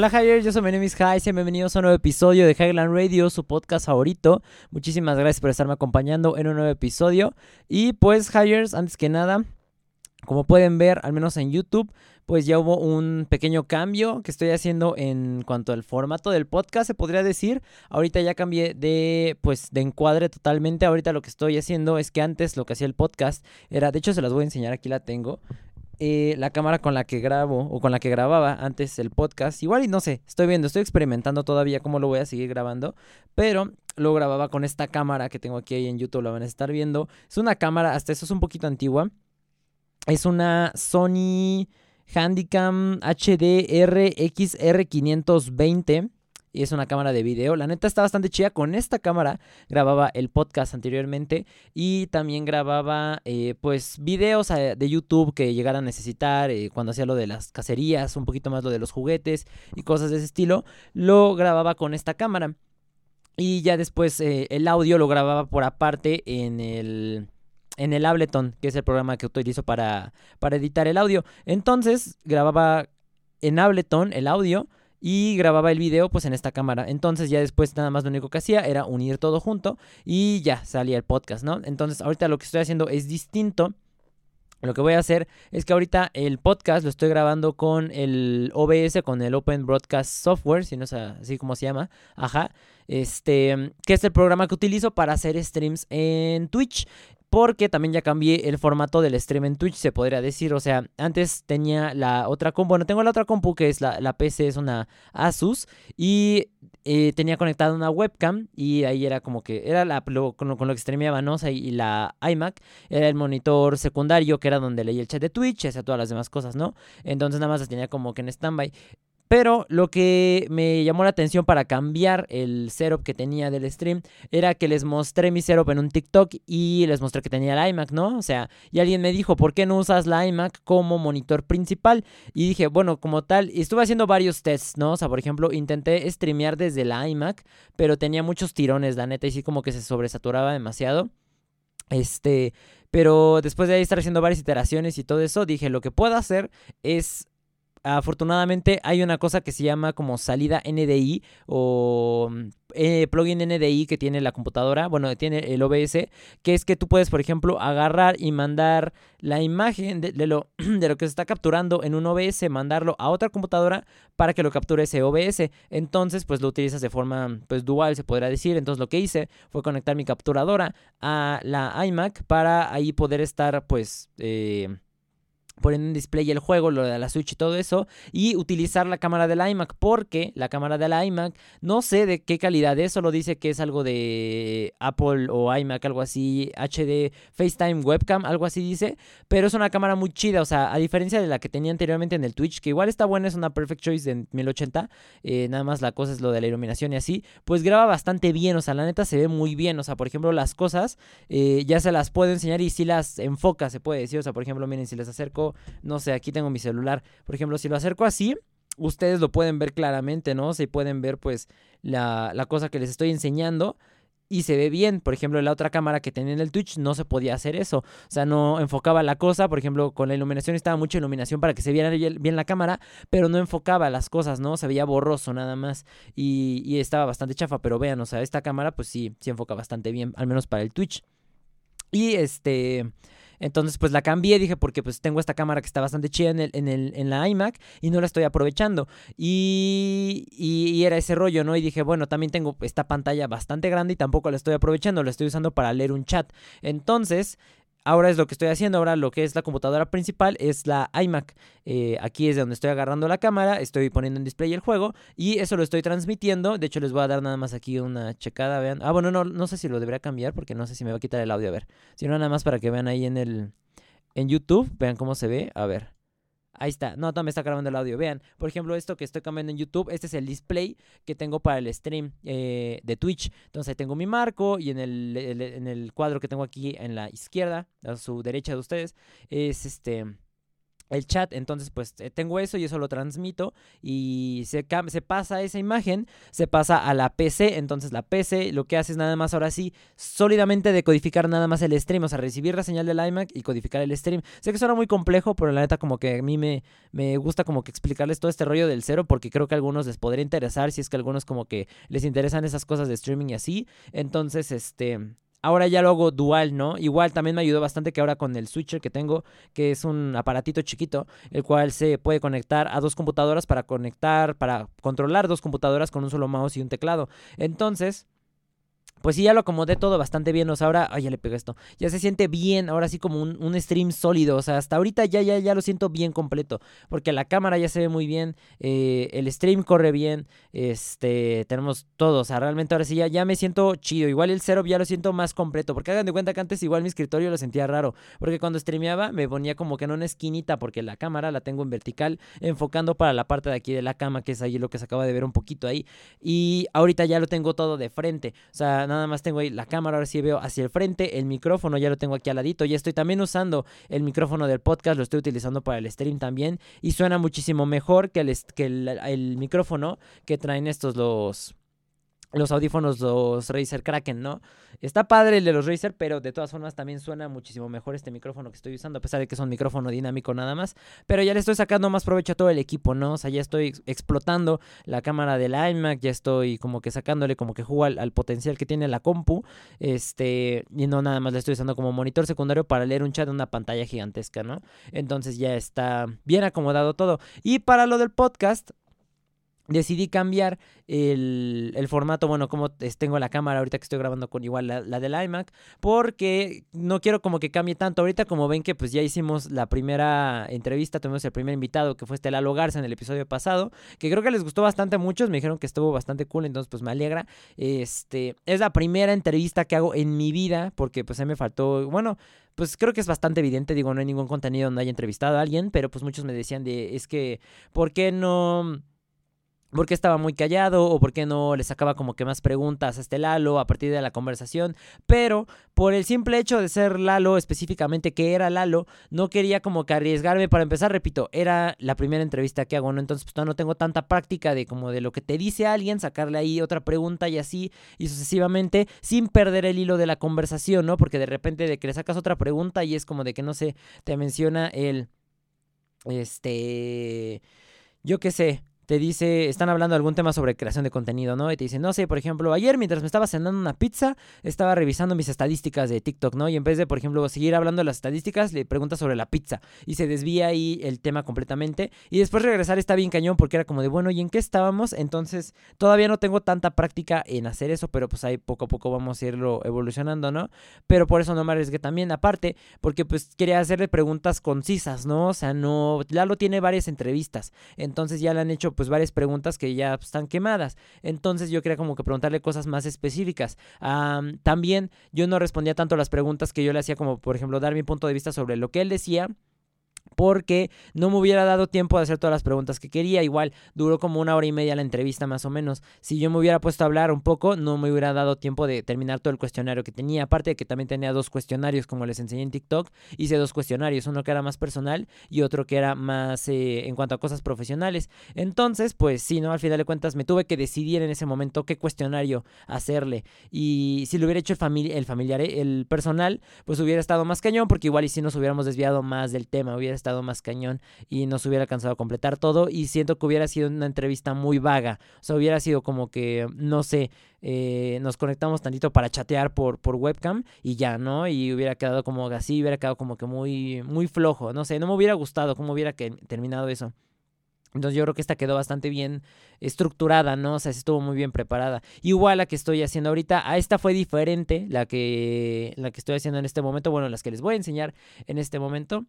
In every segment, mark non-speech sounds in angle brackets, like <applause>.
Hola Javier, yo soy my name Jai, bienvenidos a un nuevo episodio de Highland Radio, su podcast favorito. Muchísimas gracias por estarme acompañando en un nuevo episodio. Y pues Javier, antes que nada, como pueden ver, al menos en YouTube, pues ya hubo un pequeño cambio que estoy haciendo en cuanto al formato del podcast, se podría decir. Ahorita ya cambié de, pues, de encuadre totalmente. Ahorita lo que estoy haciendo es que antes lo que hacía el podcast era, de hecho se las voy a enseñar, aquí la tengo. Eh, la cámara con la que grabo o con la que grababa antes el podcast. Igual y no sé, estoy viendo, estoy experimentando todavía cómo lo voy a seguir grabando, pero lo grababa con esta cámara que tengo aquí en YouTube, lo van a estar viendo. Es una cámara, hasta eso es un poquito antigua. Es una Sony Handycam HDR XR520 y es una cámara de video. La neta está bastante chida. Con esta cámara grababa el podcast anteriormente y también grababa eh, pues videos eh, de YouTube que llegara a necesitar eh, cuando hacía lo de las cacerías, un poquito más lo de los juguetes y cosas de ese estilo. Lo grababa con esta cámara. Y ya después el audio lo grababa por aparte en el en el Ableton, que es el programa que utilizo para, para editar el audio. Entonces grababa en Ableton el audio y grababa el video pues en esta cámara. Entonces ya después nada más lo único que hacía era unir todo junto y ya salía el podcast, ¿no? Entonces ahorita lo que estoy haciendo es distinto. Lo que voy a hacer es que ahorita el podcast lo estoy grabando con el OBS, con el Open Broadcast Software, si no es así como se llama, ajá, este, que es el programa que utilizo para hacer streams en Twitch porque también ya cambié el formato del stream en Twitch, se podría decir. O sea, antes tenía la otra compu, bueno, tengo la otra compu que es la, PC, es una Asus, y eh, tenía conectada una webcam, y ahí era como que, era la, con, lo, que streameaba, ¿no? O y la iMac era el monitor secundario, que era donde leía el chat de Twitch, hacía todas las demás cosas, ¿no? Entonces nada más las tenía como que en standby. Pero lo que me llamó la atención para cambiar el setup que tenía del stream era que les mostré mi setup en un TikTok y les mostré que tenía la iMac, ¿no? O sea, y alguien me dijo, ¿por qué no usas la iMac como monitor principal? Y dije, bueno, como tal, y estuve haciendo varios tests, ¿no? O sea, por ejemplo, intenté streamear desde la iMac, pero tenía muchos tirones, la neta, y sí como que se sobresaturaba demasiado. Este, pero después de ahí estar haciendo varias iteraciones y todo eso, dije, lo que puedo hacer es afortunadamente hay una cosa que se llama como salida NDI o mm, eh, plugin NDI que tiene la computadora, bueno, tiene el OBS, que es que tú puedes, por ejemplo, agarrar y mandar la imagen de, lo, <clears throat> de lo que se está capturando en un OBS, mandarlo a otra computadora para que lo capture ese OBS. Entonces, pues lo utilizas de forma pues dual, se podría decir. Entonces, lo que hice fue conectar mi capturadora a la iMac para ahí poder estar, pues... Eh, poner en display el juego, lo de la Switch y todo eso, y utilizar la cámara del iMac, porque la cámara del iMac no sé de qué calidad es, solo dice que es algo de Apple o iMac, algo así, HD FaceTime webcam, algo así dice, pero es una cámara muy chida, o sea, a diferencia de la que tenía anteriormente en el Twitch, que igual está buena, es una Perfect Choice de 1080, eh, nada más la cosa es lo de la iluminación y así, pues graba bastante bien, o sea, la neta se ve muy bien, o sea, por ejemplo, las cosas eh, ya se las puedo enseñar y si las enfoca, se puede decir, o sea, por ejemplo, miren, si les acerco no sé, aquí tengo mi celular. Por ejemplo, si lo acerco así, ustedes lo pueden ver claramente, ¿no? Se pueden ver pues la, la cosa que les estoy enseñando y se ve bien. Por ejemplo, la otra cámara que tenía en el Twitch no se podía hacer eso. O sea, no enfocaba la cosa. Por ejemplo, con la iluminación estaba mucha iluminación para que se viera bien la cámara, pero no enfocaba las cosas, ¿no? Se veía borroso nada más. Y, y estaba bastante chafa, pero vean, o sea, esta cámara pues sí, sí enfoca bastante bien, al menos para el Twitch. Y este... Entonces, pues la cambié, dije, porque pues tengo esta cámara que está bastante chida en, el, en, el, en la iMac y no la estoy aprovechando. Y, y, era ese rollo, ¿no? Y dije, bueno, también tengo esta pantalla bastante grande y tampoco la estoy aprovechando, la estoy usando para leer un chat. Entonces, Ahora es lo que estoy haciendo, ahora lo que es la computadora principal es la iMac. Eh, aquí es de donde estoy agarrando la cámara, estoy poniendo en display el juego y eso lo estoy transmitiendo. De hecho les voy a dar nada más aquí una checada, vean. Ah, bueno, no, no sé si lo debería cambiar porque no sé si me va a quitar el audio, a ver. Si no, nada más para que vean ahí en el... En YouTube, vean cómo se ve, a ver. Ahí está. No, también está grabando el audio. Vean, por ejemplo, esto que estoy cambiando en YouTube, este es el display que tengo para el stream eh, de Twitch. Entonces ahí tengo mi marco y en el, en el cuadro que tengo aquí en la izquierda, a su derecha de ustedes, es este el chat. Entonces, pues eh, tengo eso y eso lo transmito y se, se pasa esa imagen, se pasa a la PC. Entonces, la PC lo que hace es nada más ahora sí, sólidamente decodificar nada más el stream, o sea, recibir la señal del iMac y codificar el stream. Sé que suena muy complejo, pero la neta, como que a mí me, me gusta como que explicarles todo este rollo del cero, porque creo que a algunos les podría interesar, si es que a algunos como que les interesan esas cosas de streaming y así. Entonces, este Ahora ya lo hago dual, ¿no? Igual también me ayudó bastante que ahora con el switcher que tengo, que es un aparatito chiquito, el cual se puede conectar a dos computadoras para conectar, para controlar dos computadoras con un solo mouse y un teclado. Entonces, pues sí, ya lo acomodé todo bastante bien. O sea, ahora, ay, ya le pegué esto. Ya se siente bien, ahora sí como un, stream sólido. O sea, hasta ahorita ya, ya, ya lo siento bien completo. Porque la cámara ya se ve muy bien. Eh, el stream corre bien. Este, tenemos todo. O sea, realmente ahora sí ya, ya me siento chido. Igual el setup ya lo siento más completo. Porque hagan de cuenta que antes igual mi escritorio lo sentía raro. Porque cuando streameaba me ponía como que en una esquinita. Porque la cámara la tengo en vertical. Enfocando para la parte de aquí de la cama. Que es ahí lo que se acaba de ver un poquito ahí. Y ahorita ya lo tengo todo de frente. O sea, nada más tengo ahí la cámara, ahora sí veo hacia el frente, el micrófono ya lo tengo aquí al ladito, ya estoy también usando el micrófono del podcast, lo estoy utilizando para el stream también y suena muchísimo mejor que el, que el micrófono que traen estos los los audífonos, los Razer Kraken, ¿no? Está padre el de los Razer, pero de todas formas también suena muchísimo mejor este micrófono que estoy usando, a pesar de que es un micrófono dinámico nada más. Pero ya le estoy sacando más provecho a todo el equipo, ¿no? O sea, ya estoy explotando la cámara del iMac, ya estoy como que sacándole como que jugo al, potencial que tiene la compu. Este, y no nada más le estoy usando como monitor secundario para leer un chat en una pantalla gigantesca, ¿no? Entonces ya está bien acomodado todo. Y para lo del podcast, decidí cambiar el, formato, bueno, como tengo la cámara ahorita que estoy grabando con igual la, la, del iMac, porque no quiero como que cambie tanto. Ahorita como ven que pues ya hicimos la primera entrevista, tuvimos el primer invitado que fue este Lalo Garza en el episodio pasado, que creo que les gustó bastante a muchos, me dijeron que estuvo bastante cool, entonces pues me alegra. Este, es la primera entrevista que hago en mi vida, porque pues a me faltó, bueno, pues creo que es bastante evidente, digo, no hay ningún contenido donde haya entrevistado a alguien, pero pues muchos me decían de, es que, ¿por qué no por qué estaba muy callado o por qué no le sacaba como que más preguntas a este Lalo a partir de la conversación, pero por el simple hecho de ser Lalo específicamente que era Lalo, no quería como que arriesgarme para empezar, repito, era la primera entrevista que hago, ¿no? Entonces pues no tengo tanta práctica de como de lo que te dice alguien, sacarle ahí otra pregunta y así y sucesivamente sin perder el hilo de la conversación, ¿no? Porque de repente de que le sacas otra pregunta y es como de que no sé, te menciona el este yo qué sé, te dice, están hablando de algún tema sobre creación de contenido, ¿no? Y te dicen, no sé, por ejemplo, ayer mientras me estaba cenando una pizza, estaba revisando mis estadísticas de TikTok, ¿no? Y en vez de, por ejemplo, seguir hablando de las estadísticas, le pregunta sobre la pizza y se desvía ahí el tema completamente. Y después regresar está bien cañón porque era como de, bueno, ¿y en qué estábamos? Entonces, todavía no tengo tanta práctica en hacer eso, pero pues ahí poco a poco vamos a irlo evolucionando, ¿no? Pero por eso no me arriesgué también, aparte, porque pues quería hacerle preguntas concisas, ¿no? O sea, no, Lalo tiene varias entrevistas, entonces ya le han hecho pues varias preguntas que ya están quemadas. Entonces yo quería como que preguntarle cosas más específicas. también yo no respondía tanto a las preguntas que yo le hacía como por ejemplo dar mi punto de vista sobre lo que él decía porque no me hubiera dado tiempo de hacer todas las preguntas que quería. Igual duró como una hora y media la entrevista más o menos. Si yo me hubiera puesto a hablar un poco, no me hubiera dado tiempo de terminar todo el cuestionario que tenía. Aparte de que también tenía dos cuestionarios, como les enseñé en TikTok, hice dos cuestionarios, uno que era más personal y otro que era más eh, en cuanto a cosas profesionales. Entonces, pues sí, ¿no? Al final de cuentas me tuve que decidir en ese momento qué cuestionario hacerle. Y si lo hubiera hecho el, el familiar, eh, el personal, pues hubiera estado más cañón, porque igual y si nos hubiéramos desviado más del tema, hubiera estado más cañón y no se hubiera cansado a completar todo. Y siento que hubiera sido una entrevista muy vaga. O sea, hubiera sido como que, no sé, eh, nos conectamos tantito para chatear por, por webcam y ya, ¿no? Y hubiera quedado como así, hubiera quedado como que muy, muy flojo. No sé, no me hubiera gustado cómo hubiera que, terminado eso. Entonces yo creo que esta quedó bastante bien estructurada, ¿no? O sea, estuvo muy bien preparada. Igual la que estoy haciendo ahorita, a esta fue diferente, la que, la que estoy haciendo en este momento, bueno, las que les voy a enseñar en este momento.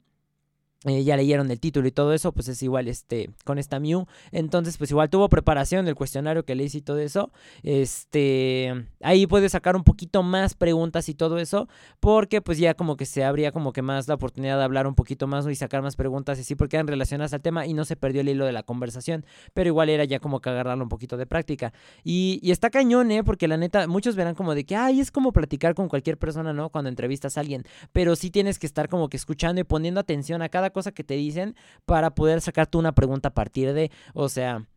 Eh, ya leyeron el título y todo eso, pues es igual este con esta Mew. Entonces, pues igual tuvo preparación del cuestionario que le hice y todo eso. Este, ahí puedes sacar un poquito más preguntas y todo eso, porque pues ya como que se abría como que más la oportunidad de hablar un poquito más y sacar más preguntas y así porque eran relacionadas al tema y no se perdió el hilo de la conversación, pero igual era ya como que agarrarlo un poquito de práctica. Y, y está cañón, ¿eh? Porque la neta, muchos verán como de que, ay, es como platicar con cualquier persona, ¿no? Cuando entrevistas a alguien, pero sí tienes que estar como que escuchando y poniendo atención a cada cosa que te dicen para poder sacar tú una pregunta a partir de, o sea...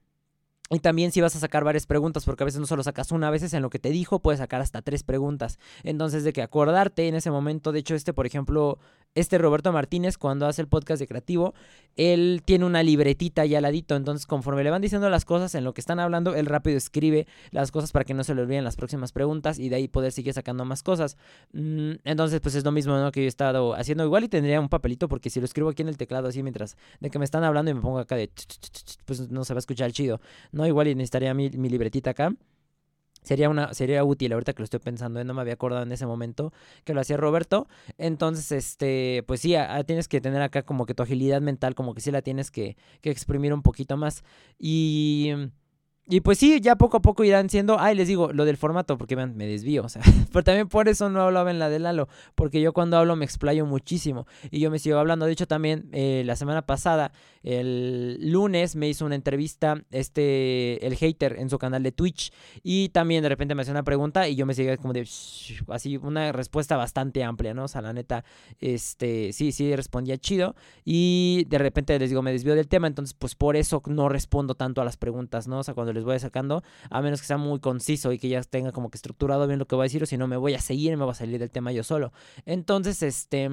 Y también si vas a sacar varias preguntas, porque a veces no solo sacas una, a veces en lo que te dijo puedes sacar hasta tres preguntas. Entonces de que acordarte en ese momento, de hecho este por ejemplo este Roberto Martínez, cuando hace el podcast de Creativo, él tiene una libretita ahí al ladito. Entonces, conforme le van diciendo las cosas en lo que están hablando, él rápido escribe las cosas para que no se le olviden las próximas preguntas y de ahí poder seguir sacando más cosas. Mm, entonces, pues es lo mismo que yo he estado haciendo. Igual y tendría un papelito, porque si lo escribo aquí en el teclado así mientras de que me están hablando y me pongo acá de pues no se va a escuchar chido. No, igual necesitaría mi, mi libretita acá. Sería, una, sería útil, ahorita que lo estoy pensando, ¿eh? no me había acordado en ese momento que lo hacía Roberto. Entonces, este, pues sí, tienes que tener acá como que tu agilidad mental, como que sí la tienes que, que exprimir un poquito más. Y y pues sí, ya poco a poco irán siendo. Ay, les digo, lo del formato, porque me desvío. O sea, <laughs> pero también por eso no hablaba en la de Lalo. Porque yo cuando hablo me explayo muchísimo. Y yo me sigo hablando. De hecho, también eh, la semana pasada, el lunes, me hizo una entrevista este, el hater en su canal de Twitch. Y también de repente me hacía una pregunta. Y yo me seguía como de. Así, una respuesta bastante amplia, ¿no? O sea, la neta, este, sí, sí, respondía chido. Y de repente les digo, me desvío del tema. Entonces, pues por eso no respondo tanto a las preguntas, ¿no? O sea, cuando les voy sacando, a menos que sea muy conciso y que ya tenga como que estructurado bien lo que voy a decir, o si no me voy a seguir y me voy a salir del tema yo solo. Entonces, este...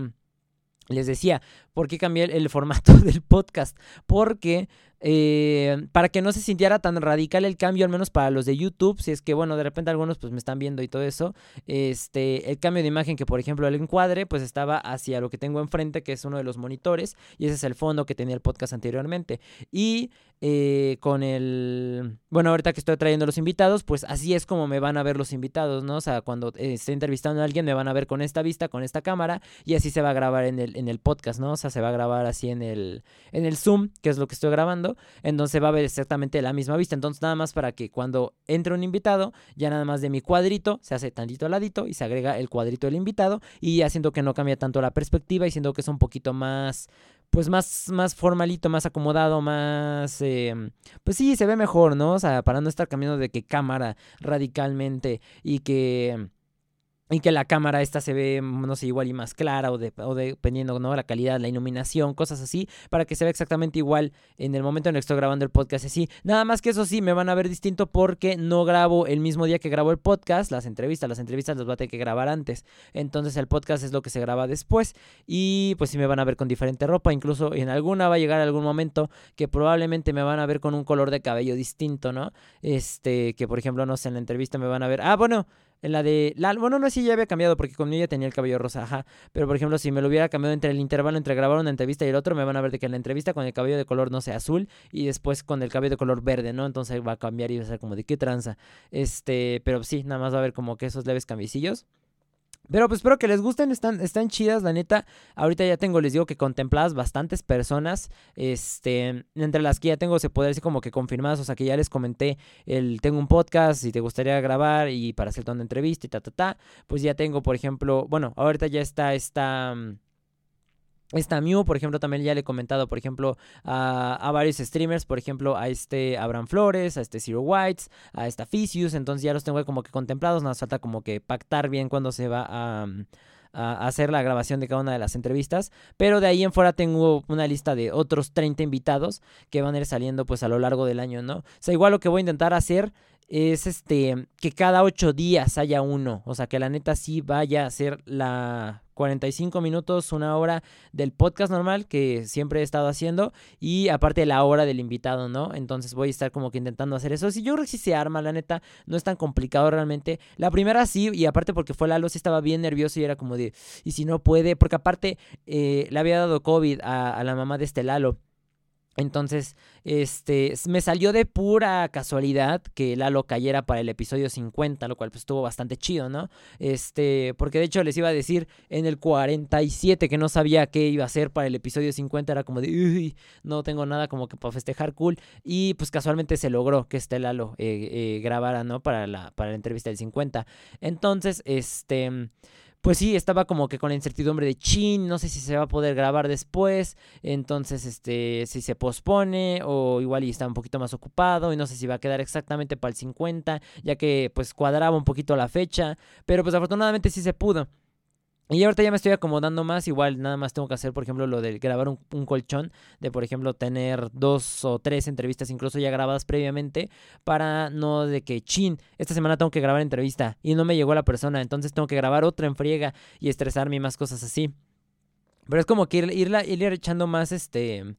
Les decía, ¿por qué cambié el, formato <laughs> del podcast? Porque eh, para que no se sintiera tan radical el cambio, al menos para los de YouTube, si es que, bueno, de repente algunos pues me están viendo y todo eso, este, el cambio de imagen que, por ejemplo, el encuadre, pues estaba hacia lo que tengo enfrente, que es uno de los monitores, y ese es el fondo que tenía el podcast anteriormente. Y eh, con el, bueno, ahorita que estoy trayendo los invitados, pues así es como me van a ver los invitados, ¿no? O sea, cuando eh, esté entrevistando a alguien, me van a ver con esta vista, con esta cámara, y así se va a grabar en el, en el podcast, ¿no? O sea, se va a grabar así en el, en el Zoom, que es lo que estoy grabando entonces va a ver exactamente la misma vista. Entonces nada más para que cuando entre un invitado, ya nada más de mi cuadrito se hace tantito al ladito y se agrega el cuadrito del invitado y haciendo que no cambia tanto la perspectiva y siendo que es un poquito más pues más, más formalito, más acomodado, más... Em, pues sí, se ve mejor, ¿no? O sea, para no estar cambiando de que cámara radicalmente y que y que la cámara esta se ve, mm, no sé, igual y más clara o, de, o dependiendo, ¿no? La calidad, la iluminación, cosas así, para que se vea exactamente igual en el momento en el que estoy grabando el podcast así. Nada más que eso sí, me van a ver distinto porque no grabo el mismo día que grabo el podcast, las entrevistas, las entrevistas las voy a tener que grabar antes. Entonces el podcast es lo que se graba después y pues sí me van a ver con diferente ropa, incluso en alguna va a llegar algún momento que probablemente me van a ver con un color de cabello distinto, ¿no? Este, que por ejemplo, no sé, en la entrevista me van a ver, ah, bueno, en la de. La, bueno, no sé si ya había cambiado porque conmigo ya tenía el cabello rosa, ajá. Pero por ejemplo, si me lo hubiera cambiado entre el intervalo entre grabar una entrevista y el otro, me van a ver de que en la entrevista con el cabello de color, no sé, azul y después con el cabello de color verde, ¿no? Entonces va a cambiar y va a ser como de qué tranza. Este, pero sí, nada más va a haber como que esos leves cambiecillos. Pero pues espero que les gusten, están, están chidas, la neta. Ahorita ya tengo, les digo que contempladas bastantes personas. Este, entre las que ya tengo, se puede decir como que confirmadas. O sea que ya les comenté el tengo un podcast, si te gustaría grabar y para hacer una entrevista y ta ta ta. Pues ya tengo, por ejemplo, bueno, ahorita ya está esta. Esta Mew, por ejemplo, también ya le he comentado, por ejemplo, a, varios streamers, por ejemplo, a este Abraham Flores, a este Zero Whites, a esta Fisius, entonces ya los tengo como que contemplados, nos falta como que pactar bien cuando se va a, a, hacer la grabación de cada una de las entrevistas, pero de ahí en fuera tengo una lista de otros 30 invitados que van a ir saliendo pues a lo largo del año, ¿no? O sea, igual lo que voy a intentar hacer es este que cada ocho días haya uno, o sea, que la neta sí vaya a ser la 45 minutos, una hora del podcast normal que siempre he estado haciendo y aparte la hora del invitado, ¿no? Entonces voy a estar como que intentando hacer eso. Sí, yo creo que sí se arma, la neta, no es tan complicado realmente. La primera sí, y aparte porque fue Lalo, sí estaba bien nervioso y era como de, ¿y si no puede? Porque aparte eh, le había dado COVID a, a la mamá de este Lalo. Entonces, este, me salió de pura casualidad que Lalo cayera para el episodio 50, lo cual pues estuvo bastante chido, ¿no? Este, porque de hecho les iba a decir en el 47 que no sabía qué iba a hacer para el episodio 50, era como de, uy, no tengo nada como que para festejar cool, y pues casualmente se logró que este Lalo eh, eh, grabara, ¿no? Para la, para la entrevista del 50. Entonces, este pues sí, estaba como que con la incertidumbre de chin, no sé si se va a poder grabar después, entonces este, si se pospone o igual y está un poquito más ocupado y no sé si va a quedar exactamente para el 50, ya que pues cuadraba un poquito la fecha, pero pues afortunadamente sí se pudo. Y ahorita ya me estoy acomodando más, igual nada más tengo que hacer, por ejemplo, lo de grabar un, colchón, de por ejemplo tener dos o tres entrevistas incluso ya grabadas previamente, para no de que, chin, esta semana tengo que grabar entrevista y no me llegó la persona, entonces tengo que grabar otra en friega y estresarme y más cosas así. Pero es como que ir, ir echando más este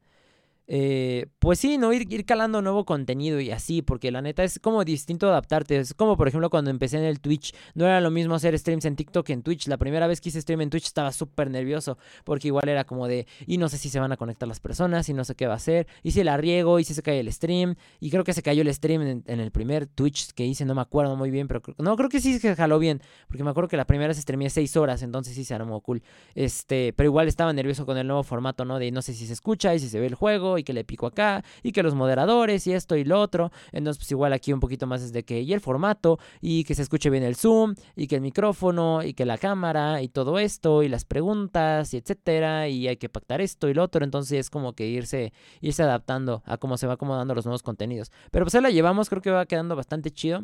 eh, pues sí, ¿no? Ir, calando nuevo contenido y así, porque la neta es como distinto adaptarte. Es como, por ejemplo, cuando empecé en el Twitch, no era lo mismo hacer streams en TikTok que en Twitch. La primera vez que hice stream en Twitch estaba súper nervioso, porque igual era como de, y no sé si se van a conectar las personas, y no sé qué va a hacer, y si la riego, y si se cae el stream. Y creo que se cayó el stream en, el primer Twitch que hice, no me acuerdo muy bien, pero no, creo que sí se jaló bien, porque me acuerdo que la primera vez streamé 6 horas, entonces sí se armó cool. Este, pero igual estaba nervioso con el nuevo formato, ¿no? De no sé si se escucha y si se ve el juego y que le pico acá y que los moderadores y esto y lo otro. Entonces, pues igual aquí un poquito más es de que y el formato y que se escuche bien el zoom y que el micrófono y que la cámara y todo esto y las preguntas y etcétera y hay que pactar esto y lo otro. Entonces es como que irse, irse adaptando a cómo se va acomodando los nuevos contenidos. Pero pues ahí la llevamos, creo que va quedando bastante chido.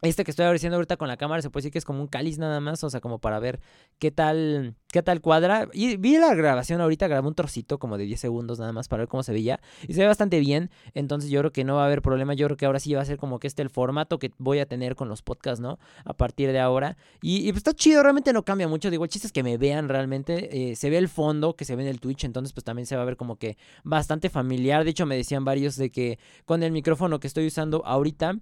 Este que estoy abriendo ahorita con la cámara se puede decir que es como un cáliz nada más, o sea, como para ver qué tal, qué tal cuadra. Y vi la grabación ahorita, grabé un trocito como de 10 segundos nada más para ver cómo se veía. Y se ve bastante bien, entonces yo creo que no va a haber problema. Yo creo que ahora sí va a ser como que este el formato que voy a tener con los podcasts, ¿no? A partir de ahora. Y, pues está chido, realmente no cambia mucho. Digo, el chiste es que me vean realmente. Eh, se ve el fondo que se ve en el Twitch, entonces pues también se va a ver como que bastante familiar. De hecho, me decían varios de que con el micrófono que estoy usando ahorita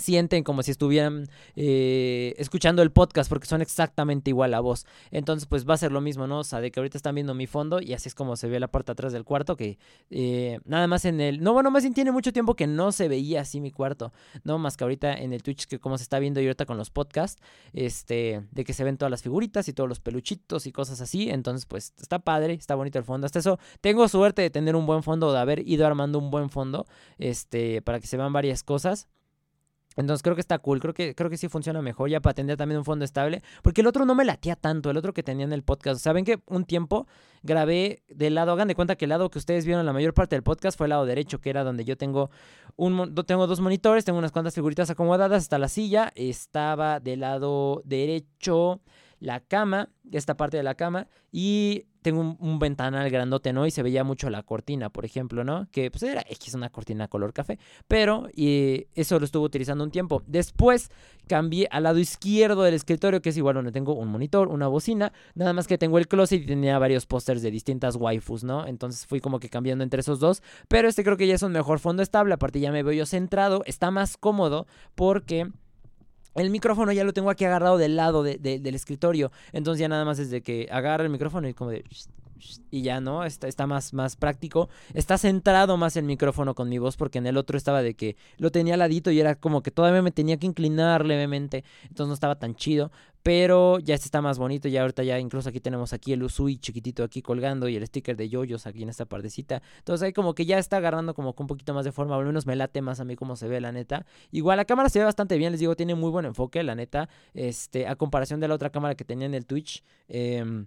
sienten como si estuvieran eh, escuchando el podcast porque son exactamente igual a voz. Entonces, pues va a ser lo mismo, ¿no? O sea, de que ahorita están viendo mi fondo y así es como se ve la parte atrás del cuarto, que eh, nada más en el... No, bueno, más bien tiene mucho tiempo que no se veía así mi cuarto, ¿no? Más que ahorita en el Twitch, que como se está viendo y ahorita con los podcasts, este, de que se ven todas las figuritas y todos los peluchitos y cosas así. Entonces, pues está padre, está bonito el fondo. Hasta eso, tengo suerte de tener un buen fondo, de haber ido armando un buen fondo, este, para que se vean varias cosas. Entonces creo que está cool, creo que, creo que sí funciona mejor ya para tener también un fondo estable, porque el otro no me latía tanto, el otro que tenía en el podcast. Saben que un tiempo grabé del lado, hagan de cuenta que el lado que ustedes vieron la mayor parte del podcast fue el lado derecho, que era donde yo tengo un tengo dos monitores, tengo unas cuantas figuritas acomodadas hasta la silla, estaba del lado derecho la cama, esta parte de la cama, y tengo un, ventanal grandote, ¿no? Y se veía mucho la cortina, por ejemplo, ¿no? Que pues era X, una cortina color café, pero y eso lo estuve utilizando un tiempo. Después cambié al lado izquierdo del escritorio, que es igual donde tengo un monitor, una bocina, nada más que tengo el closet y tenía varios pósters de distintas waifus, ¿no? Entonces fui como que cambiando entre esos dos, pero este creo que ya es un mejor fondo estable, aparte ya me veo yo centrado, está más cómodo porque el micrófono ya lo tengo aquí agarrado del lado del escritorio. Entonces ya nada más desde que agarra el micrófono y como de... Y ya, ¿no? Está, está más, más práctico. Está centrado más el micrófono con mi voz porque en el otro estaba de que lo tenía al y era como que todavía me tenía que inclinar levemente. Entonces no estaba tan chido. Pero ya este está más bonito. Ya ahorita ya incluso aquí tenemos aquí el Usui chiquitito aquí colgando y el sticker de yoyos aquí en esta partecita. Entonces ahí como que ya está agarrando como con un poquito más de forma. Al menos me late más a mí como se ve la neta. Igual la cámara se ve bastante bien. Les digo, tiene muy buen enfoque la neta. Este, a comparación de la otra cámara que tenía en el Twitch. Eh,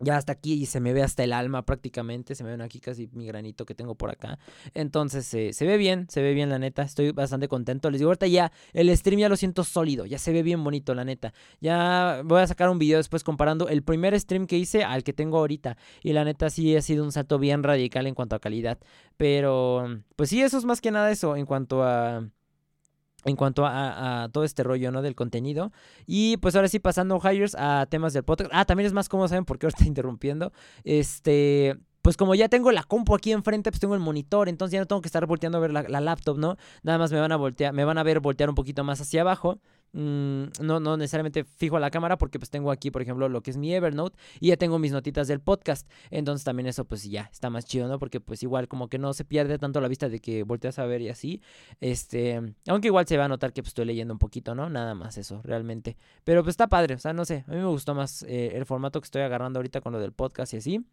ya hasta aquí se me ve hasta el alma prácticamente, se me ven aquí casi mi granito que tengo por acá. Entonces eh, se ve bien, se ve bien la neta, estoy bastante contento. Les digo, ahorita ya el stream ya lo siento sólido, ya se ve bien bonito la neta. Ya voy a sacar un video después comparando el primer stream que hice al que tengo ahorita. Y la neta sí ha sido un salto bien radical en cuanto a calidad. Pero pues sí, eso es más que nada eso en cuanto a en cuanto a, todo este rollo, ¿no? Del contenido. Y pues ahora sí, pasando hires a temas del podcast. Ah, también es más cómodo, ¿saben por qué <laughs> ahora está interrumpiendo? Este, pues como ya tengo la compu aquí enfrente, pues tengo el monitor, entonces ya no tengo que estar volteando a ver la, la laptop, ¿no? Nada más me van a voltear, me van a ver voltear un poquito más hacia abajo. Mm, no, no necesariamente fijo a la cámara porque pues tengo aquí, por ejemplo, lo que es mi Evernote y ya tengo mis notitas del podcast. Entonces también eso pues ya está más chido, ¿no? Porque pues igual como que no se pierde tanto la vista de que volteas a ver y así. Este, aunque igual se va a notar que pues estoy leyendo un poquito, ¿no? Nada más eso, realmente. Pero pues está padre, o sea, no sé, a mí me gustó más eh, el formato que estoy agarrando ahorita con lo del podcast y así.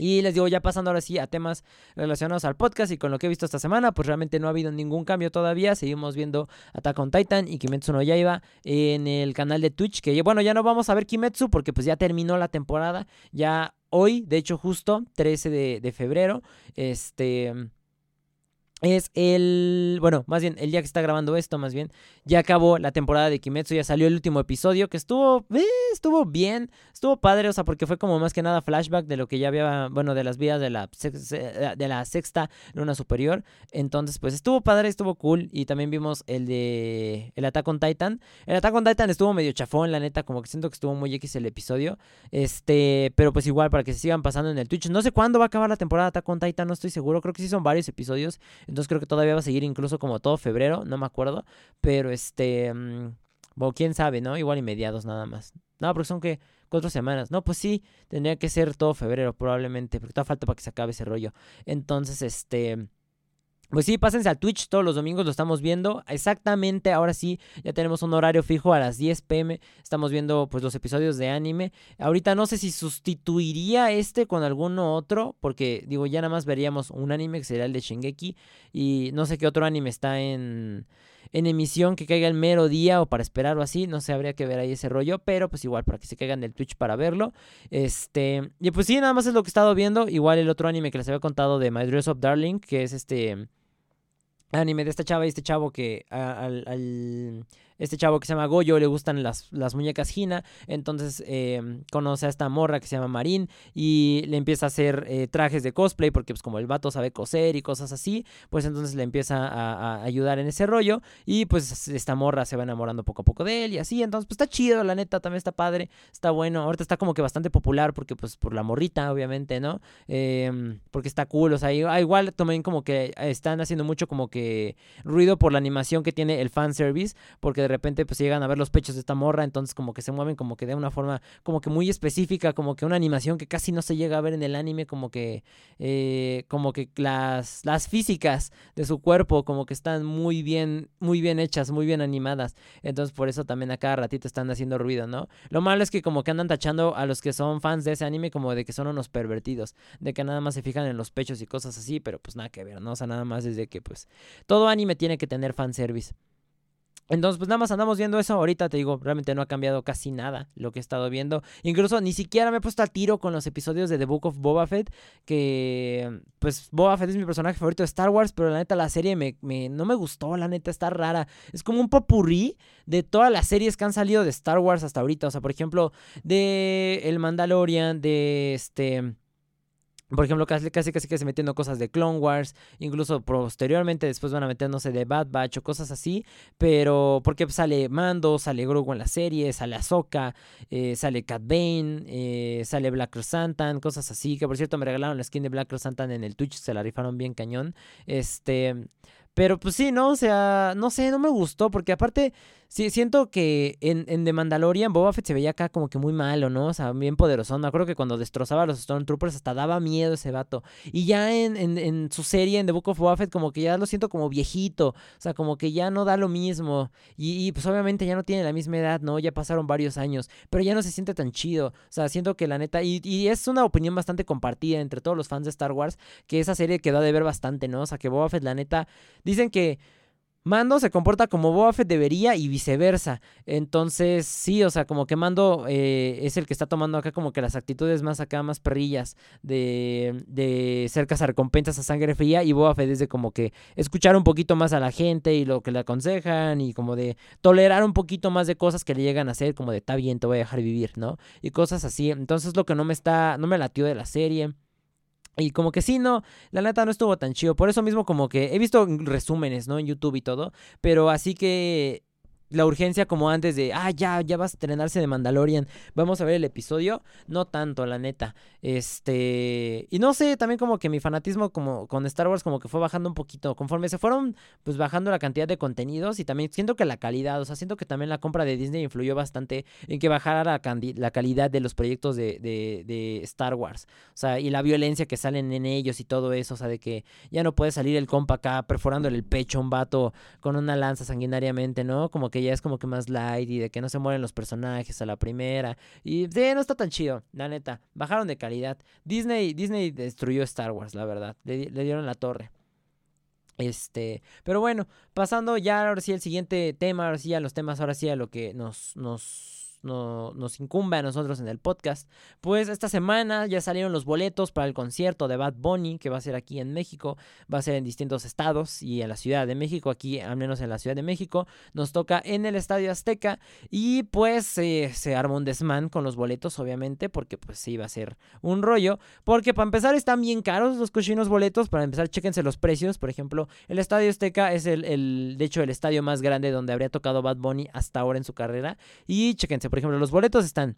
Y les digo, ya pasando ahora sí a temas relacionados al podcast y con lo que he visto esta semana, pues realmente no ha habido ningún cambio todavía. Seguimos viendo Attack on Titan y Kimetsu no Yaiba en el canal de Twitch. Que bueno, ya no vamos a ver Kimetsu porque pues ya terminó la temporada. Ya hoy, de hecho, justo 13 de, de febrero, este es el, bueno, más bien, el día que está grabando esto, más bien, ya acabó la temporada de Kimetsu, ya salió el último episodio, que estuvo, eh, estuvo bien, estuvo padre, o sea, porque fue como más que nada flashback de lo que ya había, bueno, de las vidas de la, de la sexta luna superior, entonces, pues estuvo padre, estuvo cool, y también vimos el de, el Attack on Titan, el Attack on Titan estuvo medio chafón, la neta, como que siento que estuvo muy X el episodio, este, pero pues igual, para que se sigan pasando en el Twitch, no sé cuándo va a acabar la temporada de Attack Titan, no estoy seguro, creo que sí son varios episodios, entonces creo que todavía va a seguir incluso como todo febrero, no me acuerdo. Pero este, mm, bueno, quién sabe, ¿no? Igual y mediados nada más. No, porque son que cuatro semanas. No, pues sí, tendría que ser todo febrero probablemente, porque todavía falta para que se acabe ese rollo. Entonces, este... Pues sí, pásense al Twitch, todos los domingos lo estamos viendo. Exactamente, ahora sí, ya tenemos un horario fijo a las 10 pm. Estamos viendo pues los episodios de anime. Ahorita no sé si sustituiría este con alguno otro, porque digo, ya nada más veríamos un anime que sería el de Shingeki. Y no sé qué otro anime está en, en emisión que caiga el mero día o para esperar o así. No sé, habría que ver ahí ese rollo, pero pues igual para que se caigan del Twitch para verlo. Este, y pues sí, nada más es lo que he estado viendo. Igual el otro anime que les había contado de My Dress of Darling, que es este anime de esta chava y este chavo que al, al, este chavo que se llama Goyo le gustan las, las muñecas Hina, entonces em, conoce a esta morra que se llama Marín y le empieza a hacer eh, trajes de cosplay porque pues como el vato sabe coser y cosas así, pues entonces le empieza a, ayudar en ese rollo y pues esta morra se va enamorando poco a poco de él y así, entonces pues está chido, la neta, también está padre, está bueno, ahorita está como que bastante popular porque pues por la morrita, obviamente, ¿no? Em, porque está cool, o sea, ah, igual también como que están haciendo mucho como que ruido por la animación que tiene el fanservice, porque de repente pues llegan a ver los pechos de esta morra, entonces como que se mueven como que de una forma como que muy específica, como que una animación que casi no se llega a ver en el anime, como que eh, como que las, las físicas de su cuerpo como que están muy bien, muy bien hechas, muy bien animadas, entonces por eso también a cada ratito están haciendo ruido, ¿no? Lo malo es que como que andan tachando a los que son fans de ese anime como de que son unos pervertidos, de que nada más se fijan en los pechos y cosas así, pero pues nada que ver, ¿no? O sea, nada más es de que pues todo anime tiene que tener fanservice. Entonces, pues nada más andamos viendo eso. Ahorita te digo, realmente no ha cambiado casi nada lo que he estado viendo. Incluso ni siquiera me he puesto a tiro con los episodios de The Book of Boba Fett. Que, pues, Boba Fett es mi personaje favorito de Star Wars. Pero la neta, la serie me, no me gustó. La neta, está rara. Es como un popurrí de todas las series que han salido de Star Wars hasta ahorita. O sea, por ejemplo, de El Mandalorian, de este. Por ejemplo, casi, casi, casi que se metiendo cosas de Clone Wars, incluso posteriormente después van a meternos de Bad Batch o cosas así, pero porque sale Mando, sale Grogu en la serie, sale Ahsoka, eh, sale Cat Bane, eh, sale Black Santan, cosas así, que por cierto me regalaron la skin de Black Santan en el Twitch, se la rifaron bien cañón, este... Pero pues sí, ¿no? O sea, no sé, no me gustó, porque aparte Sí, siento que en, en The Mandalorian Boba Fett se veía acá como que muy malo, ¿no? O sea, bien poderoso. Me acuerdo que cuando destrozaba a los Stormtroopers hasta daba miedo ese vato. Y ya en, en, su serie, en The Book of Boba Fett, como que ya lo siento como viejito. O sea, como que ya no da lo mismo. Y, pues obviamente ya no tiene la misma edad, ¿no? Ya pasaron varios años. Pero ya no se siente tan chido. O sea, siento que la neta... Y, y es una opinión bastante compartida entre todos los fans de Star Wars. Que esa serie quedó de ver bastante, ¿no? O sea, que Boba Fett, la neta... Dicen que Mando se comporta como Boba debería y viceversa. Entonces, sí, o sea, como que Mando eh, es el que está tomando acá como que las actitudes más acá, más perrillas de, de ser recompensas a sangre fría y Boba es de como que escuchar un poquito más a la gente y lo que le aconsejan y como de tolerar un poquito más de cosas que le llegan a hacer, como de está bien, te voy a dejar vivir, ¿no? Y cosas así. Entonces, lo que no me está, no me latió de la serie. Y como que sí, no, la neta no estuvo tan chido. Por eso mismo como que he visto resúmenes, ¿no? En YouTube y todo. Pero así que la urgencia como antes de, ah, ya, ya vas a estrenarse de Mandalorian, vamos a ver el episodio, no tanto, la neta. Este, y no sé, también como que mi fanatismo como con Star Wars como que fue bajando un poquito, conforme se fueron pues bajando la cantidad de contenidos y también siento que la calidad, o sea, siento que también la compra de Disney influyó bastante en que bajara la, la calidad de los proyectos de, de, de, Star Wars, o sea, y la violencia que salen en ellos y todo eso, o sea, de que ya no puede salir el compa acá perforándole el pecho a un vato con una lanza sanguinariamente, ¿no? Como que ya es como que más light y de que no se mueren los personajes a la primera. Y sí, no está tan chido, la neta. Bajaron de calidad. Disney, Disney destruyó Star Wars, la verdad. Le, le dieron la torre. Este, pero bueno, pasando ya ahora sí al siguiente tema, ahora sí a los temas, ahora sí a lo que nos, nos nos incumbe a nosotros en el podcast. Pues esta semana ya salieron los boletos para el concierto de Bad Bunny, que va a ser aquí en México, va a ser en distintos estados y en la Ciudad de México, aquí al menos en la Ciudad de México, nos toca en el Estadio Azteca y pues eh, se armó un desmán con los boletos, obviamente, porque pues sí va a ser un rollo, porque para empezar están bien caros los cochinos boletos, para empezar chéquense los precios, por ejemplo, el Estadio Azteca es el, el de hecho el estadio más grande donde habría tocado Bad Bunny hasta ahora en su carrera. Y chéquense, por ejemplo, los boletos están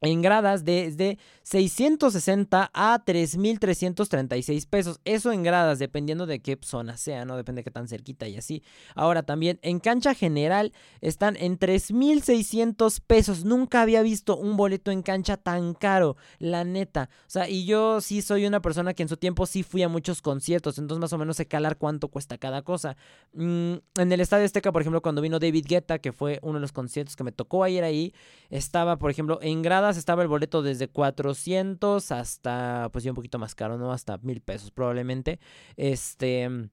en gradas desde 660 a 3.336 pesos. Eso en gradas, dependiendo de qué zona sea, ¿no? Depende de qué tan cerquita y así. Ahora también en cancha general están en 3.600 pesos. Nunca había visto un boleto en cancha tan caro, la neta. O sea, y yo sí soy una persona que en su tiempo sí fui a muchos conciertos, entonces más o menos sé calar cuánto cuesta cada cosa. Mm, en el Estadio Azteca, por ejemplo, cuando vino David Guetta, que fue uno de los conciertos que me tocó ir ahí, estaba, por ejemplo, en gradas estaba el boleto desde 400 hasta, pues ya un poquito más caro, ¿no? Hasta mil pesos probablemente. Este...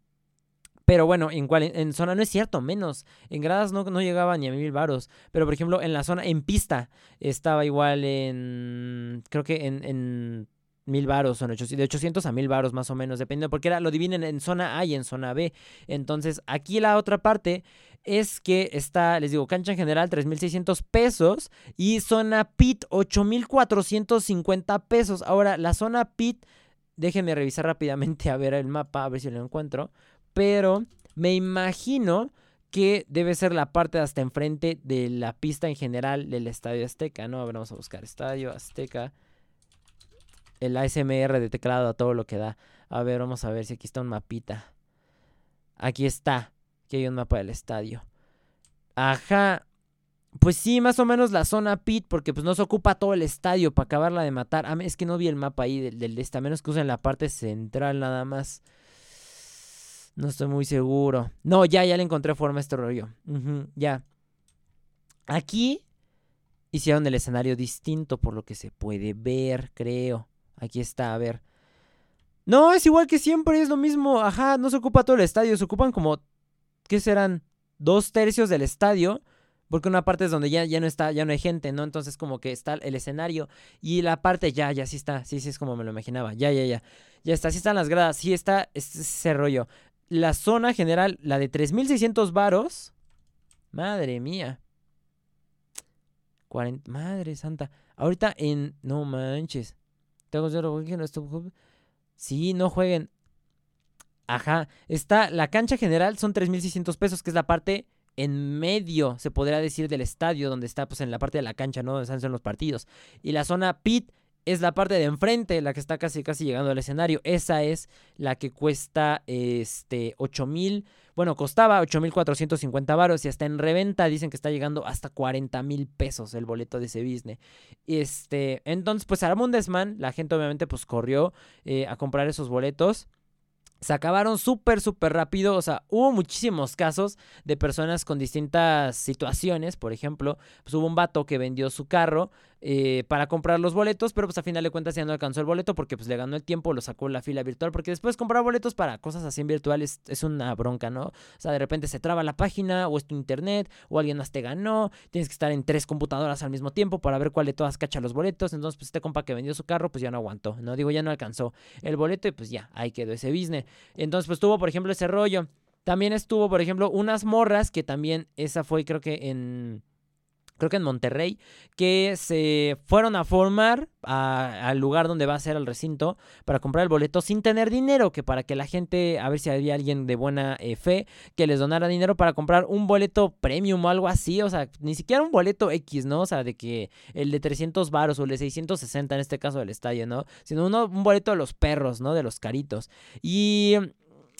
Pero bueno, en, cual, en, zona no es cierto, menos. En gradas no, no llegaba ni a mil varos. Pero por ejemplo, en la zona, en pista, estaba igual en. Creo que en mil varos, son de 800 a mil varos más o menos, dependiendo, porque era, lo dividen en zona A y en zona B. Entonces, aquí la otra parte es que está, les digo, cancha en general 3.600 pesos y zona pit 8.450 pesos. Ahora, la zona pit, déjenme revisar rápidamente a ver el mapa, a ver si lo encuentro, pero me imagino que debe ser la parte hasta enfrente de la pista en general del Estadio Azteca, ¿no? A ver, vamos a buscar Estadio Azteca el ASMR de teclado a todo lo que da. A ver, vamos a ver si aquí está un mapita. Aquí está. Aquí hay un mapa del estadio. Ajá. Pues sí, más o menos la zona pit, porque pues no se ocupa todo el estadio para acabarla de matar. Es que no vi el mapa ahí del, del este, a menos que usen la parte central nada más. No estoy muy seguro. No, ya, ya le encontré forma a este rollo. ya. Aquí hicieron el escenario distinto por lo que se puede ver, creo. Aquí está, a ver. No, es igual que siempre, es lo mismo. Ajá, no se ocupa todo el estadio, se ocupan como, ¿qué serán? Dos tercios del estadio. Porque una parte es donde ya, ya no está, ya no hay gente, ¿no? Entonces como que está el escenario. Y la parte ya, ya sí está. Sí, sí, es como me lo imaginaba. Ya, ya, ya. Ya está, sí están las gradas. Sí está ese rollo. La zona general, la de 3.600 varos. Madre mía. Madre santa. Ahorita en... No manches. Sí, no jueguen. Ajá. Está la cancha general, son 3.600 pesos, que es la parte en medio, se podría decir, del estadio, donde está, pues en la parte de la cancha, ¿no? Donde están los partidos. Y la zona pit es la parte de enfrente, la que está casi, casi llegando al escenario. Esa es la que cuesta, este, 8.000 bueno, costaba 8.450 varos y hasta en reventa dicen que está llegando hasta 40 mil pesos el boleto de ese business. Este, entonces, pues armó un desmán. La gente obviamente pues corrió eh, a comprar esos boletos se acabaron súper, súper rápido. O sea, hubo muchísimos casos de personas con distintas situaciones. Por ejemplo, pues hubo un vato que vendió su carro eh, para comprar los boletos, pero pues a final de cuentas ya no alcanzó el boleto porque pues le ganó el tiempo, lo sacó la fila virtual. Porque después comprar boletos para cosas así en virtual es, una bronca, ¿no? O sea, de repente se traba la página o es tu internet o alguien más te ganó. Tienes que estar en tres computadoras al mismo tiempo para ver cuál de todas cacha los boletos. Entonces, pues este compa que vendió su carro, pues ya no aguantó, ¿no? Digo, ya no alcanzó el boleto y pues ya, ahí quedó ese business. Entonces, pues tuvo, por ejemplo, ese rollo. También estuvo, por ejemplo, unas morras que también, esa fue creo que en creo que en Monterrey, que se fueron a formar al lugar donde va a ser el recinto para comprar el boleto sin tener dinero, que para que la gente, a ver si había alguien de buena eh, fe, que les donara dinero para comprar un boleto premium o algo así, o sea, ni siquiera un boleto X, ¿no? O sea, de que el de 300 varos o el de 660 en este caso del estadio, ¿no? Sino uno, un boleto de los perros, ¿no? De los caritos. Y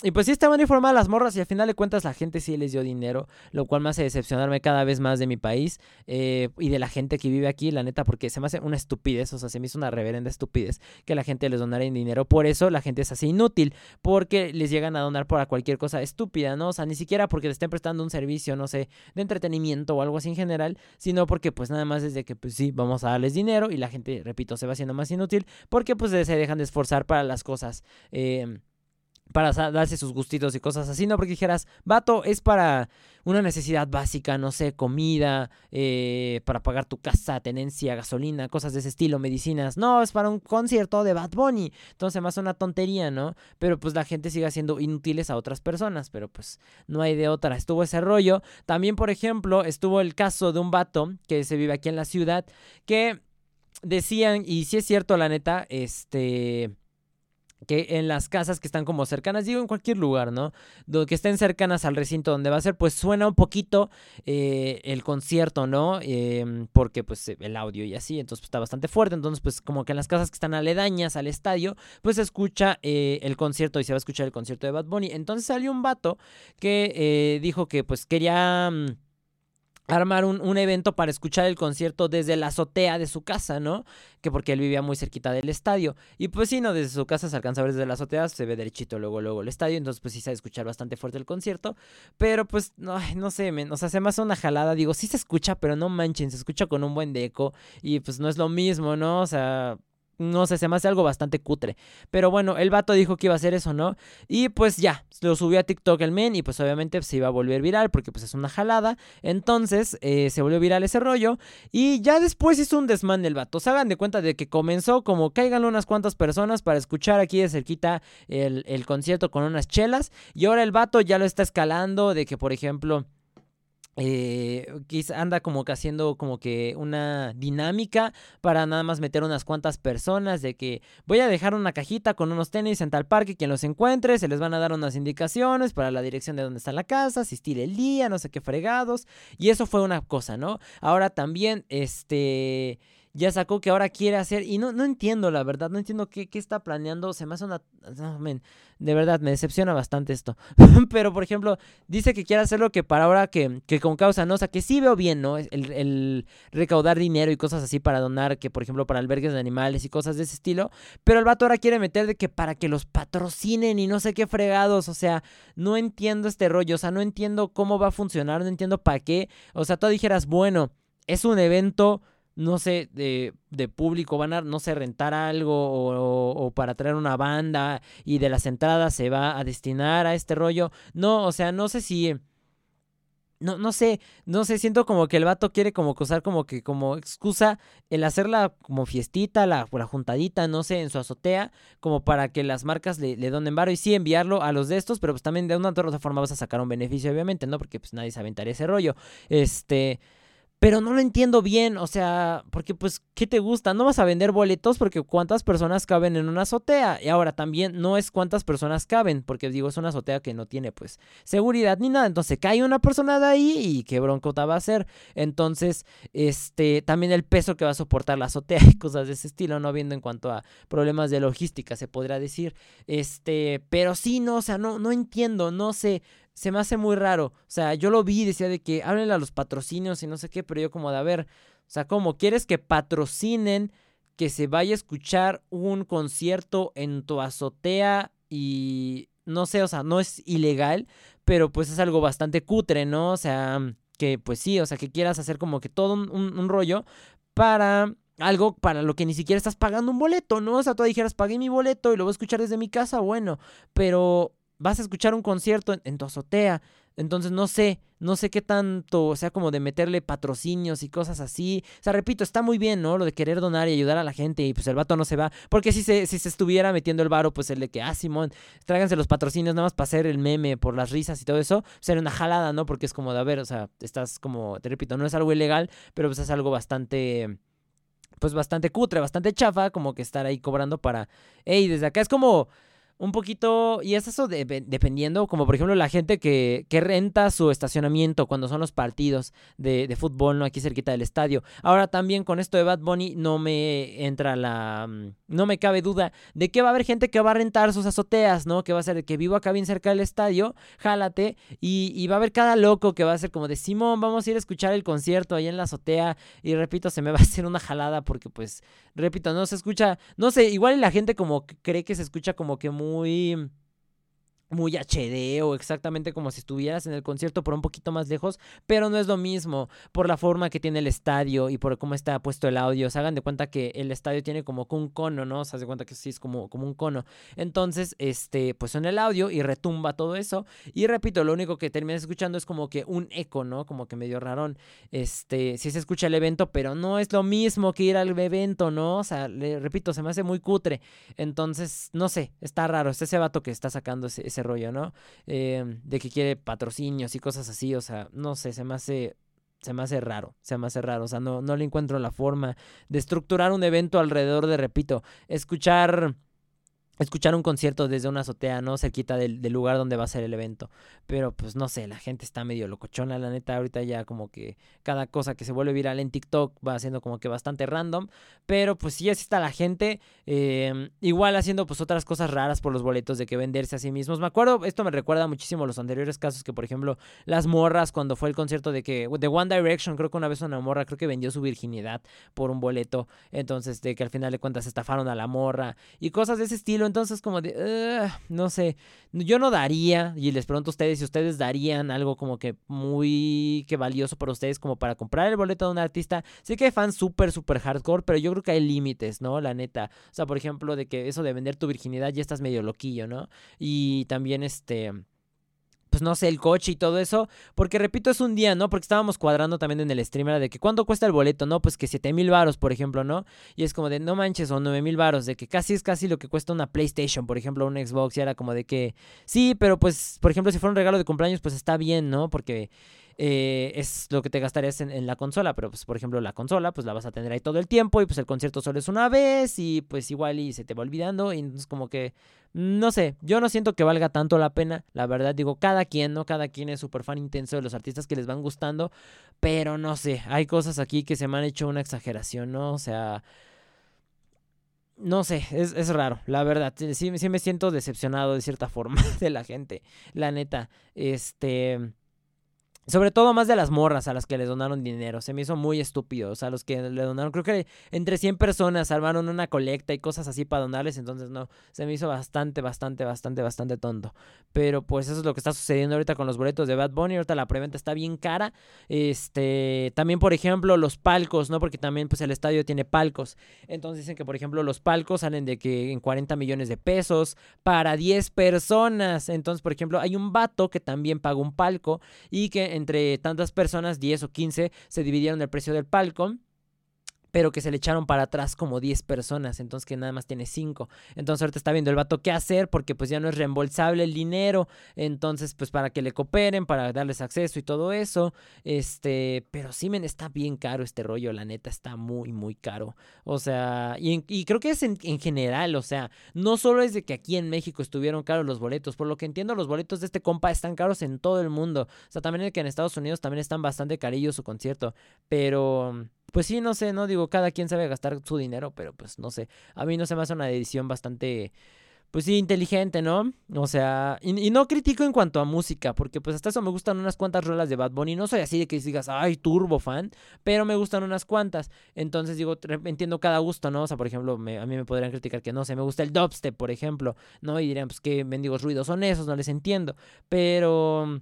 y pues sí estaban informadas las morras y al final de cuentas la gente sí les dio dinero, lo cual me hace decepcionarme cada vez más de mi país eh, y de la gente que vive aquí, la neta, porque se me hace una estupidez, o sea, se me hizo una reverenda estupidez que la gente les donara dinero. Por eso la gente es así inútil, porque les llegan a donar para cualquier cosa estúpida, ¿no? O sea, ni siquiera porque le estén prestando un servicio, no sé, de entretenimiento o algo así en general, sino porque pues nada más es de que pues sí, vamos a darles dinero y la gente, repito, se va haciendo más inútil porque pues se dejan de esforzar para las cosas. Eh, para darse sus gustitos y cosas así, no porque dijeras, vato, es para una necesidad básica, no sé, comida, eh, para pagar tu casa, tenencia, gasolina, cosas de ese estilo, medicinas. No, es para un concierto de Bad Bunny. Entonces más una tontería, ¿no? Pero pues la gente sigue haciendo inútiles a otras personas, pero pues no hay de otra. Estuvo ese rollo. También, por ejemplo, estuvo el caso de un vato que se vive aquí en la ciudad, que decían, y si es cierto, la neta, este que en las casas que están como cercanas, digo en cualquier lugar, ¿no? que estén cercanas al recinto donde va a ser, pues suena un poquito eh, el concierto, ¿no? Em, porque pues el audio y así, entonces pues, está bastante fuerte, entonces pues como que en las casas que están aledañas al estadio, pues se escucha eh, el concierto y se va a escuchar el concierto de Bad Bunny. Entonces salió un vato que eh, dijo que pues quería... Armar un, evento para escuchar el concierto desde la azotea de su casa, ¿no? Que porque él vivía muy cerquita del estadio. Y pues sí, no, desde su casa se alcanza a ver desde la azotea, se ve derechito luego, luego el estadio, entonces pues sí se escuchar bastante fuerte el concierto. Pero pues, no, no sé, o sea, se me hace una jalada, digo, sí se escucha, pero no manchen, se escucha con un buen deco y pues no es lo mismo, ¿no? O sea, no sé, se me hace algo bastante cutre. Pero bueno, el vato dijo que iba a hacer eso, ¿no? Y pues ya, lo subió a TikTok el men y pues obviamente se iba a volver viral porque pues es una jalada. Entonces eh, se volvió viral ese rollo y ya después hizo un desmán el vato. Se hagan de cuenta de que comenzó como caigan unas cuantas personas para escuchar aquí de cerquita el, el concierto con unas chelas y ahora el vato ya lo está escalando de que por ejemplo eh, anda como que haciendo como que una dinámica para nada más meter unas cuantas personas de que voy a dejar una cajita con unos tenis en tal parque, quien los encuentre, se les van a dar unas indicaciones para la dirección de dónde está la casa, asistir el día, no sé qué fregados, y eso fue una cosa, ¿no? Ahora también, este ya sacó que ahora quiere hacer, y no, no entiendo la verdad, no entiendo qué, qué está planeando, se me hace una... de verdad, me decepciona bastante esto. <laughs> Pero, por ejemplo, dice que quiere hacerlo que para ahora que, que con causa, ¿no? O sea, que sí veo bien, ¿no? El, el, recaudar dinero y cosas así para donar, que por ejemplo para albergues de animales y cosas de ese estilo. Pero el vato ahora quiere meter de que para que los patrocinen y no sé qué fregados, o sea, no entiendo este rollo, o sea, no entiendo cómo va a funcionar, no entiendo para qué. O sea, tú dijeras, bueno, es un evento no sé, de, de, público, van a, no sé, rentar algo o, o, para traer una banda y de las entradas se va a destinar a este rollo. No, o sea, no sé si... No, no sé, no sé, siento como que el vato quiere como usar como que como excusa el hacerla como fiestita, la, la juntadita, no sé, en su azotea, como para que las marcas le, le donen varo y sí enviarlo a los de estos, pero pues también de una u otra forma vas a sacar un beneficio, obviamente, ¿no? Porque pues nadie se aventaría ese rollo. Este, pero no lo entiendo bien, o sea, porque pues, ¿qué te gusta? No vas a vender boletos porque cuántas personas caben en una azotea. Y ahora también no es cuántas personas caben, porque digo, es una azotea que no tiene pues seguridad ni nada. Entonces cae una persona de ahí y qué broncota va a ser. Entonces, este, también el peso que va a soportar la azotea y <laughs> cosas de ese estilo, no viendo en cuanto a problemas de logística, se podría decir. Este, pero sí, no, o sea, no, no entiendo, no sé se me hace muy raro. O sea, yo lo vi decía de que háblenle a los patrocinios y no sé qué, pero yo como de a ver, o sea, ¿cómo quieres que patrocinen que se vaya a escuchar un concierto en tu azotea y no sé, o sea, no es ilegal, pero pues es algo bastante cutre, ¿no? O sea, que pues sí, o sea, que quieras hacer como que todo un, un rollo para algo para lo que ni siquiera estás pagando un boleto, ¿no? O sea, tú dijeras, pagué mi boleto y lo voy a escuchar desde mi casa, bueno, pero vas a escuchar un concierto en, tu azotea. Entonces no sé, no sé qué tanto, o sea, como de meterle patrocinios y cosas así. O sea, repito, está muy bien, ¿no? Lo de querer donar y ayudar a la gente y pues el vato no se va. Porque si se, si se estuviera metiendo el varo, pues el de que, ah, Simón, tráiganse los patrocinios nada más para hacer el meme por las risas y todo eso, sería una jalada, ¿no? Porque es como de, a ver, o sea, estás como, te repito, no es algo ilegal, pero pues es algo bastante pues bastante cutre, bastante chafa, como que estar ahí cobrando para, hey, desde acá es como, un poquito, y es eso de, dependiendo, como por ejemplo la gente que, que, renta su estacionamiento cuando son los partidos de, de, fútbol, ¿no? Aquí cerquita del estadio. Ahora también con esto de Bad Bunny no me entra la... Mm, no me cabe duda de que va a haber gente que va a rentar sus azoteas, ¿no? Que va a ser que vivo acá bien cerca del estadio, jálate, y, y va a haber cada loco que va a ser como de Simón, vamos a ir a escuchar el concierto ahí en la azotea, y repito, se me va a hacer una jalada porque pues, repito, no se escucha, no sé, igual la gente como cree que se escucha como que muy muy muy HD o exactamente como si estuvieras en el concierto por un poquito más lejos, pero no es lo mismo por la forma que tiene el estadio y por cómo está puesto el audio. Se hagan de cuenta que el estadio tiene como un cono, ¿no? Se hace cuenta que sí es como, como un cono. Entonces, este, pues son el audio y retumba todo eso. Y repito, lo único que terminas escuchando es como que un eco, ¿no? Como que medio rarón. Este, sí se escucha el evento, pero no es lo mismo que ir al evento, ¿no? O sea, le repito, se me hace muy cutre. Entonces, no sé, está raro. Es ese vato que está sacando ese rollo, ¿no? Eh, de que quiere patrocinios y cosas así, o sea, no sé, se me hace se me hace raro, se me hace raro, o sea, no, no le encuentro la forma de estructurar un evento alrededor de, repito, escuchar escuchar un concierto desde una azotea, ¿no? Cerquita del, del, lugar donde va a ser el evento. Pero pues no sé, la gente está medio locochona, la neta, ahorita ya como que cada cosa que se vuelve viral en TikTok va siendo como que bastante random. Pero pues sí, así está la gente. Em, igual haciendo pues otras cosas raras por los boletos de que venderse a sí mismos. Me acuerdo, esto me recuerda muchísimo los anteriores casos que por ejemplo las morras cuando fue el concierto de que de One Direction, creo que una vez una morra creo que vendió su virginidad por un boleto. Entonces de que al final de cuentas estafaron a la morra y cosas de ese estilo entonces como de, no sé, yo no daría, y les pregunto a ustedes si ustedes darían algo como que muy que valioso para ustedes como para comprar el boleto de un artista. Sé que hay fans súper, súper hardcore, pero yo creo que hay límites, ¿no? La neta. O sea, por ejemplo, de que eso de vender tu virginidad ya estás medio loquillo, ¿no? Y también este pues no sé, el coche y todo eso. Porque repito, es un día, ¿no? Porque estábamos cuadrando también en el streamer de que cuánto cuesta el boleto, ¿no? Pues que 7 mil varos, por ejemplo, ¿no? Y es como de, no manches, o 9 mil varos, de que casi es casi lo que cuesta una PlayStation, por ejemplo, un Xbox. Y era como de que, sí, pero pues, por ejemplo, si fuera un regalo de cumpleaños, pues está bien, ¿no? Porque eh, es lo que te gastarías en, la consola, pero pues por ejemplo la consola pues la vas a tener ahí todo el tiempo y pues el concierto solo es una vez y pues igual y se te va olvidando y entonces como que no sé, yo no siento que valga tanto la pena, la verdad digo, cada quien, ¿no? Cada quien es súper fan intenso de los artistas que les van gustando, pero no sé, hay cosas aquí que se me han hecho una exageración, ¿no? O sea... No sé, es, es, raro, la verdad. Sí, sí me siento decepcionado de cierta forma <laughs> de la gente. La neta. Este. Sobre todo más de las morras a las que le donaron dinero. Se me hizo muy estúpido. O sea, los que le donaron, creo que entre 100 personas armaron una colecta y cosas así para donarles. Entonces, no, se me hizo bastante, bastante, bastante, bastante tonto. Pero pues eso es lo que está sucediendo ahorita con los boletos de Bad Bunny. Ahorita la preventa está bien cara. Este, también, por ejemplo, los palcos, ¿no? Porque también pues el estadio tiene palcos. Entonces dicen que, por ejemplo, los palcos salen de que en 40 millones de pesos para 10 personas. Entonces, por ejemplo, hay un vato que también paga un palco y que entre tantas personas, 10 o 15, se dividieron el precio del palco pero que se le echaron para atrás como 10 personas, entonces que nada más tiene 5. Entonces ahorita está viendo el vato qué hacer porque pues ya no es reembolsable el dinero, entonces pues para que le cooperen, para darles acceso y todo eso, este, pero sí men está bien caro este rollo, la neta está muy muy caro. O sea, y, creo que es en, general, o sea, no solo es de que aquí en México estuvieron caros los boletos, por lo que entiendo los boletos de este compa están caros en todo el mundo. O sea, también es que en Estados Unidos también están bastante carillos su concierto, pero pues sí, no sé, no digo, cada quien sabe gastar su dinero, pero pues no sé, a mí no se me hace una edición bastante, pues sí, inteligente, ¿no? O sea, y, no critico en cuanto a música, porque pues hasta eso me gustan unas cuantas rolas de Bad Bunny, no soy así de que digas, ay, turbo fan, pero me gustan unas cuantas, entonces digo, entiendo cada gusto, ¿no? O sea, por ejemplo, a mí me podrían criticar que no sé, me gusta el dubstep, por ejemplo, ¿no? Y dirían, pues qué mendigos ruidos son esos, no les entiendo, pero...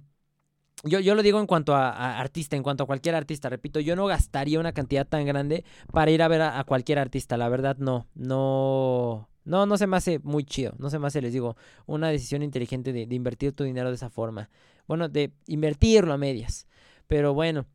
Yo, yo lo digo en cuanto a, artista, en cuanto a cualquier artista, repito, yo no gastaría una cantidad tan grande para ir a ver a, cualquier artista, la verdad no, no, no, no se me hace muy chido, no se me hace, les digo, una decisión inteligente de, de invertir tu dinero de esa forma, bueno, de invertirlo a medias, pero bueno,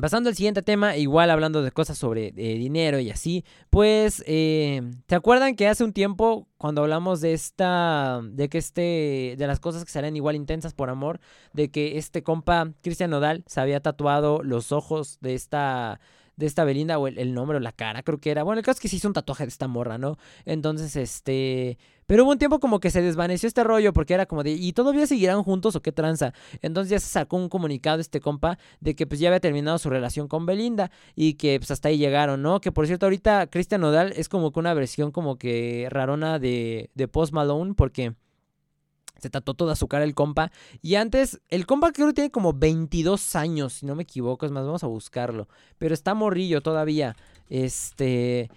Pasando al siguiente tema, igual hablando de cosas sobre eh, dinero y así, pues, eh, ¿te acuerdan que hace un tiempo cuando hablamos de esta, de que este, de las cosas que salen igual intensas por amor, de que este compa Cristian Nodal se había tatuado los ojos de esta de esta Belinda, o el, nombre o la cara, creo que era. Bueno, el caso es que se hizo un tatuaje de esta morra, ¿no? Entonces, este. Pero hubo un tiempo como que se desvaneció este rollo porque era como de, ¿y todavía seguirán juntos o qué tranza? Entonces ya se sacó un comunicado este compa de que pues ya había terminado su relación con Belinda y que pues hasta ahí llegaron, ¿no? Que por cierto ahorita Cristian Nodal es como que una versión como que rarona de, de Post Malone porque... Se tatuó toda su cara el compa. Y antes, el compa creo que tiene como 22 años, si no me equivoco. Es más, vamos a buscarlo. Pero está morrillo todavía. Este.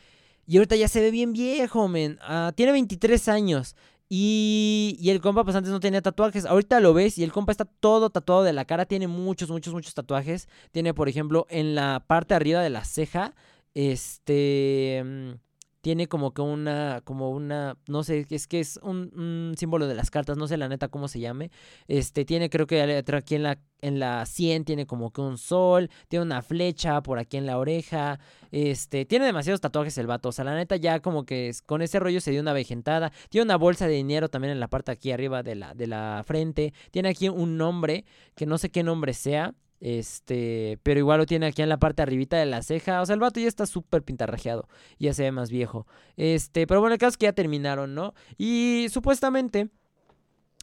Y ahorita ya se ve bien viejo, men. Ah, tiene 23 años. Y, y, el compa, pues antes no tenía tatuajes. Ahorita lo ves y el compa está todo tatuado de la cara. Tiene muchos, muchos, muchos tatuajes. Tiene, por ejemplo, en la parte arriba de la ceja, este mm, tiene como que una, como una, no sé, es que es un, símbolo de las cartas, no sé la neta cómo se llame. Este, tiene creo que aquí en la, en la 100 tiene como que un sol, tiene una flecha por aquí en la oreja, este, tiene demasiados tatuajes el vato, o sea, la neta ya como que con ese rollo se dio una vejentada, tiene una bolsa de dinero también en la parte aquí arriba de la, de la frente, tiene aquí un nombre, que no sé qué nombre sea, este, pero igual lo tiene aquí en la parte arribita de la ceja. O sea, el vato ya está súper pintarrajeado. Ya se ve más viejo. Este, pero bueno, el caso es que ya terminaron, ¿no? Y supuestamente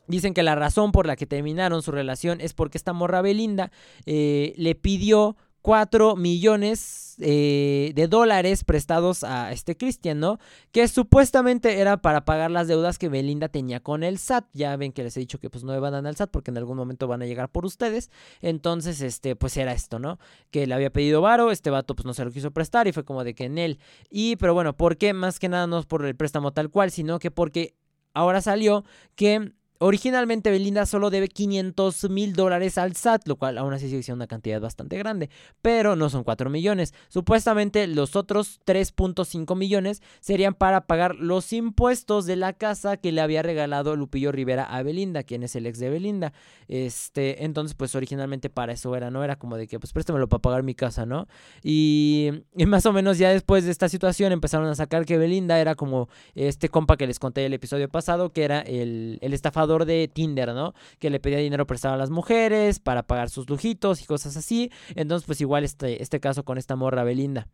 dicen que la razón por la que terminaron su relación es porque esta morra Belinda eh, le pidió 4 millones eh, de dólares prestados a este Cristian, ¿no? Que supuestamente era para pagar las deudas que Belinda tenía con el SAT. Ya ven que les he dicho que pues no le van a dar al SAT porque en algún momento van a llegar por ustedes. Entonces, este, pues era esto, ¿no? Que le había pedido varo, este vato pues no se lo quiso prestar y fue como de que en él. Y, pero bueno, ¿por qué? Más que nada no es por el préstamo tal cual, sino que porque ahora salió que Originalmente Belinda solo debe 500 mil dólares al SAT, lo cual aún así sigue siendo una cantidad bastante grande, pero no son 4 millones. Supuestamente los otros 3.5 millones serían para pagar los impuestos de la casa que le había regalado Lupillo Rivera a Belinda, quien es el ex de Belinda. Este, entonces pues originalmente para eso era, ¿no? Era como de que pues préstamelo para pagar mi casa, ¿no? Y, más o menos ya después de esta situación empezaron a sacar que Belinda era como este compa que les conté el episodio pasado, que era el, el de Tinder, ¿no? Que le pedía dinero prestado a las mujeres para pagar sus lujitos y cosas así. Entonces, pues igual este, este caso con esta morra Belinda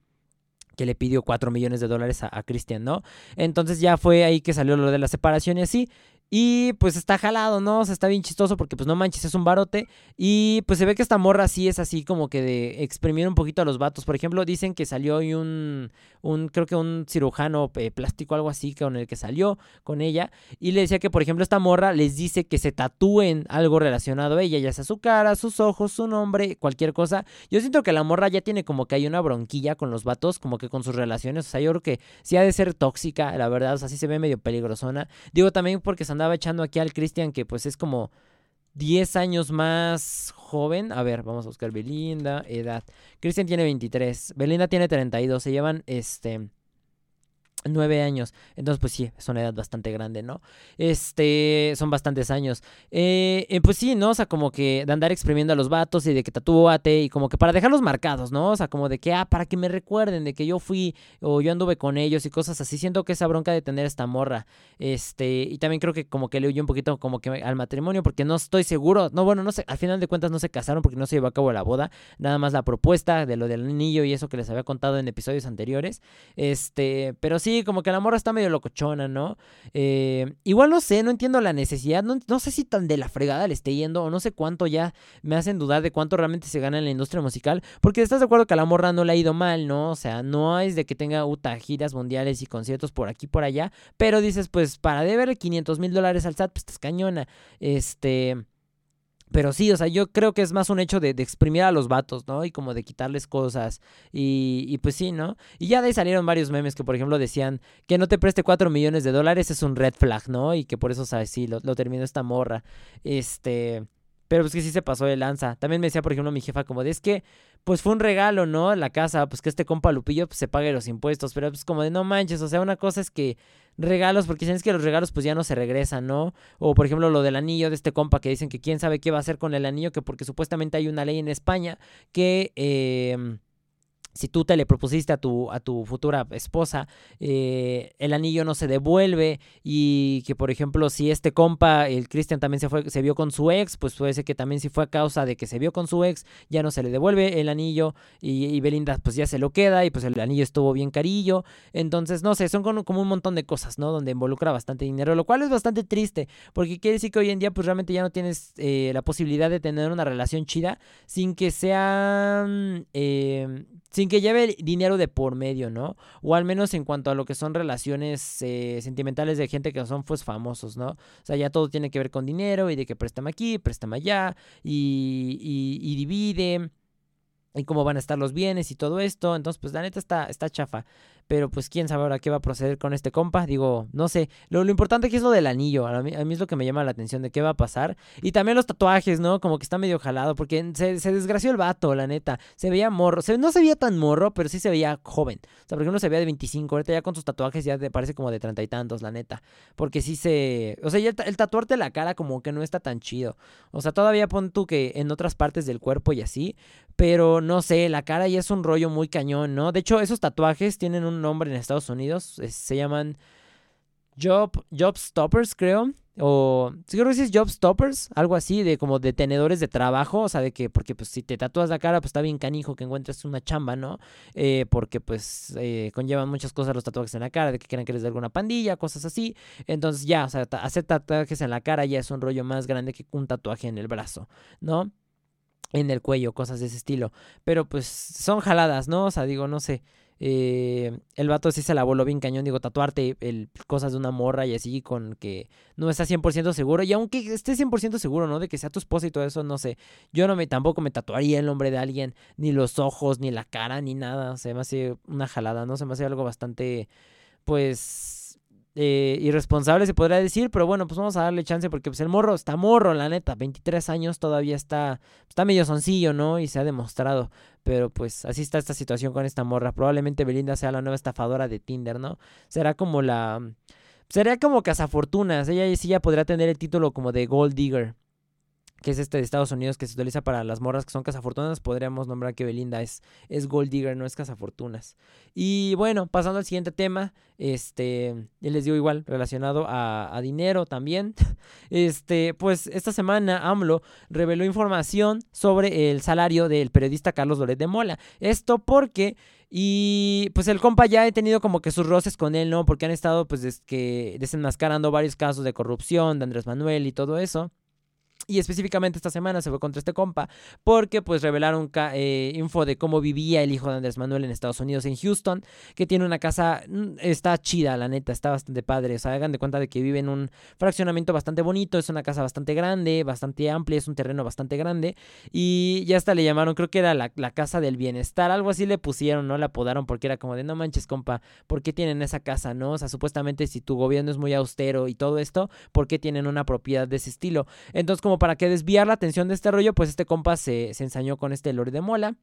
que le pidió 4 millones de dólares a, a Christian, ¿no? Entonces ya fue ahí que salió lo de la separación y así. Y pues está jalado, ¿no? O sea, está bien chistoso porque pues no manches, es un barote. Y pues se ve que esta morra sí es así como que de exprimir un poquito a los vatos. Por ejemplo, dicen que salió hoy un, un creo que un cirujano eh, plástico, algo así, con el que salió con ella. Y le decía que, por ejemplo, esta morra les dice que se tatúen algo relacionado a ella, ya sea su cara, sus ojos, su nombre, cualquier cosa. Yo siento que la morra ya tiene como que hay una bronquilla con los vatos, como que con sus relaciones. O sea, yo creo que sí ha de ser tóxica, la verdad. O sea, sí se ve medio peligrosona. Digo también porque se andaba echando aquí al Cristian, que pues es como 10 años más joven. A ver, vamos a buscar Belinda, edad. Cristian tiene 23, Belinda tiene 32, se llevan este Nueve años. Entonces, pues sí, es una edad bastante grande, ¿no? Este, son bastantes años. Eh, eh, pues sí, ¿no? O sea, como que de andar exprimiendo a los vatos y de que tatúate y como que para dejarlos marcados, ¿no? O sea, como de que, ah, para que me recuerden de que yo fui o yo anduve con ellos y cosas así. Siento que esa bronca de tener esta morra. Este, y también creo que como que le huyó un poquito como que al matrimonio porque no estoy seguro. No, bueno, no sé, al final de cuentas no se casaron porque no se llevó a cabo la boda. Nada más la propuesta de lo del niño y eso que les había contado en episodios anteriores. Este, pero sí como que la morra está medio locochona, ¿no? Eh, igual no sé, no entiendo la necesidad, no, sé si tan de la fregada le esté yendo o no sé cuánto ya me hacen dudar de cuánto realmente se gana en la industria musical, porque estás de acuerdo que a la morra no le ha ido mal, ¿no? O sea, no es de que tenga uta, giras mundiales y conciertos por aquí por allá, pero dices, pues para deber 500 mil dólares al SAT, pues estás cañona, este... Pero sí, o sea, yo creo que es más un hecho de, exprimir a los vatos, ¿no? Y como de quitarles cosas. Y, y, pues sí, ¿no? Y ya de ahí salieron varios memes que, por ejemplo, decían que no te preste 4 millones de dólares es un red flag, ¿no? Y que por eso, ¿sabes? Sí, lo, lo terminó esta morra. Este. Pero pues que sí se pasó de lanza. También me decía, por ejemplo, mi jefa, como de es que, pues fue un regalo, ¿no? La casa, pues que este compa Lupillo pues, se pague los impuestos. Pero pues como de no manches, o sea, una cosa es que regalos, porque dicen que los regalos pues ya no se regresan, ¿no? O por ejemplo lo del anillo de este compa que dicen que quién sabe qué va a hacer con el anillo, que porque supuestamente hay una ley en España que... Eh, si tú te le propusiste a tu, a tu futura esposa, eh, el anillo no se devuelve y que, por ejemplo, si este compa, el Cristian también se, fue, se vio con su ex, pues puede ser que también si fue a causa de que se vio con su ex, ya no se le devuelve el anillo y, Belinda pues ya se lo queda y pues el anillo estuvo bien carillo. Entonces, no sé, son como un montón de cosas, ¿no? Donde involucra bastante dinero, lo cual es bastante triste porque quiere decir que hoy en día pues realmente ya no tienes eh, la posibilidad de tener una relación chida sin que sea... Sin que lleve dinero de por medio, ¿no? O al menos en cuanto a lo que son relaciones eh, sentimentales de gente que son pues famosos, ¿no? O sea, ya todo tiene que ver con dinero y de que préstame aquí, préstame allá y, y, y divide y cómo van a estar los bienes y todo esto. Entonces, pues la neta está chafa. Pero pues quién sabe ahora qué va a proceder con este compa. Digo, no sé. Lo, lo importante aquí es lo del anillo. A mí, a mí, es lo que me llama la atención de qué va a pasar. Y también los tatuajes, ¿no? Como que está medio jalado. Porque se, se desgració el vato, la neta. Se veía morro. No se veía tan morro, pero sí se veía joven. O sea, porque uno se veía de 25. Ahorita ya con sus tatuajes ya te parece como de treinta y tantos, la neta. Porque sí se... O sea, ya el, el tatuarte la cara como que no está tan chido. O sea, todavía pon tú que en otras partes del cuerpo y así. Pero no sé, la cara ya es un rollo muy cañón, ¿no? De hecho, esos tatuajes tienen un nombre en Estados Unidos. Se llaman Job, Job Stoppers, creo. O sí creo que es Job Stoppers, algo así, de como detenedores de trabajo. O sea, de que, porque pues si te tatúas la cara, pues está bien canijo que encuentres una chamba, ¿no? Eh, porque pues eh, conllevan muchas cosas los tatuajes en la cara, de que quieran que les dé alguna pandilla, cosas así. Entonces ya, o sea, hacer tatuajes en la cara ya es un rollo más grande que un tatuaje en el brazo, ¿no? en el cuello, cosas de ese estilo. Pero pues son jaladas, ¿no? O sea, digo, no sé. Eh, el vato sí se la voló bien cañón, digo, tatuarte el, cosas de una morra y así con que no está 100% seguro. Y aunque esté 100% seguro, ¿no? De que sea tu esposa y todo eso, no sé. Yo no me tampoco me tatuaría el nombre de alguien, ni los ojos, ni la cara, ni nada. O se me hace una jalada, ¿no? Se me hace algo bastante, pues eh, irresponsable se podría decir, pero bueno, pues vamos a darle chance porque pues el morro está morro, la neta, 23 años todavía está, está medio soncillo, ¿no? Y se ha demostrado, pero pues así está esta situación con esta morra. Probablemente Belinda sea la nueva estafadora de Tinder, ¿no? Será como la... Sería como cazafortunas, ella sí ya podría tener el título como de Gold Digger que es este de Estados Unidos que se utiliza para las morras que son cazafortunas, podríamos nombrar que Belinda es, es Gold Digger, no es cazafortunas. Y bueno, pasando al siguiente tema, este, les digo igual, relacionado a, dinero también. <laughs> Este, pues esta semana AMLO reveló información sobre el salario del periodista Carlos Loret de Mola. Esto porque y pues el compa ya he tenido como que sus roces con él, ¿no? Porque han estado pues que desenmascarando varios casos de corrupción de Andrés Manuel y todo eso. Y específicamente esta semana se fue contra este compa porque pues revelaron eh, info de cómo vivía el hijo de Andrés Manuel en Estados Unidos, en Houston, que tiene una casa, mm, está chida, la neta, está bastante padre. O sea, hagan de cuenta de que vive en un fraccionamiento bastante bonito, es una casa bastante grande, bastante amplia, es un terreno bastante grande. Y ya hasta le llamaron, creo que era la, la casa del bienestar, algo así le pusieron, ¿no? La apodaron porque era como de no manches, compa, ¿por qué tienen esa casa, no? O sea, supuestamente si tu gobierno es muy austero y todo esto, ¿por qué tienen una propiedad de ese estilo? Entonces, como para que desviar la atención de este rollo, pues este compa se ensañó con este Lore de Mola.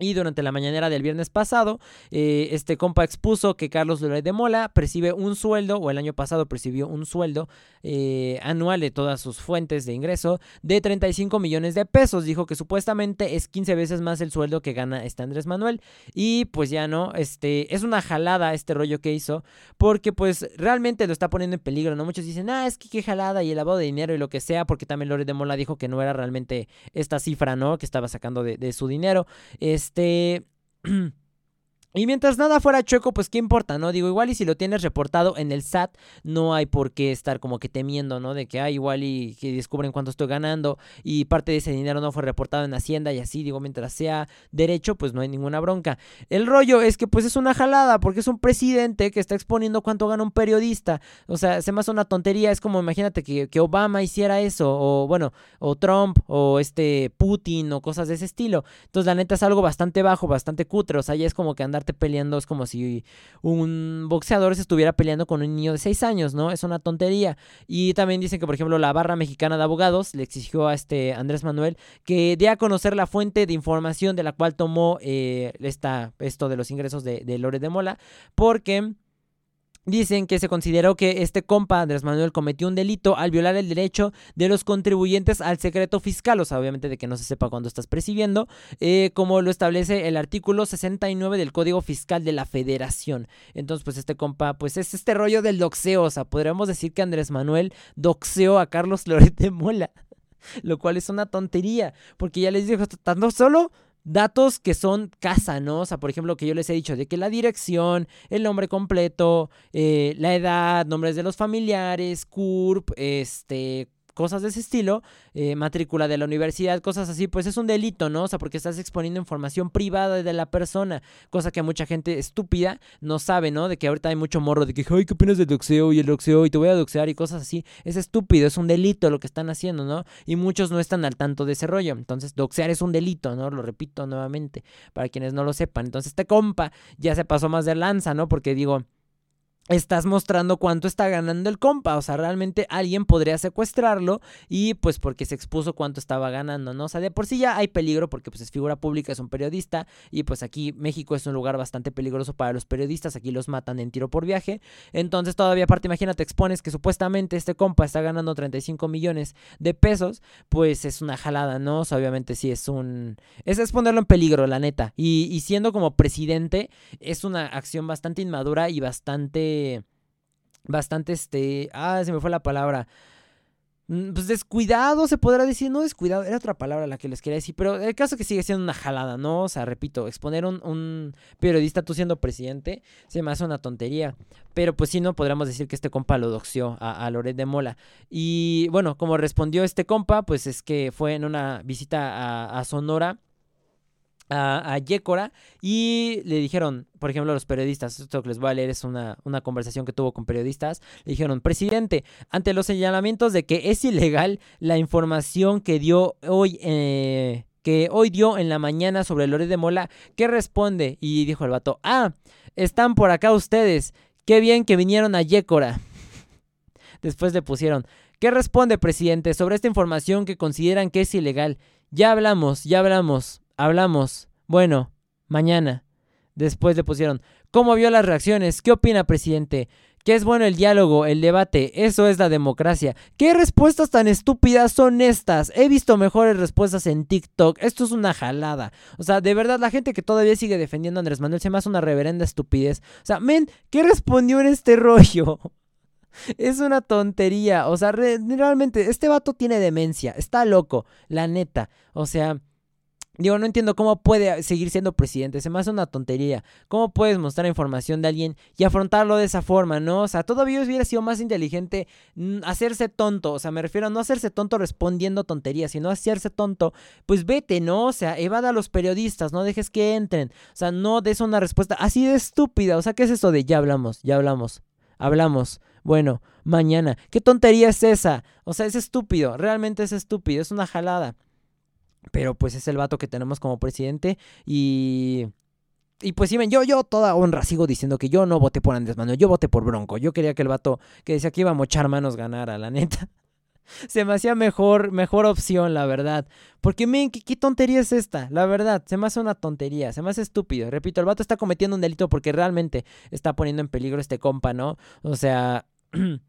Y durante la mañanera del viernes pasado, eh, este compa expuso que Carlos Loret de Mola percibe un sueldo, o el año pasado percibió un sueldo eh, anual de todas sus fuentes de ingreso de 35 millones de pesos. Dijo que supuestamente es 15 veces más el sueldo que gana este Andrés Manuel. Y pues ya no, este, es una jalada este rollo que hizo, porque pues realmente lo está poniendo en peligro, ¿no? Muchos dicen, ah, es que qué jalada y el lavado de dinero y lo que sea, porque también Loret de Mola dijo que no era realmente esta cifra, ¿no? Que estaba sacando de, de su dinero. Este. <clears throat> Y mientras nada fuera chueco, pues qué importa, ¿no? Digo, igual y si lo tienes reportado en el SAT, no hay por qué estar como que temiendo, ¿no? De que, ah, igual y que descubren cuánto estoy ganando y parte de ese dinero no fue reportado en Hacienda y así, digo, mientras sea derecho, pues no hay ninguna bronca. El rollo es que pues es una jalada porque es un presidente que está exponiendo cuánto gana un periodista. O sea, se me hace una tontería, es como imagínate que, que Obama hiciera eso, o bueno, o Trump, o este Putin, o cosas de ese estilo. Entonces, la neta es algo bastante bajo, bastante cutre, o sea, ya es como que andar peleando es como si un boxeador se estuviera peleando con un niño de 6 años, ¿no? Es una tontería. Y también dicen que, por ejemplo, la barra mexicana de abogados le exigió a este Andrés Manuel que dé a conocer la fuente de información de la cual tomó eh, esta, esto de los ingresos de, de Lore de Mola, porque Dicen que se consideró que este compa Andrés Manuel cometió un delito al violar el derecho de los contribuyentes al secreto fiscal, o sea, obviamente de que no se sepa cuándo estás percibiendo, eh, como lo establece el artículo 69 del Código Fiscal de la Federación. Entonces, pues este compa, pues es este rollo del doxeo, o sea, podríamos decir que Andrés Manuel doxeó a Carlos Loret de Mola, <laughs> lo cual es una tontería, porque ya les digo, estando solo datos que son casa, ¿no? O sea, por ejemplo, que yo les he dicho de que la dirección, el nombre completo, eh, la edad, nombres de los familiares, CURP, este, cosas de ese estilo, eh, matrícula de la universidad, cosas así, pues es un delito, ¿no? O sea, porque estás exponiendo información privada de la persona, cosa que mucha gente estúpida no sabe, ¿no? De que ahorita hay mucho morro de que, ay, ¿qué opinas del doxeo y el doxeo y te voy a doxear y cosas así? Es estúpido, es un delito lo que están haciendo, ¿no? Y muchos no están al tanto de ese rollo. Entonces, doxear es un delito, ¿no? Lo repito nuevamente, para quienes no lo sepan. Entonces, este compa ya se pasó más de lanza, ¿no? Porque digo, estás mostrando cuánto está ganando el compa. O sea, realmente alguien podría secuestrarlo y pues porque se expuso cuánto estaba ganando, ¿no? O sea, de por sí ya hay peligro porque pues es figura pública, es un periodista y pues aquí México es un lugar bastante peligroso para los periodistas, aquí los matan en tiro por viaje. Entonces todavía aparte, imagínate, expones que supuestamente este compa está ganando 35 millones de pesos, pues es una jalada, ¿no? O sea, obviamente sí es un... Es, es ponerlo en peligro, la neta. Y, y siendo como presidente es una acción bastante inmadura y bastante bastante, este, ah, se me fue la palabra. Mm, pues descuidado, se podrá decir, no descuidado, era otra palabra la que les quería decir, pero el caso que sigue siendo una jalada, ¿no? O sea, repito, exponer un, un periodista tú siendo presidente se me hace una tontería, pero pues sí, no podríamos decir que este compa lo doxió a, a Loret de Mola. Y bueno, como respondió este compa, pues es que fue en una visita a, a Sonora a, Yécora y le dijeron, por ejemplo, a los periodistas, esto que les voy a leer es una, una, conversación que tuvo con periodistas, le dijeron, presidente, ante los señalamientos de que es ilegal la información que dio hoy, eh, que hoy dio en la mañana sobre Loret de Mola, ¿qué responde? Y dijo el vato, ah, están por acá ustedes, qué bien que vinieron a Yécora. <laughs> Después le pusieron, ¿qué responde, presidente, sobre esta información que consideran que es ilegal? Ya hablamos, ya hablamos. Hablamos. Bueno, mañana. Después le pusieron, ¿cómo vio las reacciones? ¿Qué opina, presidente? ¿Qué es bueno el diálogo, el debate? Eso es la democracia. ¿Qué respuestas tan estúpidas son estas? He visto mejores respuestas en TikTok. Esto es una jalada. O sea, de verdad, la gente que todavía sigue defendiendo a Andrés Manuel se me hace una reverenda estupidez. O sea, men, ¿qué respondió en este <laughs> rollo? Es una tontería. O sea, realmente, este vato tiene demencia. Está loco, la neta. O sea, Digo, no entiendo cómo puede seguir siendo presidente, se me hace una tontería. ¿Cómo puedes mostrar información de alguien y afrontarlo de esa forma, no? O sea, todavía hubiera sido más inteligente hacerse tonto, o sea, me refiero a no hacerse tonto respondiendo tonterías, sino hacerse tonto, pues vete, ¿no? O sea, evada a los periodistas, no dejes que entren, o sea, no des una respuesta así de estúpida, o sea, ¿qué es eso de ya hablamos, ya hablamos, hablamos? Bueno, mañana, ¿qué tontería es esa? O sea, es estúpido, realmente es estúpido, es una jalada. Pero pues es el vato que tenemos como presidente y... Y pues sí, yo, yo toda honra sigo diciendo que yo no voté por Andrés Manuel, yo voté por Bronco. Yo quería que el vato que decía que iba a mochar manos ganara, la neta. <laughs> Se me hacía mejor, mejor opción, la verdad. Porque, men, ¿qué, ¿qué, tontería es esta? La verdad, se me hace una tontería, se me hace estúpido. Repito, el vato está cometiendo un delito porque realmente está poniendo en peligro este compa, ¿no? O sea... <clears throat>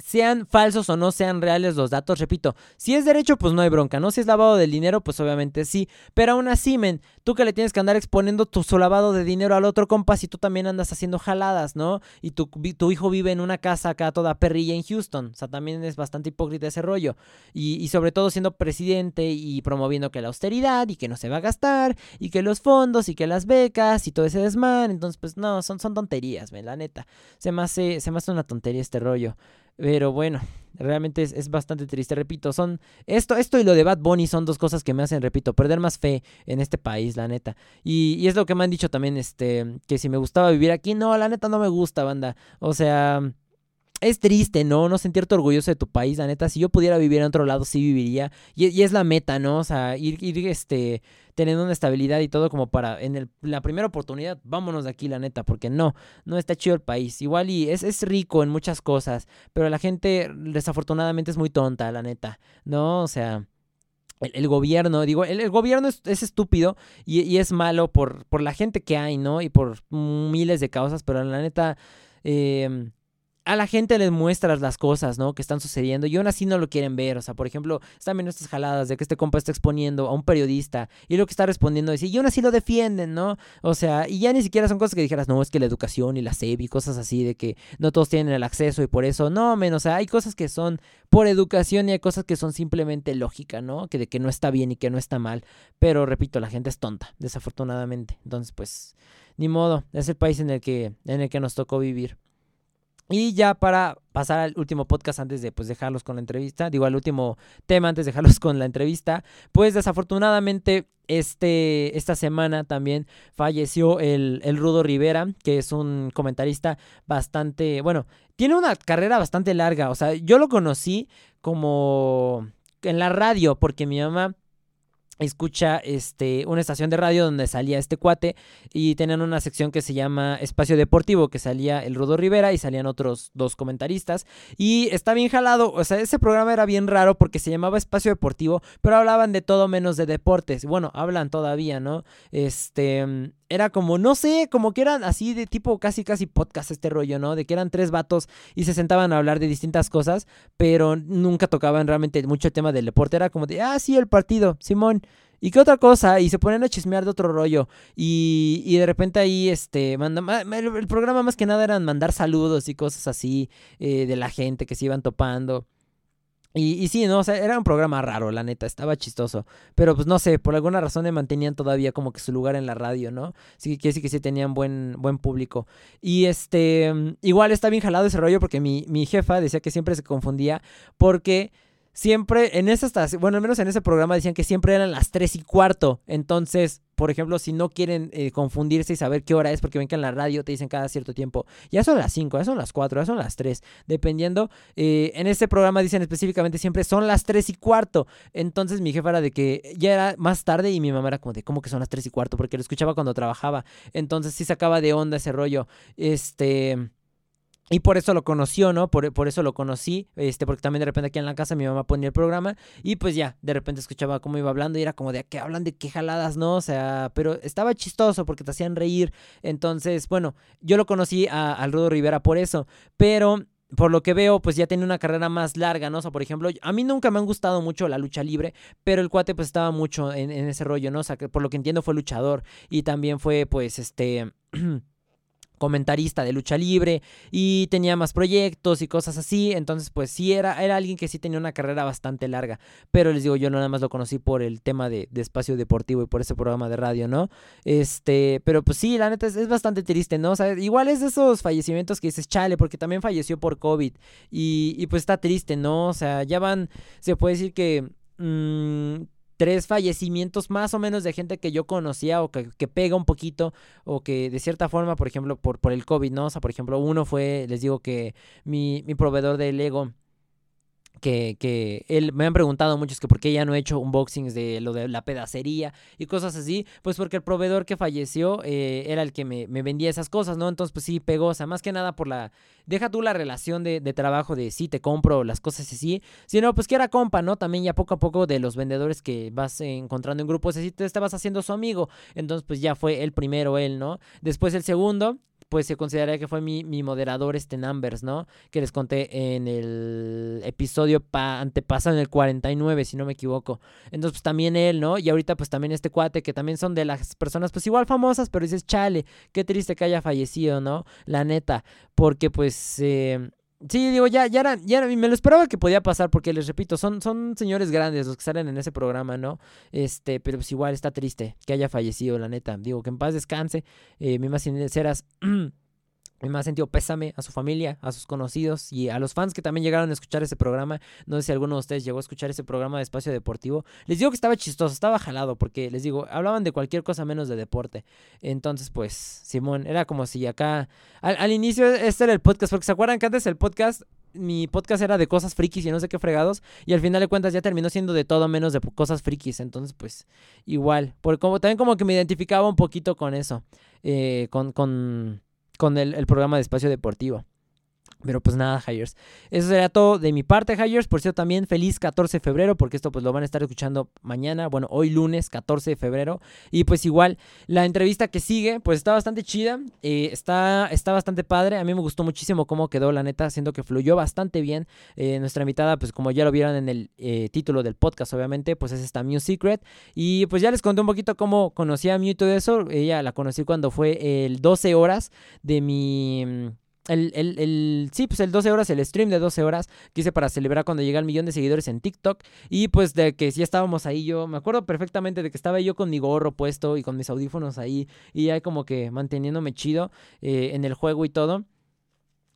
sean falsos o no sean reales los datos, repito, si es derecho, pues no hay bronca, ¿no? Si es lavado del dinero, pues obviamente sí. Pero aún así, men, tú que le tienes que andar exponiendo tu lavado de dinero al otro compa si tú también andas haciendo jaladas, ¿no? Y tu, hijo vive en una casa acá toda perrilla en Houston. O sea, también es bastante hipócrita ese rollo. Y, sobre todo siendo presidente y promoviendo que la austeridad y que no se va a gastar y que los fondos y que las becas y todo ese desmán. Entonces, pues no, son, son tonterías, men, la neta. Se me hace, se me hace una tontería este rollo. Pero bueno, realmente es, bastante triste. Repito, son. Esto, esto y lo de Bad Bunny son dos cosas que me hacen, repito, perder más fe en este país, la neta. Y, y es lo que me han dicho también, este, que si me gustaba vivir aquí, no, la neta no me gusta, banda. O sea es triste, ¿no? No sentirte orgulloso de tu país, la neta. Si yo pudiera vivir en otro lado, sí viviría. Y, es la meta, ¿no? O sea, ir, ir, este, teniendo una estabilidad y todo como para, en el, la primera oportunidad, vámonos de aquí, la neta, porque no, no está chido el país. Igual y es, es rico en muchas cosas, pero la gente desafortunadamente es muy tonta, la neta, ¿no? O sea... El, gobierno, digo, el, gobierno es, es estúpido y, y, es malo por, por la gente que hay, ¿no? Y por miles de causas, pero la neta, eh, a la gente les muestras las cosas, ¿no? Que están sucediendo y aún así no lo quieren ver. O sea, por ejemplo, están viendo estas jaladas de que este compa está exponiendo a un periodista y lo que está respondiendo es, y aún así lo defienden, ¿no? O sea, y ya ni siquiera son cosas que dijeras, no, es que la educación y la SEB y cosas así de que no todos tienen el acceso y por eso, no, menos, o sea, hay cosas que son por educación y hay cosas que son simplemente lógica, ¿no? Que de que no está bien y que no está mal. Pero repito, la gente es tonta, desafortunadamente. Entonces, pues, ni modo, es el país en el que, en el que nos tocó vivir. Y ya para pasar al último podcast antes de pues dejarlos con la entrevista, digo al último tema antes de dejarlos <laughs> con la entrevista, pues desafortunadamente este, esta semana también falleció el, el Rudo Rivera, que es un comentarista bastante, bueno, tiene una carrera bastante larga, o sea, yo lo conocí como en la radio porque mi mamá escucha este una estación de radio donde salía este cuate y tenían una sección que se llama Espacio Deportivo que salía el Rudo Rivera y salían otros dos comentaristas y está bien jalado, o sea, ese programa era bien raro porque se llamaba Espacio Deportivo, pero hablaban de todo menos de deportes. Bueno, hablan todavía, ¿no? Este era como, no sé, como que eran así de tipo casi casi podcast este rollo, ¿no? De que eran tres vatos y se sentaban a hablar de distintas cosas, pero nunca tocaban realmente mucho el tema del deporte. Era como de, ah, sí, el partido, Simón. ¿Y qué otra cosa? Y se ponen a chismear de otro rollo. Y, y de repente ahí, este, manda, el, programa más que nada eran mandar saludos y cosas así eh, de la gente que se iban topando. Y, y, sí, no, o sea, era un programa raro, la neta, estaba chistoso. Pero pues no sé, por alguna razón le mantenían todavía como que su lugar en la radio, ¿no? Sí, que sí que sí tenían buen, buen público. Y este, igual está bien jalado ese rollo porque mi, mi jefa decía que siempre se confundía porque siempre en esa estación, bueno, al menos en ese programa decían que siempre eran las 3 y cuarto. Entonces, por ejemplo, si no quieren eh, confundirse y saber qué hora es, porque ven que en la radio te dicen cada cierto tiempo, ya son las 5, ya son las 4, ya son las 3, dependiendo. Eh, en ese programa dicen específicamente siempre son las 3 y cuarto. Entonces mi jefa era de que ya era más tarde y mi mamá era como de, ¿cómo que son las 3 y cuarto? Porque lo escuchaba cuando trabajaba. Entonces sí sacaba de onda ese rollo. Este... Y por eso lo conoció, ¿no? Por, por, eso lo conocí, este, porque también de repente aquí en la casa mi mamá ponía el programa y pues ya, de repente escuchaba cómo iba hablando y era como de, ¿qué hablan de qué jaladas, no? O sea, pero estaba chistoso porque te hacían reír. Entonces, bueno, yo lo conocí a, al Rudo Rivera por eso, pero por lo que veo, pues ya tiene una carrera más larga, ¿no? O sea, por ejemplo, a mí nunca me han gustado mucho la lucha libre, pero el cuate pues estaba mucho en, en ese rollo, ¿no? O sea, que por lo que entiendo fue luchador y también fue pues este... <clears throat> comentarista de lucha libre y tenía más proyectos y cosas así, entonces pues sí era, era alguien que sí tenía una carrera bastante larga, pero les digo, yo nada más lo conocí por el tema de, espacio deportivo y por ese programa de radio, ¿no? Este, pero pues sí, la neta es, bastante triste, ¿no? O sea, igual es de esos fallecimientos que dices, chale, porque también falleció por COVID y, pues está triste, ¿no? O sea, ya van, se puede decir que... Mmm, tres fallecimientos más o menos de gente que yo conocía o que, pega un poquito o que de cierta forma, por ejemplo, por, por el COVID, ¿no? O sea, por ejemplo, uno fue, les digo que mi, mi proveedor de Lego que, que él me han preguntado muchos que por qué ya no he hecho unboxings de lo de la pedacería y cosas así, pues porque el proveedor que falleció eh, era el que me, vendía esas cosas, ¿no? Entonces, pues sí, pegó, o sea, más que nada por la, deja tú la relación de, trabajo de sí, te compro las cosas así, sino pues que era compa, ¿no? También ya poco a poco de los vendedores que vas encontrando en grupos así, te estabas haciendo su amigo, entonces pues ya fue el primero él, ¿no? Después el segundo, pues se consideraría que fue mi, moderador este Numbers, ¿no? Que les conté en el episodio antepasado, en el 49, si no me equivoco. Entonces, pues también él, ¿no? Y ahorita, pues también este cuate, que también son de las personas, pues igual famosas, pero dices, chale, qué triste que haya fallecido, ¿no? La neta, porque pues... Eh, Sí, digo, ya, ya, era, ya me lo esperaba que podía pasar porque les repito, son, son señores grandes los que salen en ese programa, ¿no? Este, pero pues igual está triste que haya fallecido, la neta. Digo, que en paz descanse. Eh, mi más sinceras <clears throat> me ha sentido pésame a su familia, a sus conocidos y a los fans que también llegaron a escuchar ese programa. No sé si alguno de ustedes llegó a escuchar ese programa de Espacio Deportivo. Les digo que estaba chistoso, estaba jalado, porque les digo, hablaban de cualquier cosa menos de deporte. Entonces, pues, Simón, era como si acá. Al, inicio, este era el podcast, porque se acuerdan que antes el podcast mi podcast era de cosas frikis y no sé qué fregados. Y al final de cuentas ya terminó siendo de todo menos de cosas frikis. Entonces, pues, igual. Porque como, también como que me identificaba un poquito con eso. Eh, con, con, con el, el programa de espacio deportivo. Pero pues nada, Hires. Eso sería todo de mi parte, Hires. Por cierto, también feliz 14 de febrero, porque esto pues lo van a estar escuchando mañana, bueno, hoy lunes 14 de febrero. Y pues igual, la entrevista que sigue, pues está bastante chida, eh, está, está bastante padre. A mí me gustó muchísimo cómo quedó, la neta, siendo que fluyó bastante bien. Eh, nuestra invitada, pues como ya lo vieron en el eh, título del podcast, obviamente, pues es esta Mew Secret. Y pues ya les conté un poquito cómo conocí a Mew y todo eso. Ella la conocí cuando fue el 12 horas de mi el, el, el, sí, pues el 12 horas, el stream de 12 horas que hice para celebrar cuando llegué al millón de seguidores en TikTok. Y pues de que sí estábamos ahí yo, me acuerdo perfectamente de que estaba yo con mi gorro puesto y con mis audífonos ahí y ahí como que manteniéndome chido eh, en el juego y todo.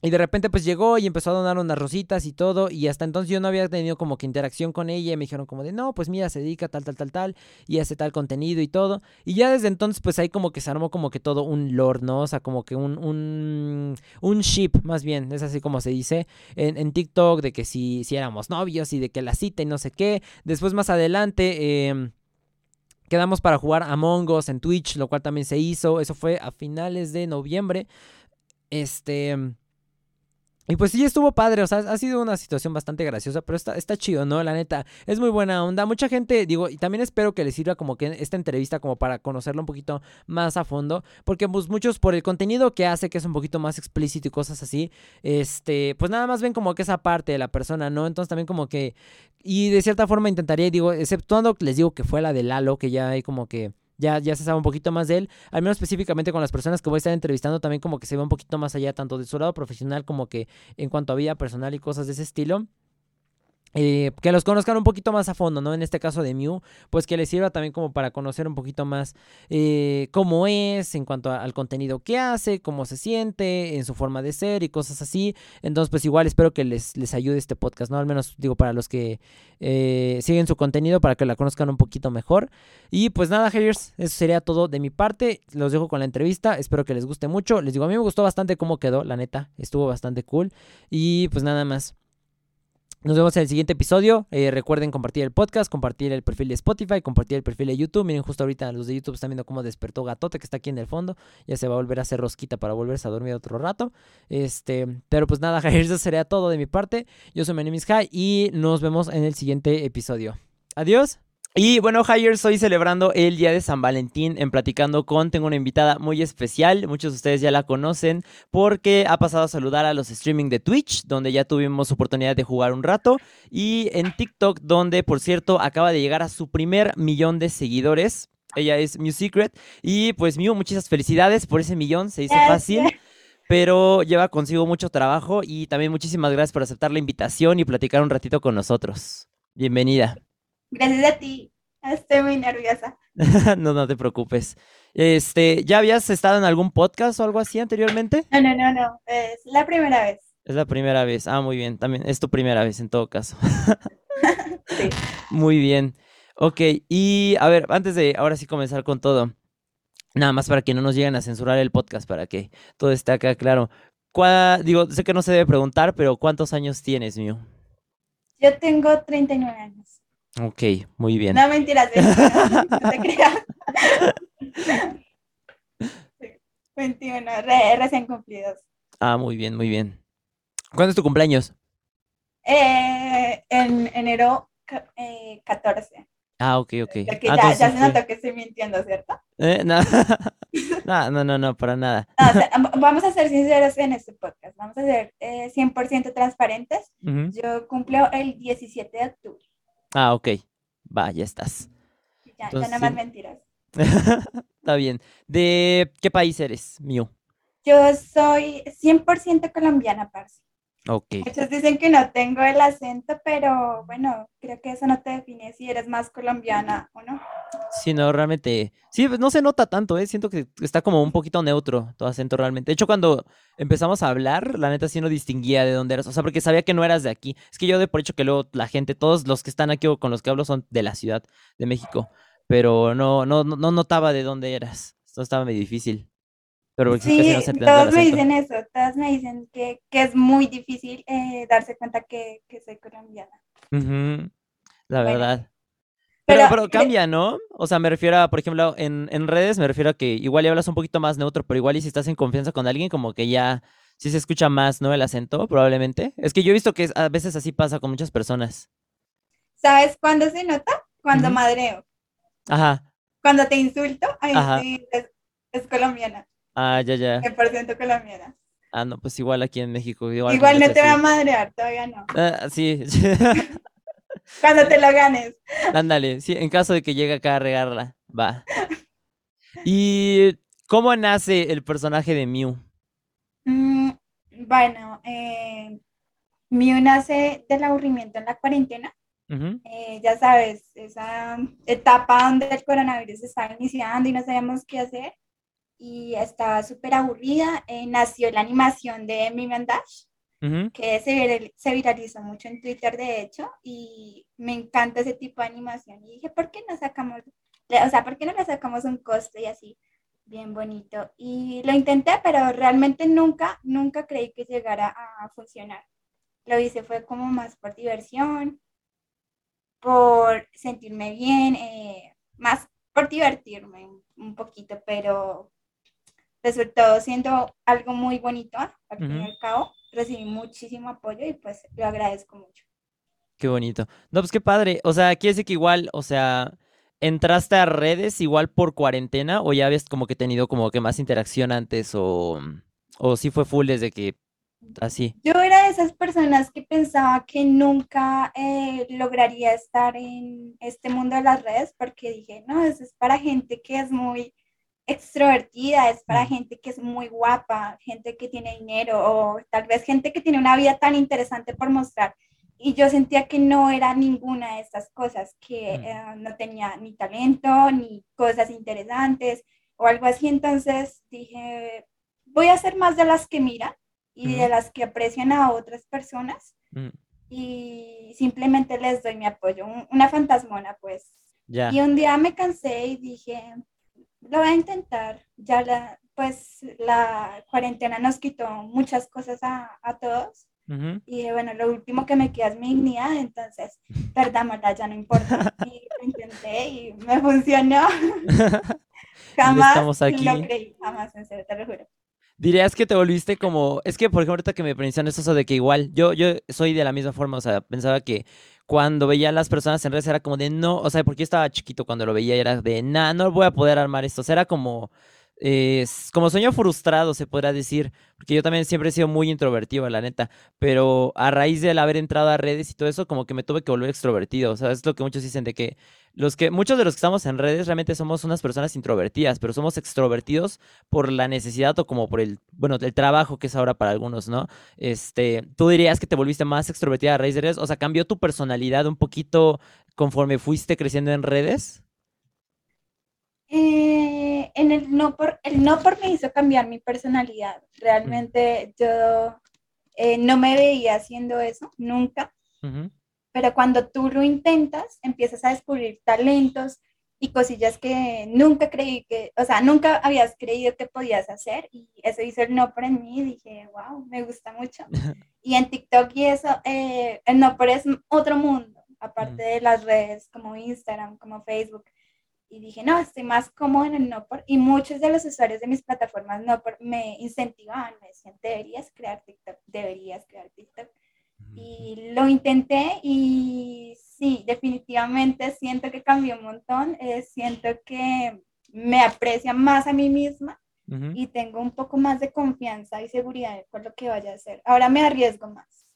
Y de repente pues llegó y empezó a donar unas rositas y todo. Y hasta entonces yo no había tenido como que interacción con ella. Y me dijeron como de, no, pues mira, se dedica tal, tal, tal, tal. Y hace tal contenido y todo. Y ya desde entonces pues ahí como que se armó como que todo un lore, ¿no? O sea, como que un, un, un ship más bien. Es así como se dice en, en TikTok de que si, si éramos novios y de que la cita y no sé qué. Después más adelante... Eh, Quedamos para jugar Among Us en Twitch, lo cual también se hizo. Eso fue a finales de noviembre. Este. Y pues sí, estuvo padre, o sea, ha sido una situación bastante graciosa, pero está, está chido, ¿no? La neta, es muy buena onda. Mucha gente, digo, y también espero que les sirva como que esta entrevista como para conocerlo un poquito más a fondo, porque pues muchos por el contenido que hace, que es un poquito más explícito y cosas así, este, pues nada más ven como que esa parte de la persona, ¿no? Entonces también como que, y de cierta forma intentaría, digo, exceptuando, les digo que fue la de Lalo, que ya hay como que ya, ya se sabe un poquito más de él, al menos específicamente con las personas que voy a estar entrevistando, también como que se ve un poquito más allá, tanto de su lado profesional como que en cuanto a vida personal y cosas de ese estilo. Eh, que los conozcan un poquito más a fondo, ¿no? En este caso de Mew, pues que les sirva también como para conocer un poquito más eh, cómo es en cuanto al contenido que hace, cómo se siente, en su forma de ser y cosas así. Entonces, pues igual espero que les, les ayude este podcast, ¿no? Al menos digo para los que eh, siguen su contenido, para que la conozcan un poquito mejor. Y pues nada, haters, eso sería todo de mi parte. Los dejo con la entrevista, espero que les guste mucho. Les digo, a mí me gustó bastante cómo quedó, la neta, estuvo bastante cool. Y pues nada más. Nos vemos en el siguiente episodio. Eh, recuerden compartir el podcast, compartir el perfil de Spotify, compartir el perfil de YouTube. Miren, justo ahorita los de YouTube están viendo cómo despertó Gatote, que está aquí en el fondo. Ya se va a volver a hacer rosquita para volverse a dormir otro rato. Este, pero pues nada, <laughs> eso sería todo de mi parte. Yo soy Manimis High y nos vemos en el siguiente episodio. Adiós. Y bueno, Hires, estoy celebrando el día de San Valentín en Platicando con. Tengo una invitada muy especial, muchos de ustedes ya la conocen, porque ha pasado a saludar a los streaming de Twitch, donde ya tuvimos oportunidad de jugar un rato, y en TikTok, donde por cierto acaba de llegar a su primer millón de seguidores. Ella es Mew Secret, y pues Mew, muchas felicidades por ese millón, se hizo fácil. Pero lleva consigo mucho trabajo y también muchísimas gracias por aceptar la invitación y platicar un ratito con nosotros. Bienvenida. Gracias a ti. Estoy muy nerviosa. <laughs> no, no te preocupes. Este, ¿ya habías estado en algún podcast o algo así anteriormente? No, no, no, no. Es la primera vez. Es la primera vez. Ah, muy bien. También es tu primera vez en todo caso. <laughs> <laughs> sí. Muy bien. Ok, y a ver, antes de ahora sí comenzar con todo, nada más para que no nos lleguen a censurar el podcast, para que todo esté acá claro. Digo, sé que no se debe preguntar, pero ¿cuántos años tienes, mío? Yo tengo 39 años. Ok, muy bien. No, mentiras, no te creas. <laughs> 21, recién cumplidos. Ah, muy bien, muy bien. ¿Cuándo es tu cumpleaños? Eh, en enero eh, 14. Ah, ok, ok. ah, ya, ya se nota que estoy mintiendo, ¿cierto? Eh, no. <laughs> no, no, no, para nada. vamos a ser sinceros en este podcast. Vamos a ser 100% eh, transparentes. Yo cumplo el 17 de octubre. Ah, ok. Va, ya estás. Ya, ya nada más mentiras. <laughs> Está bien. ¿De qué país eres, mío? Yo soy 100% colombiana, parce. Ok. Muchos dicen que no tengo el acento, pero bueno, creo que eso no te define si eres más colombiana o no. Sí, no, realmente. Sí, pues no se nota tanto, ¿eh? Siento que está como un poquito neutro tu acento realmente. De hecho, cuando empezamos a hablar, la neta sí no distinguía de dónde eras. O sea, porque sabía que no eras de aquí. Es que yo de por hecho que luego la gente, todos los que están aquí o con los que hablo son de la Ciudad de México. Pero no, no, no notaba de dónde eras. Esto estaba muy difícil. Pero sí, todos me dicen eso, todos me dicen que, que es muy difícil eh, darse cuenta que, que soy colombiana. La verdad. Pero, pero, cambia, ¿no? O sea, me refiero a, por ejemplo, en, en redes me refiero a que igual ya hablas un poquito más neutro, pero igual y si estás en confianza con alguien, como que ya sí se escucha más, ¿no? El acento, probablemente. Es que yo he visto que a veces así pasa con muchas personas. ¿Sabes cuándo se nota? Cuando madreo. Ajá. Cuando te insulto, ahí sí es colombiana. Ah, ya, ya. 100% colombiana. Ah, no, pues igual aquí en México. Igual, igual no te voy a madrear, todavía no. Ah, sí. <laughs> Cuando te lo ganes. <laughs> Ándale, sí, en caso de que llegue acá a regarla, va. ¿Y cómo nace el personaje de Mew? Mm, bueno, eh, Mew nace del aburrimiento en la cuarentena. Eh, ya sabes, esa etapa donde el coronavirus estaba iniciando y no sabíamos qué hacer y estaba súper aburrida. Eh, nació la animación de Mimian Dash, que se, se viralizó mucho en Twitter, de hecho, y me encanta ese tipo de animación. Y dije, ¿por qué no sacamos, o sea, ¿por qué no le sacamos un coste y así? Bien bonito. Y lo intenté, pero realmente nunca, nunca creí que llegara a funcionar. Lo hice fue como más por diversión, por sentirme bien, eh, más por divertirme un poquito, pero resultó siendo algo muy bonito, al fin y al cabo. Recibí muchísimo apoyo y pues lo agradezco mucho. Qué bonito. No, pues qué padre. O sea, quiere decir que igual, o sea, entraste a redes igual por cuarentena o ya habías como que tenido como que más interacción antes o, o sí fue full desde que así. Yo era de esas personas que pensaba que nunca eh, lograría estar en este mundo de las redes porque dije, no, eso es para gente que es muy extrovertida, es para gente que es muy guapa, gente que tiene dinero o tal vez gente que tiene una vida tan interesante por mostrar. Y yo sentía que no era ninguna de estas cosas, que eh, no tenía ni talento, ni cosas interesantes o algo así. Entonces dije, voy a ser más de las que miran y de las que aprecian a otras personas mm. y simplemente les doy mi apoyo, una fantasmona pues. Y un día me cansé y dije, lo voy a intentar, ya la, pues la cuarentena nos quitó muchas cosas a, a todos. Y bueno, lo último que me queda es mi dignidad, entonces perdámosla, ya no importa. Y lo intenté y me funcionó. <laughs> jamás lo creí, jamás, en serio, te lo juro. Dirías que te volviste como, es que por ejemplo ahorita que me mencionas eso de que igual, yo, yo soy de la misma forma, o sea, pensaba que cuando veía a las personas en redes era como de no, o sea, porque yo estaba chiquito cuando lo veía era de, nah, no voy a poder armar esto, o sea, era como, es como sueño frustrado, se podrá decir, porque yo también siempre he sido muy introvertido, la neta, pero a raíz del haber entrado a redes y todo eso, como que me tuve que volver extrovertido, o sea, es lo que muchos dicen de que los que, muchos de los que estamos en redes realmente somos unas personas introvertidas, pero somos extrovertidos por la necesidad o como por el, bueno, el trabajo que es ahora para algunos, ¿no? Este, tú dirías que te volviste más extrovertida a raíz de redes, o sea, cambió tu personalidad un poquito conforme fuiste creciendo en redes. Eh, en el no por el no por me hizo cambiar mi personalidad. Realmente yo eh, no me veía haciendo eso nunca. Pero cuando tú lo intentas, empiezas a descubrir talentos y cosillas que nunca creí que, o sea, nunca habías creído que podías hacer y eso hizo el no por en mí y dije, wow, me gusta mucho. <laughs> y en TikTok y eso, eh, el no por es otro mundo, aparte de las redes como Instagram, como Facebook y dije, no, estoy más cómodo en el no por, y muchos de los usuarios de mis plataformas no por me incentivaban, me decían, deberías crear TikTok, deberías crear TikTok. Y lo intenté y sí, definitivamente siento que cambió un montón, eh, siento que me aprecia más a mí misma y tengo un poco más de confianza y seguridad con lo que vaya a hacer. Ahora me arriesgo más,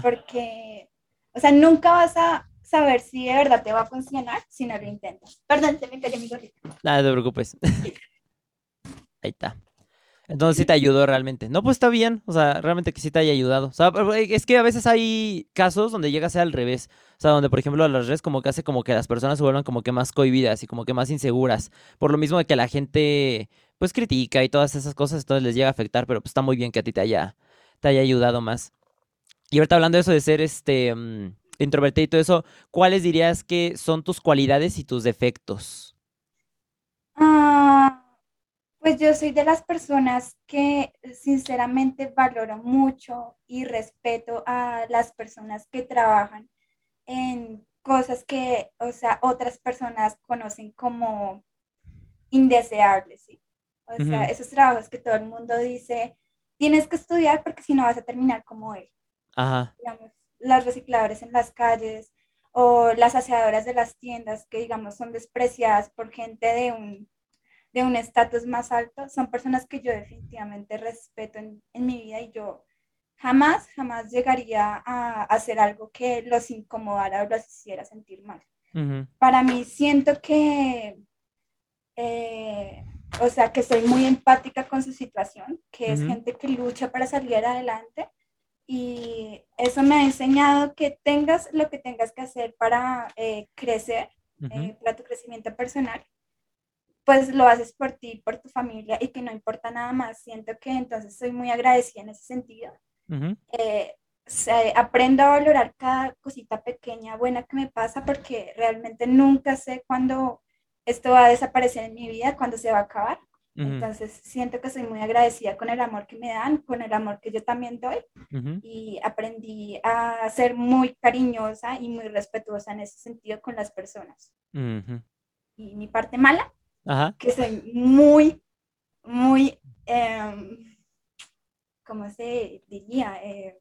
porque, o sea, nunca vas a saber si de verdad te va a funcionar si no lo intentas. Perdón, te me cayó mi gorrito. Nada, no te preocupes. <laughs> Ahí está. Entonces sí te ayudó realmente. No, pues está bien. O sea, realmente que sí te haya ayudado. O sea, es que a veces hay casos donde llega a ser al revés. O sea, donde, por ejemplo, las redes como que hace como que las personas se vuelvan como que más cohibidas y como que más inseguras. Por lo mismo de que la gente, pues, critica y todas esas cosas, entonces les llega a afectar. Pero pues está muy bien que a ti te haya, te haya ayudado más. Y ahorita hablando de eso de ser este... Mm, introvertido y todo eso, ¿cuáles dirías que son tus cualidades y tus defectos? Ah, pues yo soy de las personas que sinceramente valoro mucho y respeto a las personas que trabajan en cosas que, o sea, otras personas conocen como indeseables, ¿sí? O sea, esos trabajos que todo el mundo dice, tienes que estudiar porque si no vas a terminar como él. Ajá las recicladores en las calles o las aseadoras de las tiendas que digamos son despreciadas por gente de un de un estatus más alto, son personas que yo definitivamente respeto en, mi vida y yo jamás, jamás llegaría a, hacer algo que los incomodara o los hiciera sentir mal. Para mí siento que, eh, o sea, que soy muy empática con su situación, que es gente que lucha para salir adelante y eso me ha enseñado que tengas lo que tengas que hacer para eh, crecer, eh, para tu crecimiento personal. pues lo haces por ti, por tu familia y que no importa nada más. Siento que entonces soy muy agradecida en ese sentido. Eh, aprendo a valorar cada cosita pequeña, buena que me pasa porque realmente nunca sé cuándo esto va a desaparecer en mi vida, cuándo se va a acabar. Entonces siento que soy muy agradecida con el amor que me dan, con el amor que yo también doy y aprendí a ser muy cariñosa y muy respetuosa en ese sentido con las personas. Y mi parte mala, que soy muy, muy, eh, ¿cómo se diría? Eh,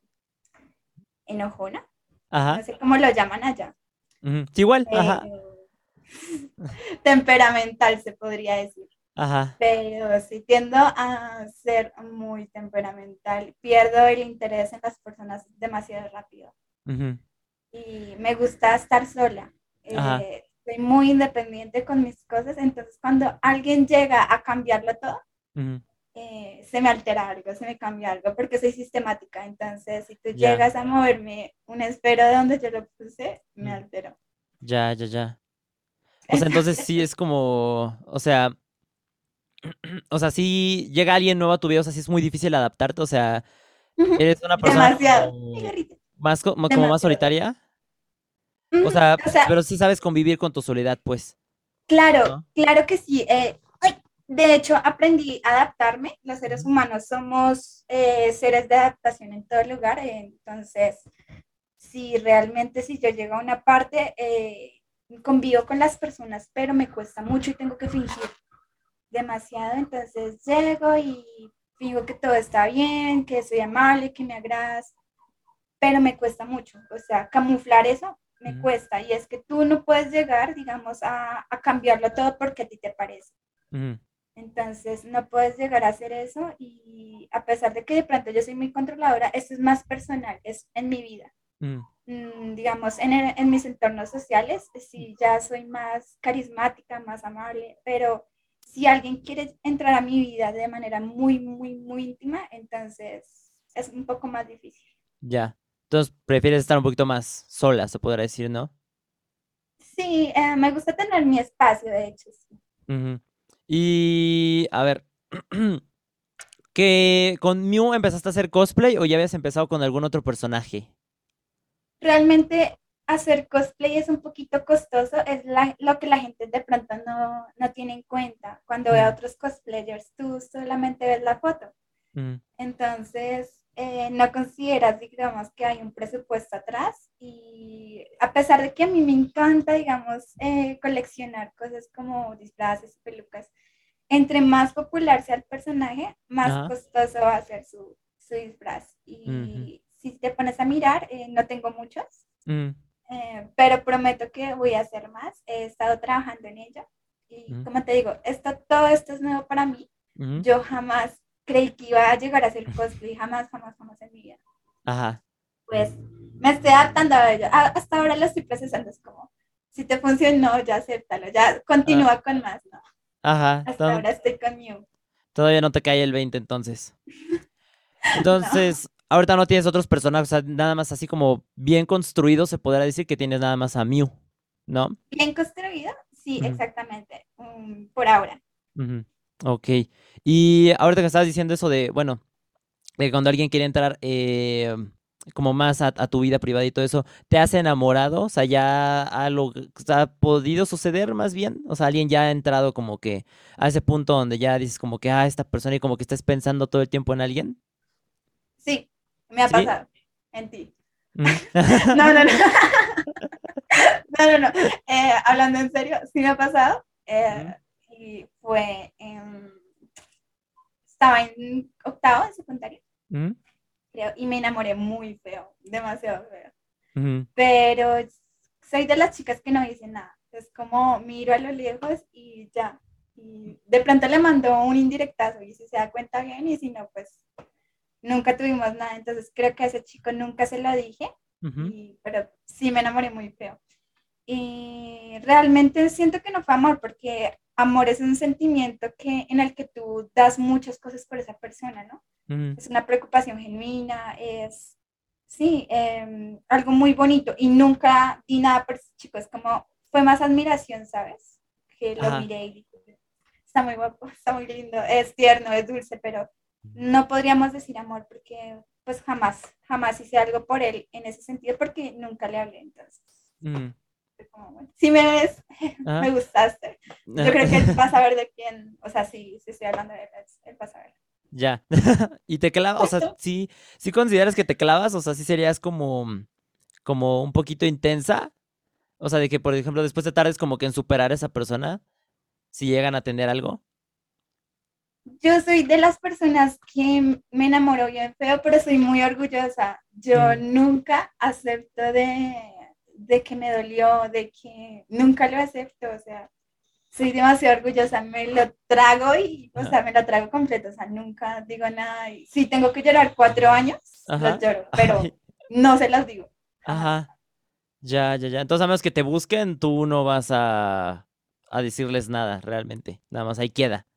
enojona. No sé cómo lo llaman allá. igual, <laughs> temperamental se podría decir. Pero sí tiendo a ser muy temperamental. Pierdo el interés en las personas demasiado rápido. Y me gusta estar sola. Eh, soy muy independiente con mis cosas, entonces cuando alguien llega a cambiarlo todo, eh, se me altera algo, se me cambia algo, porque soy sistemática, entonces si tú llegas a moverme un esfero de donde yo lo puse, me altero. Ya, ya, ya. O <laughs> sea, entonces sí es como, o sea, <clears throat> o sea, si llega alguien nuevo a tu vida, o sea, sí es muy difícil adaptarte, o sea, eres una persona más como más solitaria. O sea, pero sí sabes convivir con tu soledad, pues. Claro, claro que sí. Eh, de hecho, aprendí a adaptarme. Los seres humanos somos eh, seres de adaptación en todo lugar. entonces, si realmente si yo llego a una parte, eh, convivo con las personas, pero me cuesta mucho y tengo que fingir demasiado. Entonces llego y digo que todo está bien, que soy amable, que me agradas, pero me cuesta mucho. O sea, camuflar eso me cuesta. Y es que tú no puedes llegar, digamos, a, cambiarlo todo porque a ti te parece. Entonces, no puedes llegar a hacer eso y a pesar de que de pronto yo soy muy controladora, eso es más personal, es en mi vida. Mm, digamos, en, en, mis entornos sociales, sí, ya soy más carismática, más amable, pero si alguien quiere entrar a mi vida de manera muy, muy, muy íntima, entonces es un poco más difícil. Ya. Entonces, prefieres estar un poquito más sola, se podrá decir, ¿no? Sí, eh, me gusta tener mi espacio, de hecho. Y, a ver, <clears throat> ¿que con Mew empezaste a hacer cosplay o ya habías empezado con algún otro personaje? Realmente hacer cosplay es un poquito costoso, es lo que la gente de pronto no, tiene en cuenta. Cuando ve a mm. otros cosplayers, tú solamente ves la foto. Mm. Entonces, eh, no consideras, digamos, que hay un presupuesto atrás y a pesar de que a mí me encanta, digamos, eh, coleccionar cosas como disfraces, pelucas, entre más popular sea el personaje, más costoso va a ser su, su disfraz. Y si te pones a mirar, eh, no tengo muchos, mm. Pero prometo que voy a hacer más. He estado trabajando en ello y como te digo, esto, todo esto es nuevo para mí. Yo jamás creí que iba a llegar a ser cosplay, jamás, jamás, jamás en mi vida. Ajá. Pues me estoy adaptando a ello. Hasta ahora lo estoy procesando, es como, si te funcionó, ya acéptalo, ya continúa ah. con más, ¿no? Ajá. Hasta ahora estoy con Mew. Todavía no te cae el 20 entonces. <laughs> Entonces, ahorita no tienes otros personajes, o sea, nada más así como bien construido, se podrá decir que tienes nada más a Mew, ¿no? Bien construido, sí, exactamente, um, por ahora. Ok. Y ahorita que estabas diciendo eso de, bueno, de cuando alguien quiere entrar eh, como más a, tu vida privada y todo eso, ¿te has enamorado? O sea, ya ha, lo, ha podido suceder más bien. O sea, alguien ya ha entrado como que a ese punto donde ya dices como que, ah, esta persona y como que estás pensando todo el tiempo en alguien. Sí, me ha pasado en ti. Mm. <laughs> no, no, no. <laughs> no, no, no. Eh, hablando en serio, sí me ha pasado. Eh, y fue estaba en octavo en secundaria, creo, y me enamoré muy feo, demasiado feo. Pero soy de las chicas que no dicen nada. Es como miro a lo lejos y ya. Y de pronto le mandó un indirectazo y si se da cuenta bien y si no, pues nunca tuvimos nada. Entonces creo que a ese chico nunca se lo dije, pero sí me enamoré muy feo. Y realmente siento que no fue amor porque amor es un sentimiento que, en el que tú das muchas cosas por esa persona, ¿no? Es una preocupación genuina, es, sí, em, algo muy bonito y nunca di nada por ese chico, es como, fue más admiración, ¿sabes? Que lo miré y dije, está muy guapo, está muy lindo, es tierno, es dulce, pero no podríamos decir amor porque pues jamás, jamás hice algo por él en ese sentido porque nunca le hablé, entonces. Mm. si me ves, <laughs> me gustaste. Yo creo que él va a saber de quién, o sea, si, si estoy hablando de él, él va a saber. Ya. <laughs> y te clavas, o sea, sí, sí consideras que te clavas, o sea, sí serías como, como un poquito intensa. O sea, de que, por ejemplo, después de tardes como que en superar a esa persona, si llegan a tener algo. Yo soy de las personas que me enamoro bien feo, pero soy muy orgullosa. Yo mm. nunca acepto de, de que me dolió, de que nunca lo acepto, o sea, soy demasiado orgullosa, me lo trago y, o sea, me lo trago completo, o sea, nunca digo nada. Y si tengo que llorar cuatro años, los lloro, pero <laughs> no se las digo. Ajá. Ya, ya, ya. Entonces, a menos que te busquen, tú no vas a, a decirles nada, realmente. Nada más ahí queda.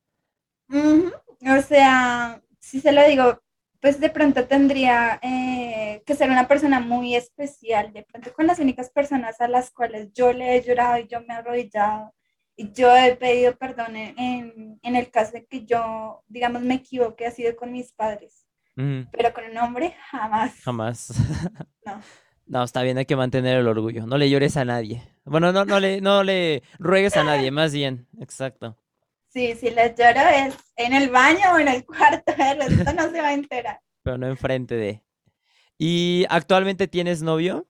O sea, si se lo digo, pues de pronto tendría eh, que ser una persona muy especial, de pronto con las únicas personas a las cuales yo le he llorado y yo me he arrodillado yo he pedido perdón en, el caso de que yo, digamos, me equivoqué, ha sido con mis padres. Pero con un hombre, jamás. Jamás. <laughs> no. No, está bien, hay que mantener el orgullo. No le llores a nadie. Bueno, no, no, le, no le ruegues a nadie, <laughs> más bien. Exacto. Sí, si le lloro es en el baño o en el cuarto, <laughs> el resto no se va a enterar. Pero no enfrente de. ¿Y actualmente tienes novio?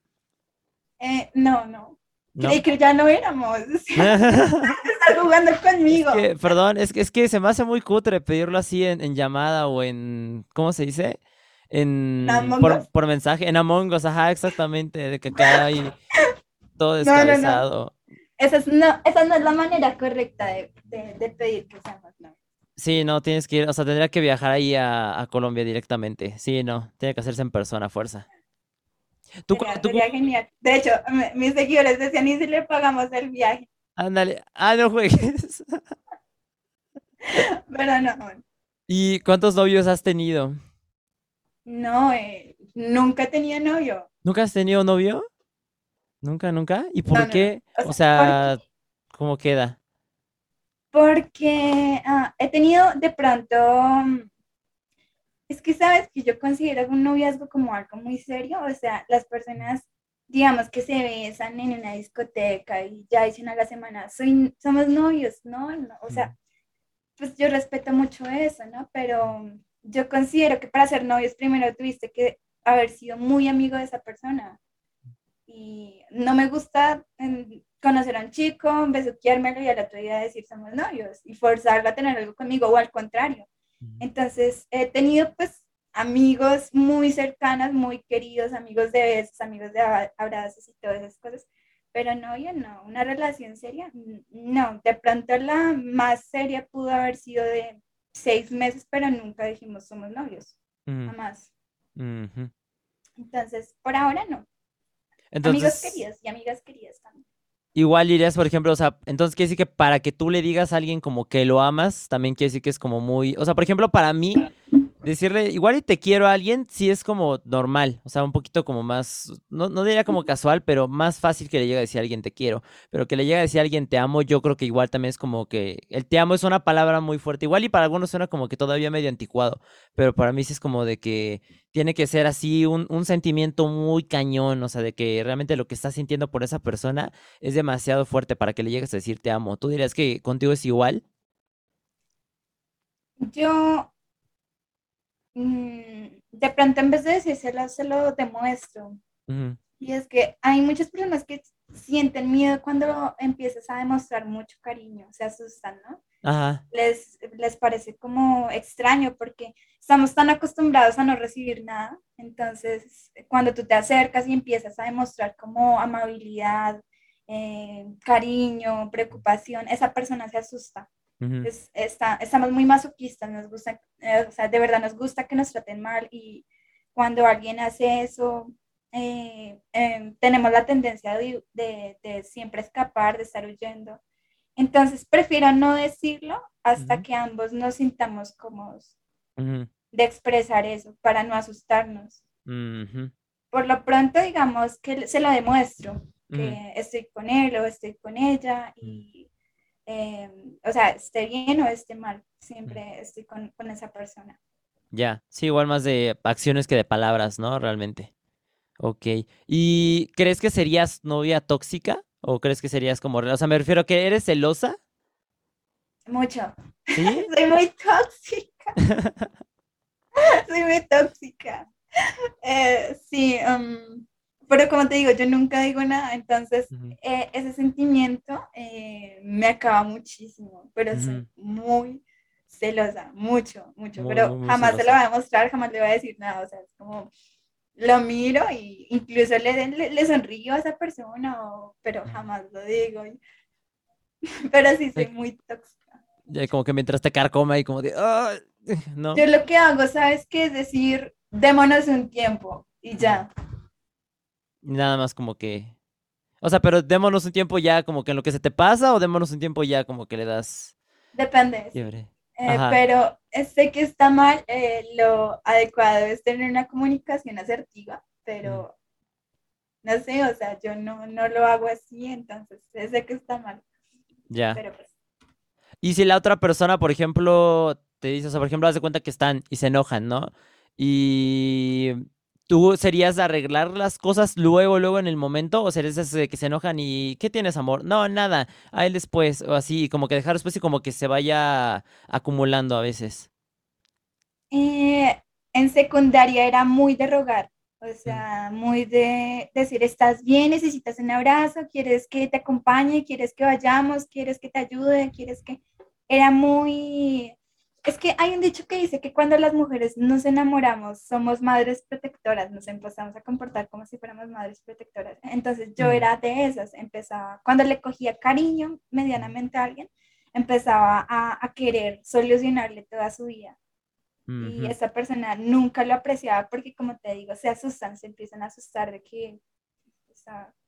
Eh, no, no. Creí que ya no éramos. <laughs> <laughs> Estás jugando conmigo. perdón, es que, es que se me hace muy cutre pedirlo así en, llamada o en. ¿Cómo se dice? En. Por, mensaje. En Among Us, ajá, exactamente. De que queda ahí todo descabezado. Esa, es, no, esa no es la manera correcta de, pedir que seamos no. Sí, no, tienes que ir, o sea, tendría que viajar ahí a, a Colombia directamente. Sí, no, tiene que hacerse en persona, fuerza. ¿Tú, sería, genial. De hecho, mis seguidores decían, ¿y si le pagamos el viaje? Ándale, ah, no juegues. <laughs> Pero no. ¿Y cuántos novios has tenido? No, eh, nunca tenía novio. ¿Nunca has tenido novio? ¿Nunca, nunca? ¿Y por qué? O sea, ¿cómo queda? Porque ah, he tenido de pronto es que sabes que yo considero un noviazgo como algo muy serio, o sea, las personas, digamos que se besan en una discoteca y ya dicen a la semana, soy, somos novios, ¿no? O sea, pues yo respeto mucho eso, ¿no? Pero yo considero que para ser novios primero tuviste que haber sido muy amigo de esa persona. Y no me gusta conocer a un chico, besuqueármelo y al otro día decir somos novios y forzarlo a tener algo conmigo o al contrario. Entonces, he tenido pues amigos muy cercanas, muy queridos, amigos de besos, amigos de abrazos y todas esas cosas, pero no, yo no, una relación seria, no, de pronto la más seria pudo haber sido de seis meses, pero nunca dijimos somos novios, jamás. Entonces, por ahora no. Amigos queridos y amigas queridas también. Igual dirías, por ejemplo, o sea, entonces quiere decir que para que tú le digas a alguien como que lo amas, también quiere decir que es como muy, o sea, por ejemplo, para mí, decirle igual y te quiero a alguien, sí es como normal, o sea, un poquito como más, no, no diría como casual, pero más fácil que le llegue a decir a alguien te quiero, pero que le llegue a decir a alguien te amo, yo creo que igual también es como que el te amo es una palabra muy fuerte, igual y para algunos suena como que todavía medio anticuado, pero para mí sí es como de que tiene que ser así un, un sentimiento muy cañón, o sea, de que realmente lo que estás sintiendo por esa persona es demasiado fuerte para que le llegues a decir te amo. ¿Tú dirías que contigo es igual? Yo Mm, de pronto en vez de decírselo, se lo demuestro. Y es que hay muchas personas que sienten miedo cuando empiezas a demostrar mucho cariño, se asustan, ¿no? Les, les parece como extraño porque estamos tan acostumbrados a no recibir nada. Entonces, cuando tú te acercas y empiezas a demostrar como amabilidad, eh, cariño, preocupación, esa persona se asusta está, estamos muy masoquistas, nos gusta, eh, o sea, de verdad nos gusta que nos traten mal y cuando alguien hace eso, eh, em, tenemos la tendencia de, de, siempre escapar, de estar huyendo. Entonces prefiero no decirlo hasta que ambos nos sintamos cómodos de expresar eso para no asustarnos. Por lo pronto, digamos que se lo demuestro, que estoy con él o estoy con ella y em, o sea, esté bien o esté mal, siempre estoy con, con esa persona. Ya, sí, igual más de acciones que de palabras, ¿no? Realmente. Ok. ¿Y crees que serías novia tóxica? ¿O crees que serías como... O sea, me refiero a que eres celosa. Mucho. ¿Sí? <laughs> Soy muy tóxica. <laughs> <laughs> Soy muy tóxica. Eh, sí, um, pero como te digo, yo nunca digo nada, entonces eh, ese sentimiento eh, me acaba muchísimo, pero soy muy celosa, mucho, mucho, pero jamás se lo voy a mostrar, jamás le voy a decir nada, o sea, es como lo miro y incluso le, le, sonrío a esa persona, pero jamás lo digo. <laughs> Pero sí, soy muy tóxica. como que mientras te carcoma y como de, <laughs> no. Yo lo que hago, ¿sabes qué? Es decir, démonos un tiempo y ya. Nada más como que... O sea, pero démonos un tiempo ya como que en lo que se te pasa o démonos un tiempo ya como que le das... Depende. Eh, pero sé que está mal, eh, lo adecuado es tener una comunicación asertiva, pero no sé, o sea, yo no, no lo hago así, entonces sé que está mal. Ya. Pues y si la otra persona, por ejemplo, te dice, o sea, por ejemplo, haz de cuenta que están y se enojan, ¿no? Y ¿Tú serías de arreglar las cosas luego, luego en el momento? ¿O serías de que se enojan y ¿qué tienes, amor? No, nada, a él después, o así, como que dejar después y como que se vaya acumulando a veces. Eh, en secundaria era muy de rogar, o sea, muy de decir, estás bien, necesitas un abrazo, quieres que te acompañe, quieres que vayamos, quieres que te ayude, quieres que... Era muy es que hay un dicho que dice que cuando las mujeres nos enamoramos, somos madres protectoras, nos empezamos a comportar como si fuéramos madres protectoras. Entonces yo era de esas, empezaba, cuando le cogía cariño medianamente a alguien, empezaba a, querer solucionarle toda su vida. Y esa persona nunca lo apreciaba porque, como te digo, se asustan, se empiezan a asustar de que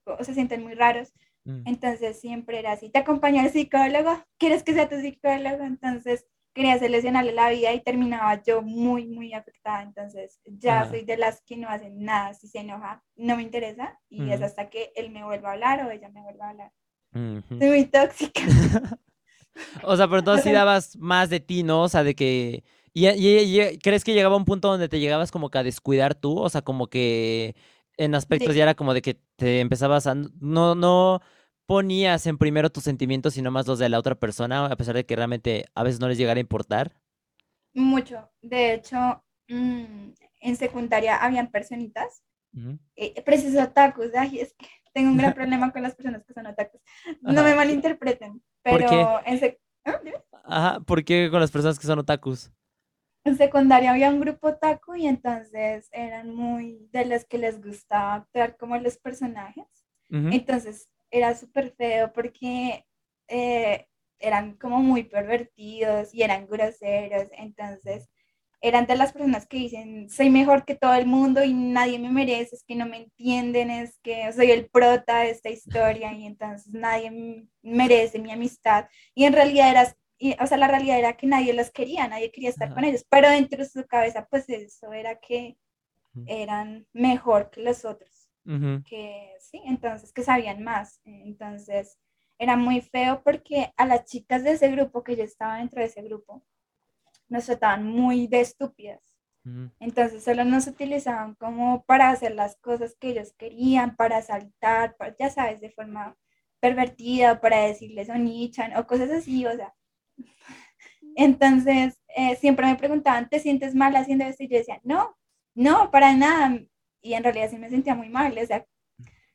o, se sienten muy raros. Mm. Entonces siempre era así, te acompaña el psicólogo, ¿quieres que sea tu psicólogo? Entonces quería seleccionarle la vida y terminaba yo muy, muy afectada. Entonces ya soy de las que no hacen nada. Si se enoja, no me interesa y es hasta que él me vuelva a hablar o ella me vuelva a hablar. Soy muy tóxica. <laughs> o sea, pero entonces sí <laughs> dabas más de ti, ¿no? O sea, de que... ¿Y, crees que llegaba un punto donde te llegabas como que a descuidar tú? O sea, como que en aspectos ya era como de que te empezabas a... No, no ponías en primero tus sentimientos y no más los de la otra persona, a pesar de que realmente a veces no les llegara a importar? Mucho. De hecho, mm, en secundaria habían personitas, eh, preciso otakus, es que tengo un gran <laughs> problema con las personas que son otakus. No me malinterpreten, pero en ¿Ah? Ajá, ¿por qué con las personas que son otakus? En secundaria había un grupo otaku y entonces eran muy de los que les gustaba actuar como los personajes. Entonces era súper feo porque eh, eran como muy pervertidos y eran groseros, entonces eran de las personas que dicen, soy mejor que todo el mundo y nadie me merece, es que no me entienden, es que soy el prota de esta historia y entonces nadie merece mi amistad. Y en realidad era, o sea, la realidad era que nadie los quería, nadie quería estar con ellos, pero dentro de su cabeza, pues eso era que eran mejor que los otros que sí, entonces que sabían más. Entonces era muy feo porque a las chicas de ese grupo, que yo estaba dentro de ese grupo, nos trataban muy de estúpidas. Entonces solo nos utilizaban como para hacer las cosas que ellos querían, para saltar, ya sabes, de forma pervertida, para decirles onichan o cosas así, o sea. Entonces eh, siempre me preguntaban, ¿te sientes mal haciendo esto? Y yo decía, no, no, para nada, y en realidad sí me sentía muy mal, o sea,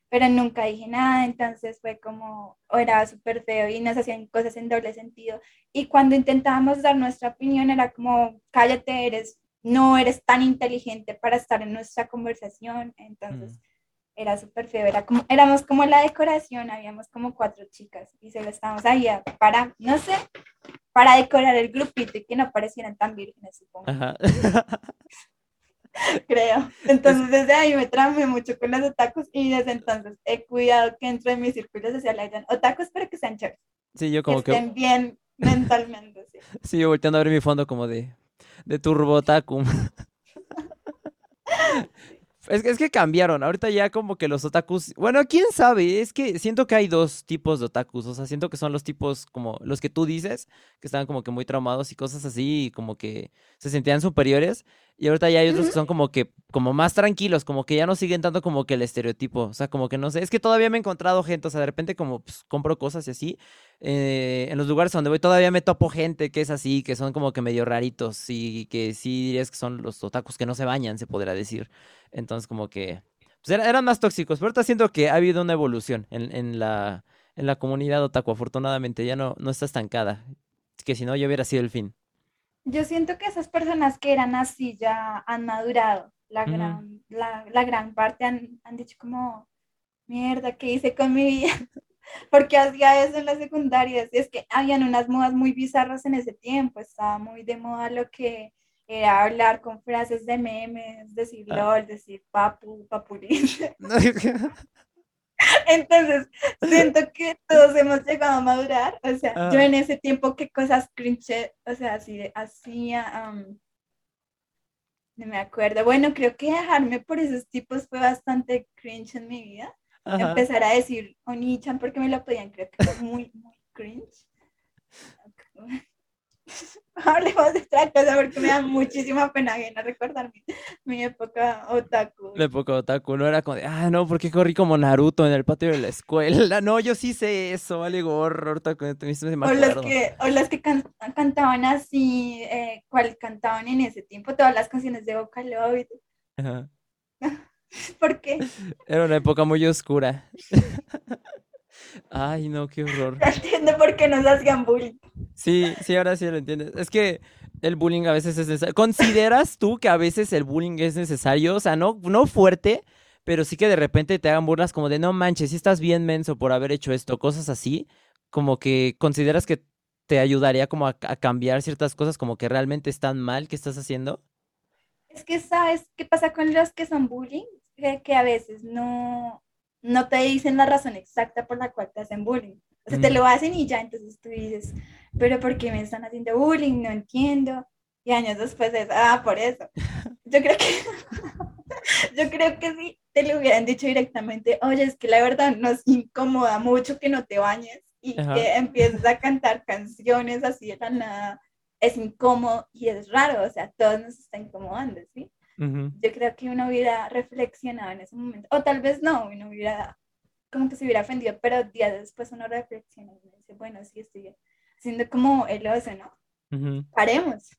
pero nunca dije nada, entonces fue como, o era súper feo y nos hacían cosas en doble sentido. Y cuando intentábamos dar nuestra opinión era como, cállate, eres, no eres tan inteligente para estar en nuestra conversación, entonces... Mm. Era súper feo, era como, éramos como la decoración, habíamos como cuatro chicas y se lo estábamos ahí para, no sé, para decorar el grupito y que no parecieran tan vírgenes, supongo. <laughs> <laughs> creo. Entonces desde ahí me tramé mucho con los otakus y desde entonces he cuidado que entre mis círculos sociales hayan otakus para que sean chéveres. Sí, yo como que... Estén bien mentalmente, sí. <laughs> Sí, yo volteando a ver mi fondo como de, de turbo otaku. <laughs> Es que, es que cambiaron, ahorita ya como que los otakus, bueno, quién sabe, es que siento que hay dos tipos de otakus, o sea, siento que son los tipos como los que tú dices, que estaban como que muy traumados y cosas así, y como que se sentían superiores, y ahorita ya hay otros que son como que, como más tranquilos, como que ya no siguen tanto como que el estereotipo. O sea, como que no sé. Es que todavía me he encontrado gente, o sea, de repente como pues, compro cosas y así. Eh, en los lugares donde voy todavía me topo gente que es así, que son como que medio raritos. Y que sí dirías que son los otakus que no se bañan, se podría decir. Entonces, como que. Pues eran más tóxicos. Pero ahorita siento que ha habido una evolución en, en la, en la comunidad otaku. Afortunadamente, ya no, no está estancada. Que si no, ya hubiera sido el fin. Yo siento que esas personas que eran así ya han madurado. La, gran, la, la, gran parte han, han, dicho como, mierda, ¿qué hice con mi vida? <laughs> Porque hacía eso en la secundaria. Es que habían unas modas muy bizarras en ese tiempo. Estaba muy de moda lo que era hablar con frases de memes, decir ah. lol, decir papu, papulín. <laughs> <laughs> Entonces, siento que todos hemos llegado a madurar. O sea, yo ah. en ese tiempo, qué cosas cringe, o sea, así hacía, no me acuerdo. Bueno, creo que dejarme por esos tipos fue bastante cringe en mi vida. Empezar a decir Onichan porque me lo podían, creo que fue muy, muy cringe. <laughs> Hablemos de otra cosa porque me da muchísima pena ajena recordar mi, época otaku. La época otaku, no era como de, ah, no, porque corrí como Naruto en el patio de la escuela. <laughs> No, yo sí sé eso, vale gorro. Otaku, o, las que, o las que cantaban así, eh, cuál cantaban en ese tiempo, todas las canciones de Vocaloid. Ajá. <laughs> ¿Por qué? Era una época muy oscura. <laughs> Ay, no, qué horror. <laughs> entiendo por qué nos hacían bullying. Sí, sí, ahora sí lo entiendes. Es que el bullying a veces es necesario. ¿Consideras tú que a veces el bullying es necesario? O sea, no, no fuerte, pero sí que de repente te hagan burlas como de no manches, si estás bien menso por haber hecho esto, cosas así. Como que consideras que te ayudaría como a, cambiar ciertas cosas como que realmente están mal que estás haciendo. Es que sabes qué pasa con los que son bullying, que a veces no, no te dicen la razón exacta por la cual te hacen bullying. O sea, te lo hacen y ya, entonces tú dices, pero ¿por qué me están haciendo bullying? No entiendo. Y años después es, ah, por eso. <laughs> Yo creo que, <laughs> yo creo que si te lo hubieran dicho directamente, oye, es que la verdad nos incomoda mucho que no te bañes y que empieces a cantar canciones así de la nada, es incómodo y es raro, o sea, todos nos está incomodando, ¿sí? Yo creo que uno hubiera reflexionado en ese momento, o tal vez no, uno hubiera, como que se hubiera ofendido, pero días después uno reflexiona y dice, bueno, sí, estoy haciendo como el oso, ¿no? Paremos.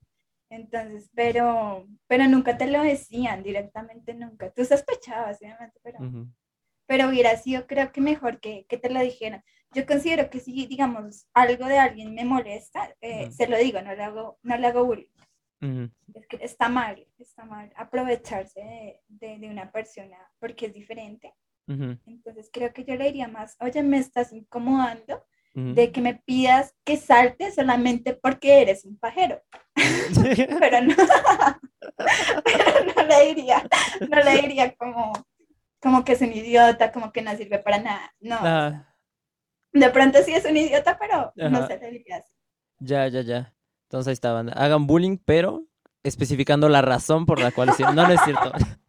Entonces, pero, pero nunca te lo decían directamente, nunca. Tú sospechabas, obviamente, pero, pero hubiera sido, creo que mejor que, que, te lo dijeran. Yo considero que si, digamos, algo de alguien me molesta, eh, se lo digo, no le hago, no le hago bullying. Es que está mal, está mal aprovecharse de, de, una persona porque es diferente. Entonces creo que yo le diría más, oye, me estás incomodando de que me pidas que salte solamente porque eres un pajero. <laughs> pero, no, <laughs> pero no le diría, no le diría como, como que es un idiota, como que no sirve para nada. No. Ah. De pronto sí es un idiota, pero no se le diría así. Ya, ya, ya. Entonces ahí estaban. Hagan bullying, pero especificando la razón por la cual hicieron. No, no es cierto. <laughs>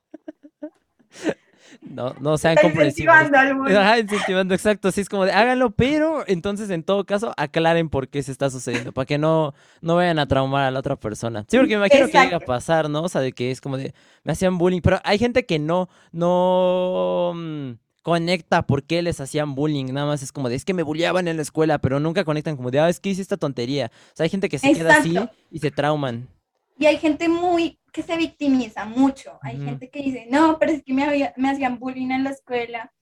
No, no sean comprensivos. Incentivando incentivando, exacto. Sí, es como de háganlo, pero entonces en todo caso aclaren por qué se está sucediendo, para que no, no vayan a traumar a la otra persona. Sí, porque me imagino que llega a pasar, ¿no? O sea, de que es como de me hacían bullying, pero hay gente que no, no. Mm, conecta por qué les hacían bullying. Nada más es como de, es que me bulleaban en la escuela, pero nunca conectan como de, ah, es que hice esta tontería. O sea, hay gente que se queda así y se trauman. Y hay gente muy que se victimiza mucho. Hay gente que dice, no, pero es que me, me hacían bullying en la escuela.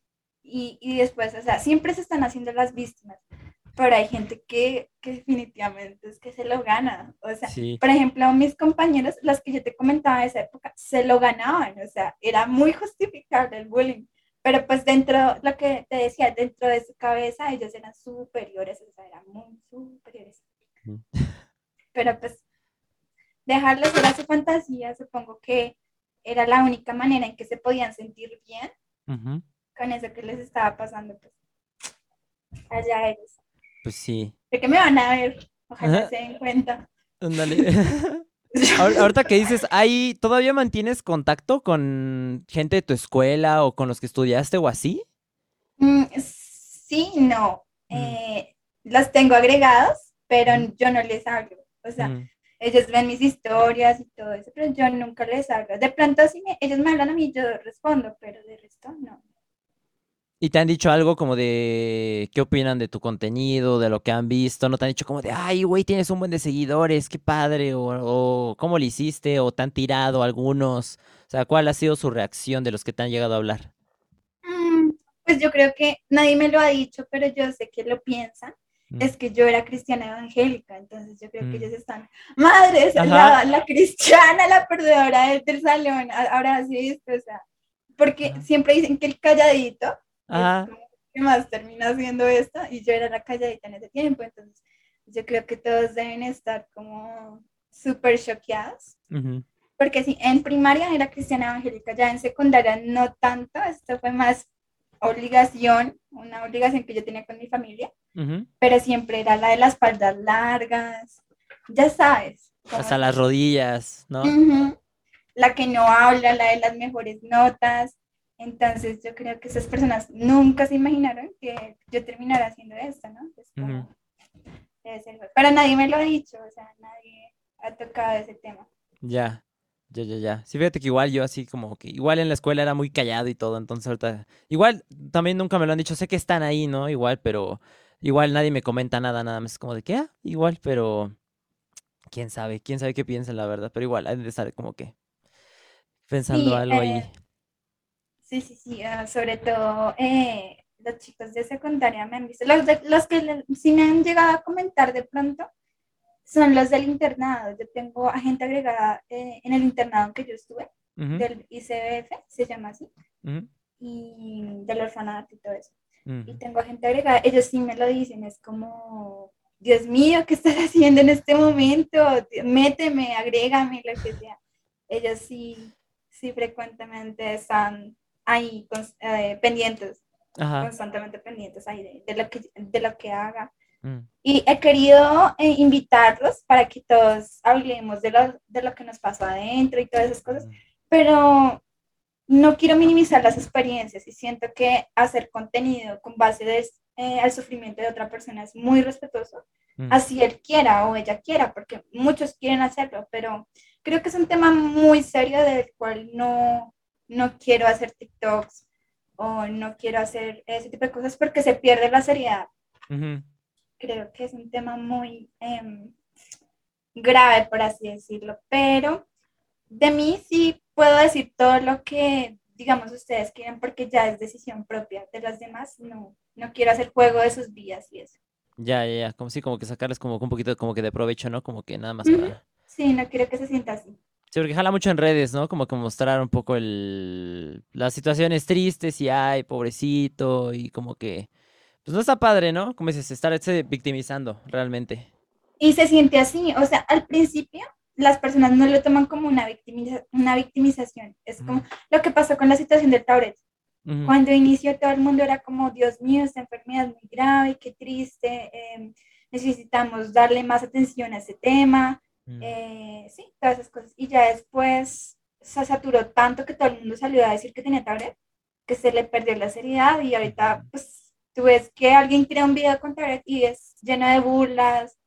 Y, y, después, o sea, siempre se están haciendo las víctimas. Pero hay gente que, que definitivamente es que se lo gana. O sea, por ejemplo, mis compañeros, las que yo te comentaba de esa época, se lo ganaban. O sea, era muy justificable el bullying pero pues dentro, lo que te decía, dentro de su cabeza ellos eran superiores, o sea, eran muy superiores. Pero pues dejarles ver a su fantasía, supongo que era la única manera en que se podían sentir bien con eso que les estaba pasando, pues allá ellos. Pues sí. ¿De qué me van a ver? Ojalá se den cuenta. <laughs> Ahorita que dices, ¿hay, ¿todavía mantienes contacto con gente de tu escuela o con los que estudiaste o así? Mm, sí, no. Mm. Eh, las tengo agregados, pero yo no les hablo. O sea, mm. ellos ven mis historias y todo eso, pero yo nunca les hablo. De pronto, si ellos me hablan a mí, yo respondo, pero de resto no. ¿Y te han dicho algo como de qué opinan de tu contenido, de lo que han visto? ¿No te han dicho como de, ay, güey, tienes un buen de seguidores, qué padre? O, cómo lo hiciste? ¿O te han tirado algunos? O sea, ¿cuál ha sido su reacción de los que te han llegado a hablar? Mm, pues yo creo que nadie me lo ha dicho, pero yo sé que lo piensan. Mm. Es que yo era cristiana evangélica, entonces yo creo que mm. ellos están, madre, la, la, cristiana, la perdedora del, del salón, ahora sí, o sea, porque siempre dicen que el calladito ¿Qué más termina haciendo esto? Y yo era la calladita en ese tiempo, entonces yo creo que todos deben estar como súper choqueados. Porque sí, en primaria era cristiana evangélica, ya en secundaria no tanto, esto fue más obligación, una obligación que yo tenía con mi familia, pero siempre era la de las espaldas largas, ya sabes. Hasta las rodillas, ¿no? La que no habla, la de las mejores notas, entonces yo creo que esas personas nunca se imaginaron que yo terminara haciendo esto, ¿no? Pero nadie me lo ha dicho, o sea, nadie ha tocado ese tema. Ya, ya, ya, ya. Sí, fíjate que igual yo así como que, igual en la escuela era muy callado y todo, entonces ahorita, igual también nunca me lo han dicho, sé que están ahí, ¿no? Igual, pero igual nadie me comenta nada, nada más como de que, ah, igual, pero quién sabe, quién sabe qué piensan, la verdad, pero igual, hay de estar como que pensando algo ahí. Sí, sí, sí, ah, sobre todo eh, los chicos de secundaria me han visto. Los, los que sí me han llegado a comentar de pronto son los del internado. Yo tengo a gente agregada eh, en el internado que yo estuve, del ICBF, se llama así, y del orfanato y todo eso. Y tengo a gente agregada, ellos sí me lo dicen, es como, Dios mío, ¿qué estás haciendo en este momento? Méteme, agrégame, lo que sea. Ellos sí, sí frecuentemente están ahí eh, pendientes, constantemente pendientes ahí de, lo, que, de lo que haga. Mm. Y he querido eh, invitarlos para que todos hablemos de lo, de lo que nos pasó adentro y todas esas cosas, mm. pero no quiero minimizar las experiencias y siento que hacer contenido con base de, eh, al sufrimiento de otra persona es muy respetuoso, mm. así él quiera o ella quiera, porque muchos quieren hacerlo, pero creo que es un tema muy serio del cual no, no quiero hacer TikToks o no quiero hacer ese tipo de cosas porque se pierde la seriedad. Creo que es un tema muy em, grave, por así decirlo, pero de mí sí puedo decir todo lo que, digamos, ustedes quieren porque ya es decisión propia. De las demás, no, no quiero hacer juego de sus vidas y eso. Ya, ya, ya, como si como que sacarles como un poquito como que de provecho, ¿no? Como que nada más para... Sí, no quiero que se sienta así. Sí, porque jala mucho en redes, ¿no? Como que mostrar un poco el, las situaciones tristes y ay, pobrecito, y como que, pues no está padre, ¿no? Como dices, estarse victimizando realmente. Y se siente así, o sea, al principio las personas no lo toman como una, una victimización, es como lo que pasó con la situación del Tauret. Cuando inició todo el mundo era como, Dios mío, esta enfermedad es muy grave, qué triste, em, necesitamos darle más atención a ese tema, Mm. Eh, sí, todas esas cosas. Y ya después se saturó tanto que todo el mundo salió a decir que tenía tablet, que se le perdió la seriedad y ahorita pues tú ves que alguien crea un video con tablet y es lleno de burlas.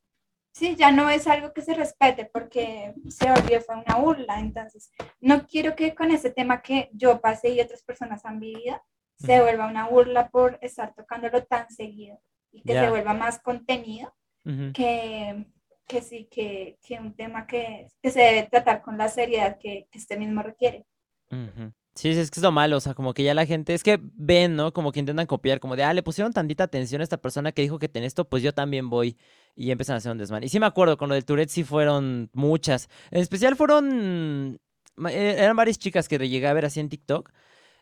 Sí, ya no es algo que se respete porque se volvió fue una burla. Entonces, no quiero que con ese tema que yo pasé y otras personas han vivido, se vuelva una burla por estar tocándolo tan seguido y que se vuelva más contenido que que sí, que, que un tema que, que, se debe tratar con la seriedad que, este mismo requiere. Sí, es que es lo malo, o sea, como que ya la gente, es que ven, ¿no? Como que intentan copiar, como de, ah, le pusieron tantita atención a esta persona que dijo que tiene esto, pues yo también voy. Y empiezan a hacer un desmán. Y sí me acuerdo, con lo del Tourette sí fueron muchas. En especial fueron, eh, eran varias chicas que llegué a ver así en TikTok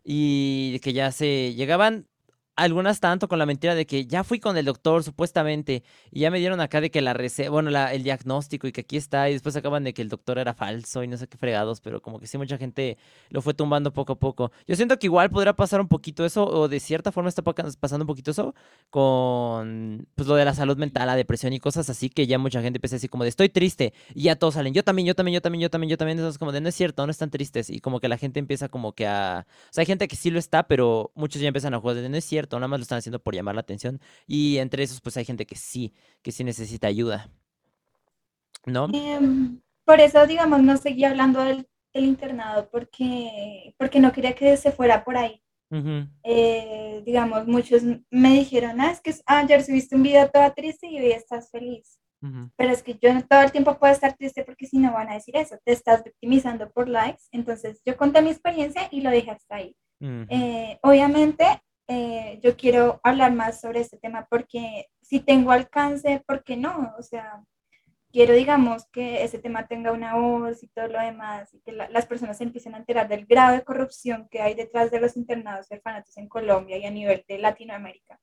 y que ya se llegaban algunas tanto con la mentira de que ya fui con el doctor supuestamente y ya me dieron acá de que la receta, bueno, la, el diagnóstico y que aquí está y después acaban de que el doctor era falso y no sé qué fregados, pero como que sí mucha gente lo fue tumbando poco a poco. Yo siento que igual podrá pasar un poquito eso o de cierta forma está pasando un poquito eso con pues lo de la salud mental, la depresión y cosas así que ya mucha gente empieza así como de estoy triste y ya todos salen, yo también, yo también, yo también, yo también, yo también, entonces como de no es cierto, no están tristes y como que la gente empieza como que a, o sea, hay gente que sí lo está, pero muchos ya empiezan a jugar de no es cierto, nada más lo están haciendo por llamar la atención. Y entre esos, pues hay gente que sí, que sí necesita ayuda. ¿No? Em, por eso, digamos, no seguí hablando del, internado porque, porque no quería que se fuera por ahí. Eh, digamos, muchos me dijeron, ah, es que ayer subiste un video toda triste y hoy estás feliz. Pero es que yo todo el tiempo puedo estar triste porque si no van a decir eso, te estás victimizando por likes. Entonces yo conté mi experiencia y lo dije hasta ahí. Eh, obviamente eh, yo quiero hablar más sobre este tema porque si tengo alcance, ¿por qué no? O sea, quiero, digamos, que ese tema tenga una voz y todo lo demás, y que las personas se empiecen a enterar del grado de corrupción que hay detrás de los internados orfanatos en Colombia y a nivel de Latinoamérica.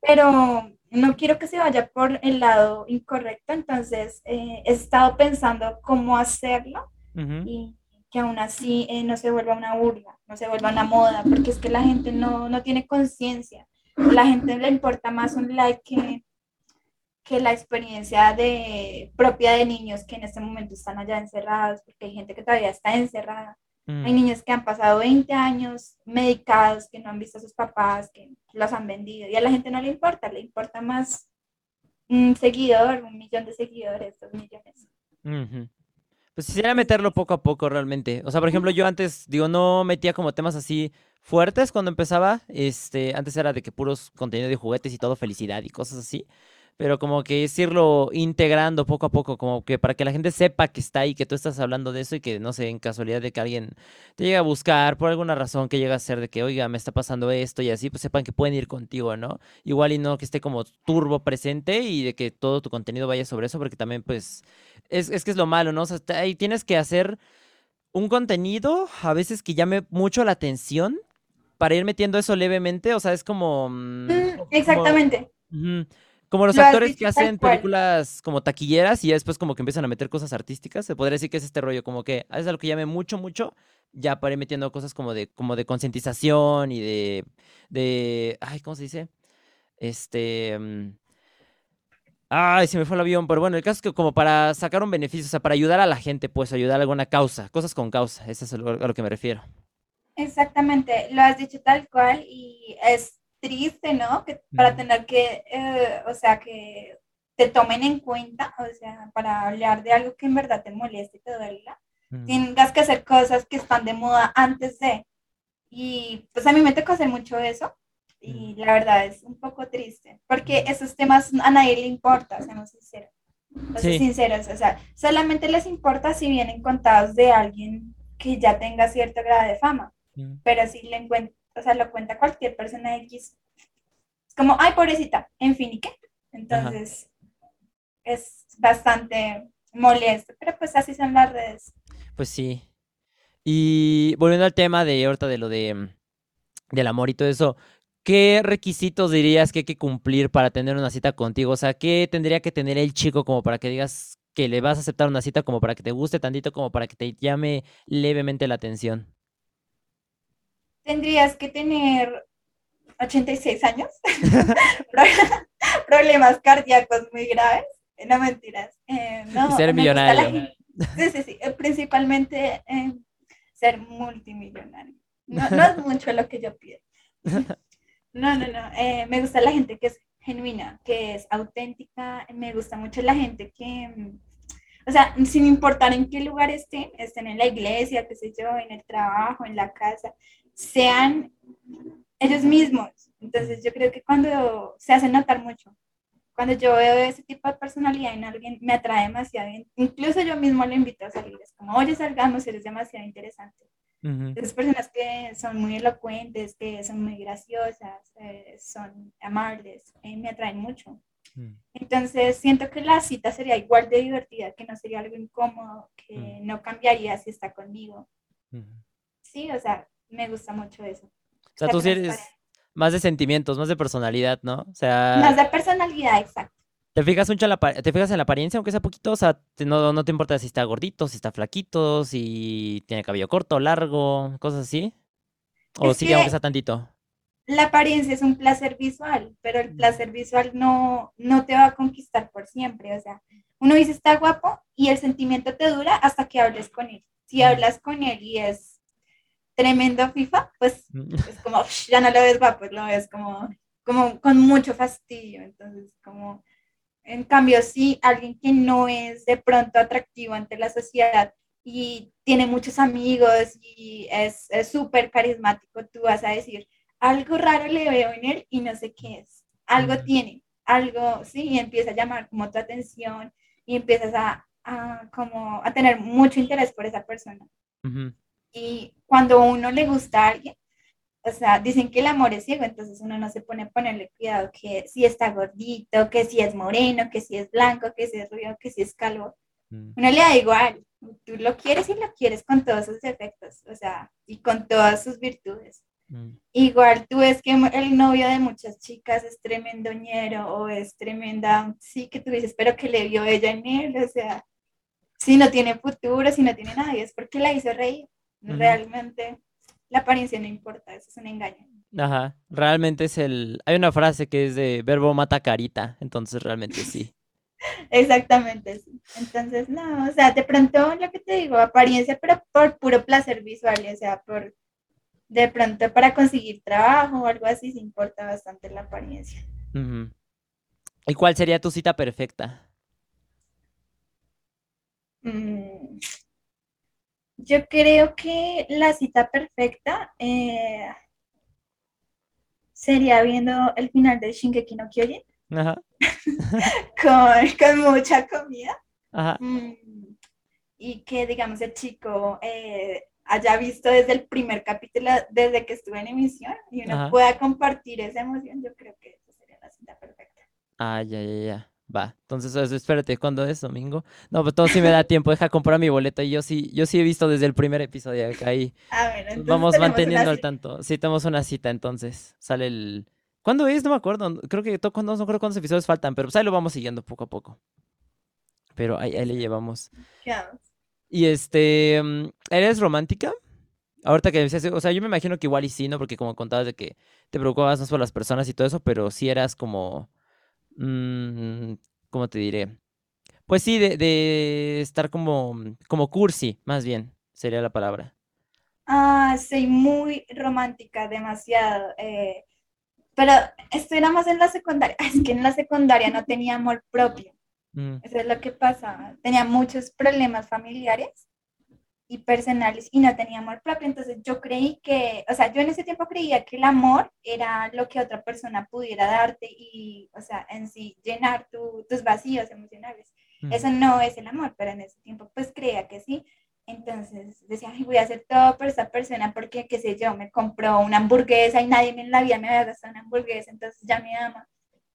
Pero no quiero que se vaya por el lado incorrecto, entonces eh, he estado pensando cómo hacerlo y que aún así eh, no se vuelva una burla, no se vuelva una moda, porque es que la gente no, no tiene conciencia. La gente le importa más un like que, que la experiencia de, propia de niños que en este momento están allá encerrados, porque hay gente que todavía está encerrada. Hay mm. niños que han pasado 20 años medicados, que no han visto a sus papás, que los han vendido, y a la gente no le importa, le importa más un seguidor, un millón de seguidores, dos millones. Pues quisiera meterlo poco a poco realmente. O sea, por ejemplo, yo antes, digo, no metía como temas así fuertes cuando empezaba. Este, antes era de que puros contenido de juguetes y todo felicidad y cosas así pero como que es irlo integrando poco a poco, como que para que la gente sepa que está ahí, que tú estás hablando de eso y que, no sé, en casualidad de que alguien te llegue a buscar por alguna razón que llega a ser de que, oiga, me está pasando esto y así, pues sepan que pueden ir contigo, ¿no? Igual y no que esté como turbo presente y de que todo tu contenido vaya sobre eso, porque también, pues, es, es que es lo malo, ¿no? O sea, ahí tienes que hacer un contenido a veces que llame mucho la atención para ir metiendo eso levemente, o sea, es como... Mm, mm, exactamente. Como los actores que hacen películas como taquilleras y después como que empiezan a meter cosas artísticas, se podría decir que es este rollo, como que haces algo que llame mucho, mucho, ya para ir metiendo cosas como de, como de concientización y de, de, ay, ¿cómo se dice? Este, mm, ay, se me fue el avión, pero bueno, el caso es que como para sacar un beneficio, o sea, para ayudar a la gente, pues ayudar a alguna causa, cosas con causa, eso es a lo que me refiero. Exactamente, lo has dicho tal cual y es triste, ¿no? Que para tener que, eh, o sea, que te tomen en cuenta, o sea, para hablar de algo que en verdad te moleste y te duela, tengas que hacer cosas que están de moda antes de. Y pues a mí me tocó hacer mucho eso y la verdad es un poco triste, porque esos temas a nadie le importa, seamos sinceros. Sí. sinceros, o sea, solamente les importa si vienen contados de alguien que ya tenga cierto grado de fama, pero si le encuentran o sea, lo cuenta cualquier persona X. Es como, ay, pobrecita, en fin, ¿y qué? Entonces, es bastante molesto, pero pues así son las redes. Pues sí. Y volviendo al tema de ahorita de lo de mm, del amor y todo eso, ¿qué requisitos dirías que hay que cumplir para tener una cita contigo? O sea, ¿qué tendría que tener el chico como para que digas que le vas a aceptar una cita como para que te guste tantito, como para que te llame levemente la atención? Tendrías que tener 86 años, <laughs> problemas cardíacos muy graves, no mentiras. Eh, ser millonario. Sí, sí, sí, eh, principalmente eh, ser multimillonario. No, es mucho lo que yo pido. No, no, no. me gusta la gente que es genuina, que es auténtica. Me gusta mucho la gente que, o sea, sin importar en qué lugar estén, estén en la iglesia, qué sé yo, en el trabajo, en la casa, sean ellos mismos. Entonces yo creo que cuando se hace notar mucho, cuando yo veo ese tipo de personalidad en alguien, me atrae demasiado. Incluso yo mismo le invito a salir. Es como, oye, salgamos, eres demasiado interesante. Esas personas que son muy elocuentes, que son muy graciosas, eh, son amables, eh, me atraen mucho. Mm. Entonces siento que la cita sería igual de divertida, que no sería algo incómodo, que mm. no cambiaría si está conmigo. Sí, o sea, me gusta mucho eso. O sea, tú sí eres, Más de sentimientos, más de personalidad, ¿no? O sea... Más de personalidad, exacto. ¿Te fijas mucho en la, te fijas en la apariencia, aunque sea poquito? O sea, no, no te importa si está gordito, si está flaquito, si tiene cabello corto, largo, cosas así. O sí, aunque sea tantito. La apariencia es un placer visual, pero el placer visual no, no te va a conquistar por siempre. O sea, uno dice está guapo y el sentimiento te dura hasta que hables con él. Si hablas con él y es tremendo FIFA, pues es como, ya no lo ves guapo, lo ves como, como con mucho fastidio. Entonces, como en cambio, si alguien que no es de pronto atractivo ante la sociedad y tiene muchos amigos y es súper carismático, tú vas a decir, algo raro le veo en él y no sé qué es. Algo tiene, algo, sí, y empieza a llamar como tu atención y empiezas a, como a tener mucho interés por esa persona. Y cuando uno le gusta a alguien, o sea, dicen que el amor es ciego, entonces uno no se pone a ponerle cuidado que si está gordito, que si es moreno, que si es blanco, que si es rubio, que si es calvo. Mm. Uno le da igual, tú lo quieres y lo quieres con todos sus defectos, o sea, y con todas sus virtudes. Mm. Igual tú ves que el novio de muchas chicas es tremendoñero o es tremenda, sí que tú dices, pero que le vio ella en él, o sea, si no tiene futuro, si no tiene nadie, es porque la hizo reír. Realmente la apariencia no importa, eso es un engaño. Ajá, realmente es el... Hay una frase que es de verbo mata carita, entonces realmente sí. <laughs> Exactamente, sí. Entonces, no, o sea, de pronto lo que te digo, apariencia, pero por puro placer visual, o sea, por de pronto para conseguir trabajo o algo así, se importa bastante la apariencia. ¿Y cuál sería tu cita perfecta? Mm, yo creo que la cita perfecta eh, sería viendo el final de Shingeki no Kyojin. Ajá. <laughs> con, mucha comida. Ajá. Mm, y que, digamos, el chico eh, haya visto desde el primer capítulo, desde que estuve en emisión, y uno pueda compartir esa emoción, yo creo que esa sería la cita perfecta. Ah, ya, ya, ya. Va, entonces espérate, ¿cuándo es? ¿Domingo? No, pues todo sí me da tiempo, deja comprar mi boleto y yo sí, yo sí he visto desde el primer episodio ahí. A ver, Vamos manteniendo al tanto. Sí, tenemos una cita entonces. Sale el... ¿Cuándo es? No me acuerdo. Creo que no, no creo cuántos episodios faltan, pero pues ahí lo vamos siguiendo poco a poco. Pero ahí, le llevamos. Y este, mm, ¿eres romántica? Ahorita que decías, o sea, yo me imagino que igual y sí, ¿no? Porque como contabas de que te preocupabas más por las personas y todo eso, pero sí eras como Mm, ¿cómo te diré? Pues sí, de, estar como, como cursi, más bien, sería la palabra. Ah, soy muy romántica, demasiado. Eh, pero esto era más en la secundaria. <laughs> Es que en la secundaria no tenía amor propio. Mm. Eso es lo que pasa. Tenía muchos problemas familiares y personales y no tenía amor propio. Entonces yo creí que, o sea, yo en ese tiempo creía que el amor era lo que otra persona pudiera darte y, o sea, en sí llenar tus vacíos emocionales. Mm. Eso no es el amor, pero en ese tiempo pues creía que sí. Entonces decía, Ay, voy a hacer todo por esa persona porque, qué sé yo, me compró una hamburguesa y nadie en la vida me había gastado una hamburguesa, entonces ya me ama.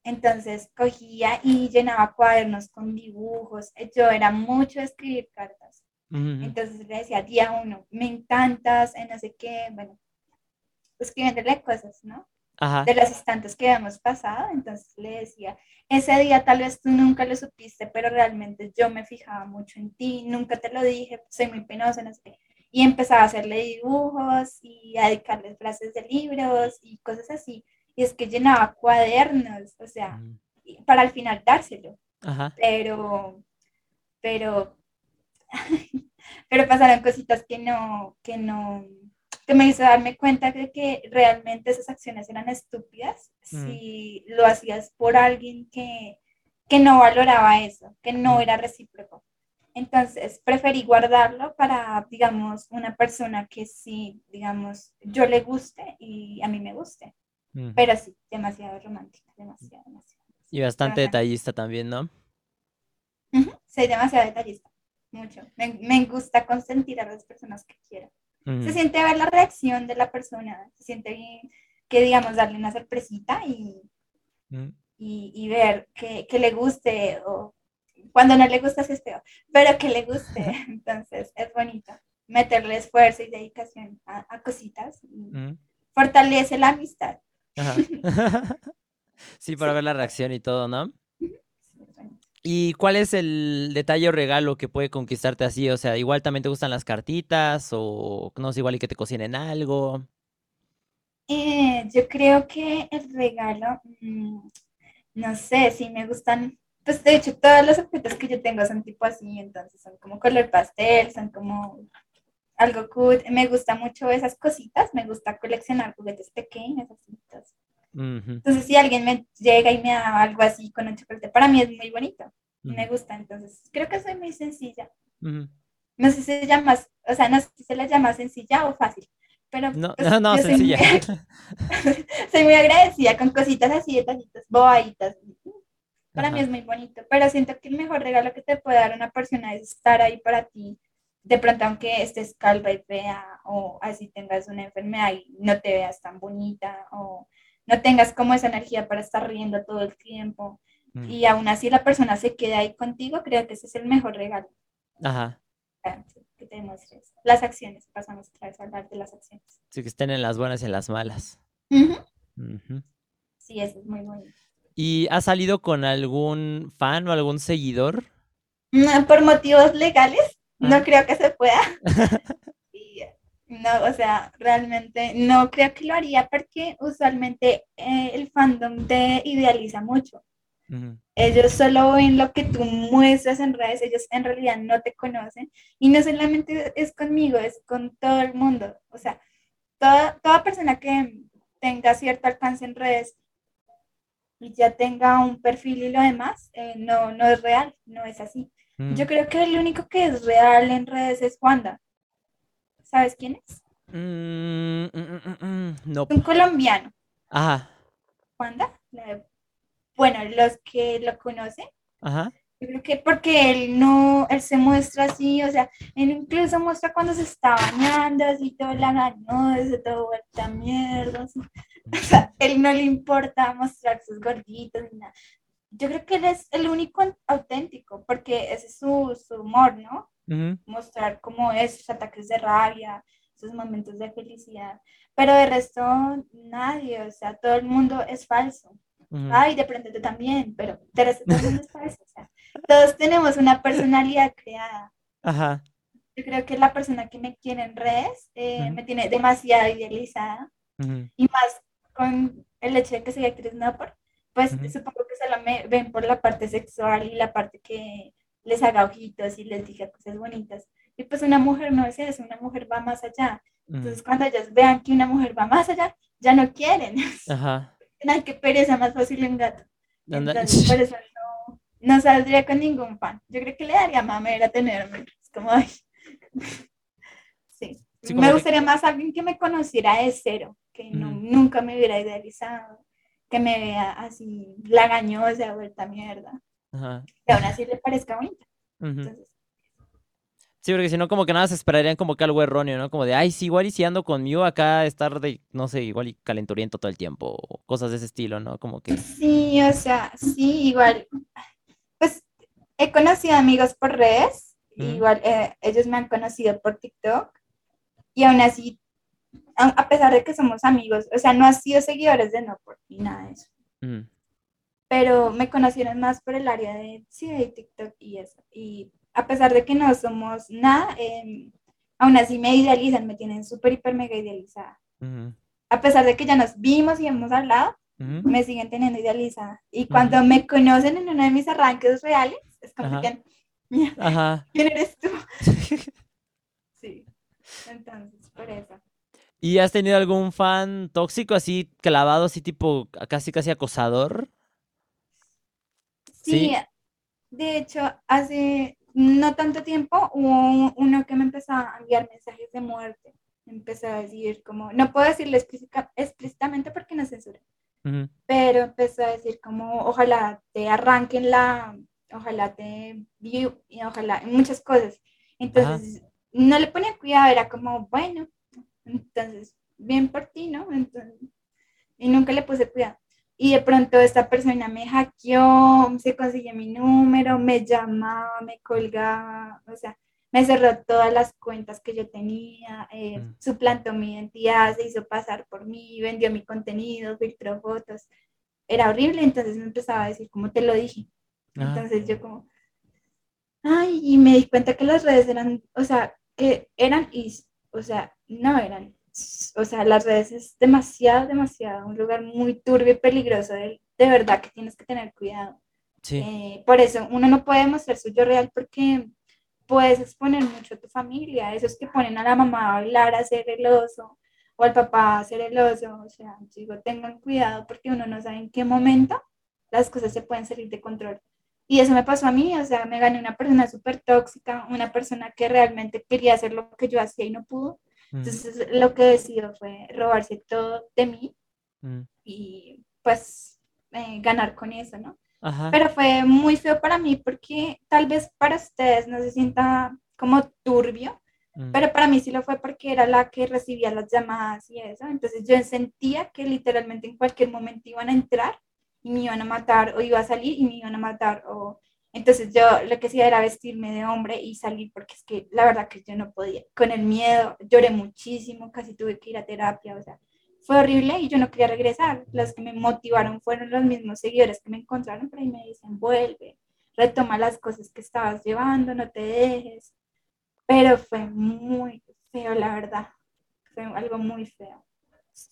Entonces cogía y llenaba cuadernos con dibujos. Yo era mucho de escribir cartas. Entonces le decía, día uno, me encantas, en no sé qué, bueno, escribiéndole cosas, ¿no? De los instantes que habíamos pasado, entonces le decía, ese día tal vez tú nunca lo supiste, pero realmente yo me fijaba mucho en ti, nunca te lo dije, soy muy penosa, no sé qué. Y empezaba a hacerle dibujos y a dedicarle frases de libros y cosas así. Y es que llenaba cuadernos, o sea, para al final dárselo. Pero, pero pero pasaron cositas que no, que no, que me hizo darme cuenta de que realmente esas acciones eran estúpidas mm. si lo hacías por alguien que, que no valoraba eso, que no mm. era recíproco. Entonces preferí guardarlo para, digamos, una persona que sí, digamos, yo le guste y a mí me guste. Mm. Pero sí, demasiado romántica, demasiado, demasiado. Y bastante detallista también, ¿no? Soy demasiado detallista mucho. Me, gusta consentir a las personas que quieran. Se siente ver la reacción de la persona, se siente bien que, digamos, darle una sorpresita y, y, ver que, le guste o cuando no le gusta es feo, pero que le guste. <laughs> Entonces, es bonito meterle esfuerzo y dedicación a, cositas. fortalece la amistad. <laughs> <laughs> sí, para ver la reacción y todo, ¿no? ¿Y cuál es el detalle o regalo que puede conquistarte así? O sea, igual también te gustan las cartitas o no sé, igual y que te cocinen algo. Eh, yo creo que el regalo, mm, no sé, si me gustan, pues de hecho todos los objetos que yo tengo son tipo así, entonces son como color pastel, son como algo cool. Me gusta mucho esas cositas, me gusta coleccionar juguetes pequeños, así. Entonces, si alguien me llega y me da algo así con un chocolate, para mí es muy bonito. Me gusta, entonces creo que soy muy sencilla. No sé si se llama, o sea, no sé si se la llama sencilla o fácil, pero no, pues, no, sencilla. <laughs> Soy muy, agradecida con cositas así, detallitos, bobaditas. Para mí es muy bonito, pero siento que el mejor regalo que te puede dar una persona es estar ahí para ti. De pronto, aunque estés calva y fea, o así tengas una enfermedad y no te veas tan bonita, o no tengas como esa energía para estar riendo todo el tiempo mm. y aún así la persona se queda ahí contigo, creo que ese es el mejor regalo. Ajá. Que te demuestres. Las acciones, pasamos otra vez a hablar de las acciones. Sí, que estén en las buenas y en las malas. Sí, eso es muy bonito. ¿Y has salido con algún fan o algún seguidor? No, por motivos legales, no ah. creo que se pueda. <laughs> No, o sea, realmente no creo que lo haría porque usualmente eh, el fandom te idealiza mucho. Ellos solo ven lo que tú muestras en redes, ellos en realidad no te conocen. Y no solamente es conmigo, es con todo el mundo. O sea, toda, toda persona que tenga cierto alcance en redes y ya tenga un perfil y lo demás, eh, no, no es real, no es así. Yo creo que el único que es real en redes es Wanda ¿Sabes quién es? Mm, mm, mm, no. Un colombiano. Ajá. ¿Wanda? Bueno, los que lo conocen. Ajá. Yo creo que porque él no, él se muestra así, o sea, él incluso muestra cuando se está bañando, así todo lagañoso, todo vuelta mierda, O sea, él no le importa mostrar sus gorditos ni nada. Yo creo que él es el único auténtico, porque ese es su, su humor, ¿no? Mostrar cómo es sus ataques de rabia, sus momentos de felicidad. Pero de resto, nadie, o sea, todo el mundo es falso. Ay, de pronto también, pero de resto todo el mundo es <laughs> falso. O sea, todos tenemos una personalidad creada. Ajá. Yo creo que la persona que me quiere en redes eh, me tiene demasiado idealizada. Y más con el hecho de que soy actriz no por, pues supongo que solo me ven por la parte sexual y la parte que les haga ojitos y les diga cosas bonitas. Y pues una mujer no es eso, una mujer va más allá. Entonces cuando ellas vean que una mujer va más allá, ya no quieren. <laughs> Ajá. Ay, qué pereza, más fácil un gato. Entonces por eso no, no saldría con ningún fan. Yo creo que le daría mamera tenerme. Es como, ay. <laughs> sí. me gustaría más alguien que me conociera de cero, que no, nunca me hubiera idealizado, que me vea así lagañosa, vuelta mierda. Ajá. Que aún así le parezca bonita. Sí, porque si no, como que nada se esperarían como que algo erróneo, ¿no? Como de, ay, sí, igual y si ando conmigo acá, estar de, no sé, igual y calenturiento todo el tiempo, o cosas de ese estilo, ¿no? Como que. Sí, o sea, sí, igual. Pues he conocido amigos por redes, igual eh, ellos me han conocido por TikTok, y aún así, a, pesar de que somos amigos, o sea, no han sido seguidores de no por ni nada de eso pero me conocieron más por el área de, sí, de TikTok y eso. Y a pesar de que no somos nada, em, aún así me idealizan, me tienen súper, hiper, mega idealizada. A pesar de que ya nos vimos y hemos hablado, me siguen teniendo idealizada. Y cuando me conocen en uno de mis arranques reales, es como que, <laughs> ¿quién eres tú? <laughs> sí, entonces, por eso. ¿Y has tenido algún fan tóxico así clavado, así tipo casi casi acosador? Sí, de hecho, hace no tanto tiempo hubo uno que me empezó a enviar mensajes de muerte. Empezó a decir como, no puedo decirlo explícitamente porque no censura, pero empezó a decir como, ojalá te arranquen la, ojalá te y ojalá, muchas cosas. Entonces, no le ponía cuidado, era como, bueno, entonces, bien por ti, ¿no? Entonces, y nunca le puse cuidado y de pronto esta persona me hackeó, se consiguió mi número, me llamaba, me colgaba, o sea, me cerró todas las cuentas que yo tenía, eh, mm. suplantó mi identidad, se hizo pasar por mí, vendió mi contenido, filtró fotos. Era horrible, entonces me empezaba a decir, como te lo dije. Ah. Entonces yo como, ay, y me di cuenta que las redes eran, o sea, que eran, y, o sea, no eran, o sea, las redes es demasiado, demasiado, un lugar muy turbio y peligroso, de, de verdad que tienes que tener cuidado. Sí. Eh, por eso uno no puede mostrar su yo real porque puedes exponer mucho a tu familia, esos que ponen a la mamá a bailar, a hacer el oso, o al papá a hacer el oso, o sea, digo, tengan cuidado porque uno no sabe en qué momento las cosas se pueden salir de control. Y eso me pasó a mí, o sea, me gané una persona súper tóxica, una persona que realmente quería hacer lo que yo hacía y no pudo. Mm. Entonces, lo que decidió fue robarse todo de mí mm. y pues eh, ganar con eso, ¿no? Pero fue muy feo para mí porque tal vez para ustedes no se sienta como turbio, mm. pero para mí sí lo fue porque era la que recibía las llamadas y eso. Entonces yo sentía que literalmente en cualquier momento iban a entrar y me iban a matar o iba a salir y me iban a matar o entonces yo lo que hacía era vestirme de hombre y salir porque es que la verdad que yo no podía. Con el miedo lloré muchísimo, casi tuve que ir a terapia, o sea, fue horrible y yo no quería regresar. Los que me motivaron fueron los mismos seguidores que me encontraron por ahí me dicen, vuelve, retoma las cosas que estabas llevando, no te dejes. Pero fue muy feo, la verdad. Fue algo muy feo.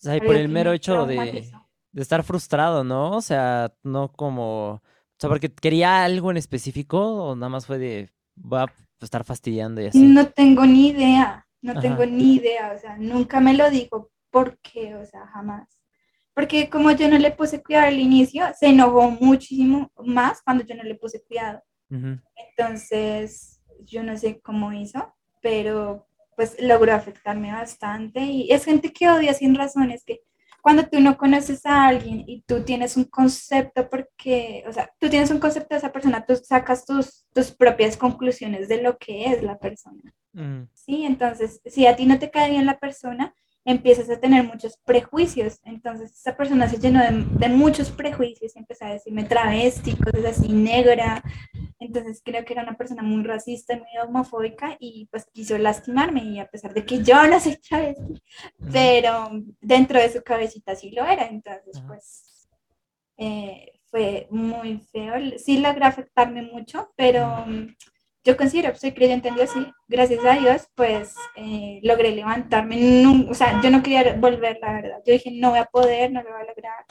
O por el mero hecho de, de, estar frustrado, ¿no? O sea, no como... O sea, porque quería algo en específico o nada más fue de, va a estar fastidiando y así. No tengo ni idea, no tengo ni idea, o sea, nunca me lo dijo ¿Por qué? O sea, jamás. Porque como yo no le puse cuidado al inicio, se enojó muchísimo más cuando yo no le puse cuidado. Entonces, yo no sé cómo hizo, pero pues logró afectarme bastante. Y es gente que odia sin razones, que cuando tú no conoces a alguien y tú tienes un concepto, porque, o sea, tú tienes un concepto de esa persona, tú sacas tus, tus propias conclusiones de lo que es la persona. Sí, entonces, si a ti no te cae bien la persona, empiezas a tener muchos prejuicios. Entonces, esa persona se llenó de, muchos prejuicios y empezó a decirme travesti, cosas así, negra. Entonces, creo que era una persona muy racista, muy homofóbica y pues quiso lastimarme. Y a pesar de que yo no soy travesti, pero dentro de su cabecita sí lo era. Entonces, pues eh, fue muy feo. Sí logró afectarme mucho, pero yo considero, soy creyente en Dios y gracias a Dios, pues eh, logré levantarme. o sea, yo no quería volver, la verdad. Yo dije, no voy a poder, no lo voy a lograr.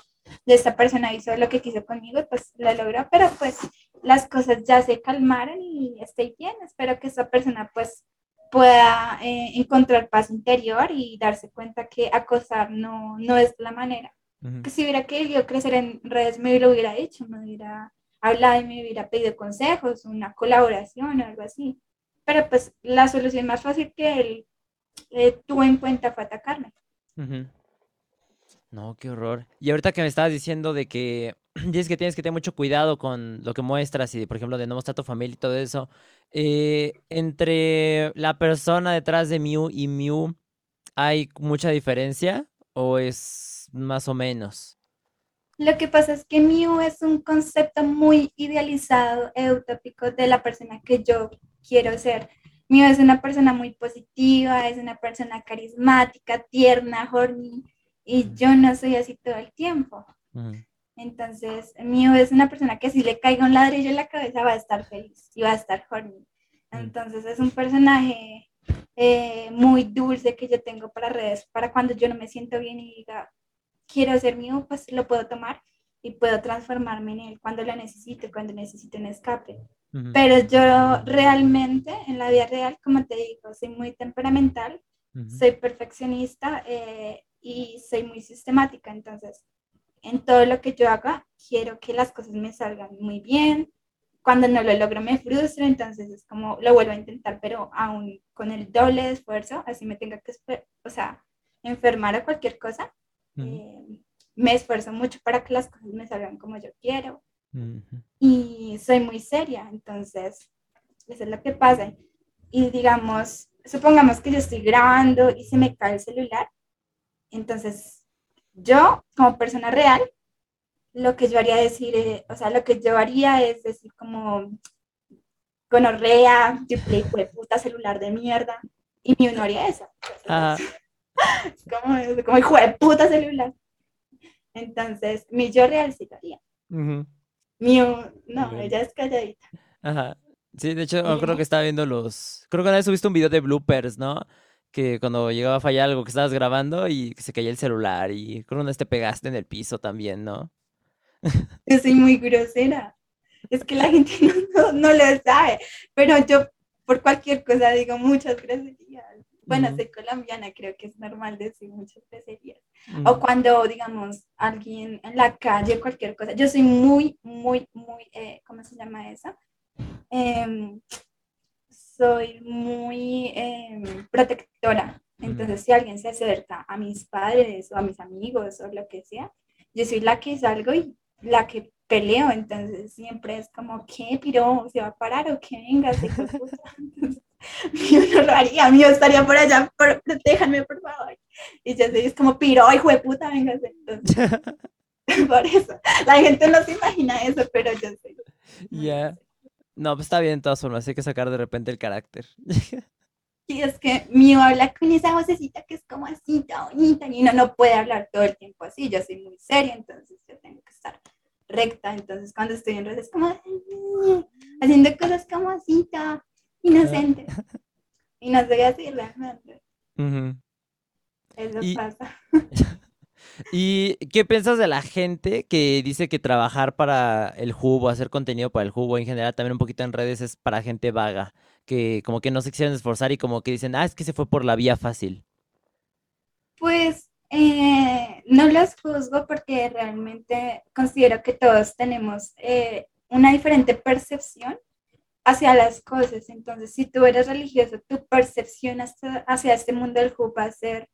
Esta persona hizo lo que quiso conmigo pues lo logró, pero pues las cosas ya se calmaron y estoy bien. Espero que esa persona pues pueda eh, encontrar paz interior y darse cuenta que acosar no, no es la manera. Que si hubiera querido crecer en redes, me lo hubiera hecho, me hubiera hablado y me hubiera pedido consejos, una colaboración o algo así. Pero pues la solución más fácil que él eh, tuvo en cuenta fue atacarme. No, qué horror. Y ahorita que me estabas diciendo de que <clears throat> dices que tienes que tener mucho cuidado con lo que muestras y, por ejemplo, de no mostrar tu familia y todo eso, eh, entre la persona detrás de Mew y Mew, ¿hay mucha diferencia o es más o menos? Lo que pasa es que Mew es un concepto muy idealizado e utópico de la persona que yo quiero ser. Mew es una persona muy positiva, es una persona carismática, tierna, horny, y yo no soy así todo el tiempo. Entonces, Mew es una persona que si le caiga un ladrillo en la cabeza va a estar feliz y va a estar horny. Entonces, es un personaje eh, muy dulce que yo tengo para redes, para cuando yo no me siento bien y diga, quiero ser mío, pues lo puedo tomar y puedo transformarme en él cuando lo necesite, cuando necesite un escape. Pero yo realmente, en la vida real, como te digo, soy muy temperamental, soy perfeccionista eh, y soy muy sistemática. Entonces, en todo lo que yo haga, quiero que las cosas me salgan muy bien. Cuando no lo logro, me frustro, entonces es como lo vuelvo a intentar, pero aún con el doble de esfuerzo, así me tenga que, o sea, enfermar a cualquier cosa, eh, me esfuerzo mucho para que las cosas me salgan como yo quiero. Y soy muy seria, entonces, eso es lo que pasa. Y digamos, supongamos que yo estoy grabando y se me cae el celular. Entonces, yo, como persona real, lo que yo haría decir, eh, o sea, lo que yo haría es decir como, gonorrea, triple puta celular de mierda. Y mi no haría eso. Como, como hijo de puta celular. Entonces, mi yo real sí lo haría. Mío, no, ella es calladita. Ajá. Sí, de hecho, creo que estaba viendo los. Creo que una vez subiste un video de bloopers, ¿no? Que cuando llegaba a fallar algo que estabas grabando y se caía el celular y creo que una vez te pegaste en el piso también, ¿no? Yo soy muy grosera. Es que la gente <laughs> no, lo sabe, pero yo por cualquier cosa digo muchas groserías. Bueno, soy colombiana, creo que es normal decir muchas groserías. O cuando, digamos, alguien en la calle, cualquier cosa. Yo soy muy, muy, muy, eh, ¿cómo se llama eso? Em, soy muy em, protectora. Entonces, si alguien se acerca a mis padres o a mis amigos o lo que sea, yo soy la que salgo y la que peleo. Entonces, siempre es como, ¿qué, piro? ¿Se va a parar o qué? Venga, se <laughs> <laughs> Yo no lo haría, mío estaría por allá, por, protéjanme, por favor. Y yo soy, es como, piro, hijo de puta, venga. Entonces, <laughs> por eso, la gente no se imagina eso, pero yo soy. <laughs> Ya. No, pues está bien de todas formas, hay que sacar de repente el carácter. Y es que mío habla con esa vocecita que es como así, tan bonita, y uno no puede hablar todo el tiempo así, yo soy muy seria, entonces yo tengo que estar recta, entonces cuando estoy en redes es como haciendo cosas como así, inocente. <laughs> Y no soy así realmente. Eso pasa. <laughs> ¿Y qué piensas de la gente que dice que trabajar para el Jubo, hacer contenido para el Jubo, en general también un poquito en redes es para gente vaga, que como que no se quisieran esforzar y como que dicen, ah, es que se fue por la vía fácil? Pues eh, no los juzgo porque realmente considero que todos tenemos eh, una diferente percepción hacia las cosas. Entonces, si tú eres religioso, tu percepción hacia este mundo del Jubo va a ser...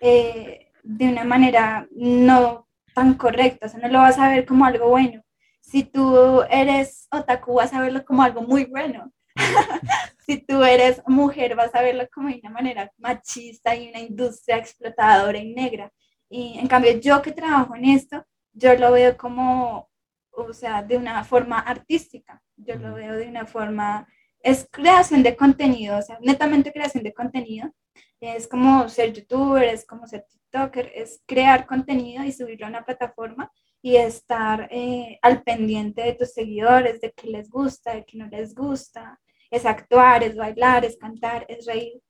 Eh, de una manera no tan correcta, o sea, no lo vas a ver como algo bueno. Si tú eres otaku, vas a verlo como algo muy bueno. <laughs> si tú eres mujer, vas a verlo como de una manera machista y una industria explotadora y negra. Y en cambio, yo que trabajo en esto, yo lo veo como, o sea, de una forma artística. Yo lo veo de una forma, es creación de contenido, o sea, netamente creación de contenido. Es como ser youtuber, es como ser TikToker, es crear contenido y subirlo a una plataforma y estar eh, al pendiente de tus seguidores, de qué les gusta, de qué no les gusta. Es actuar, es bailar, es cantar, es reír.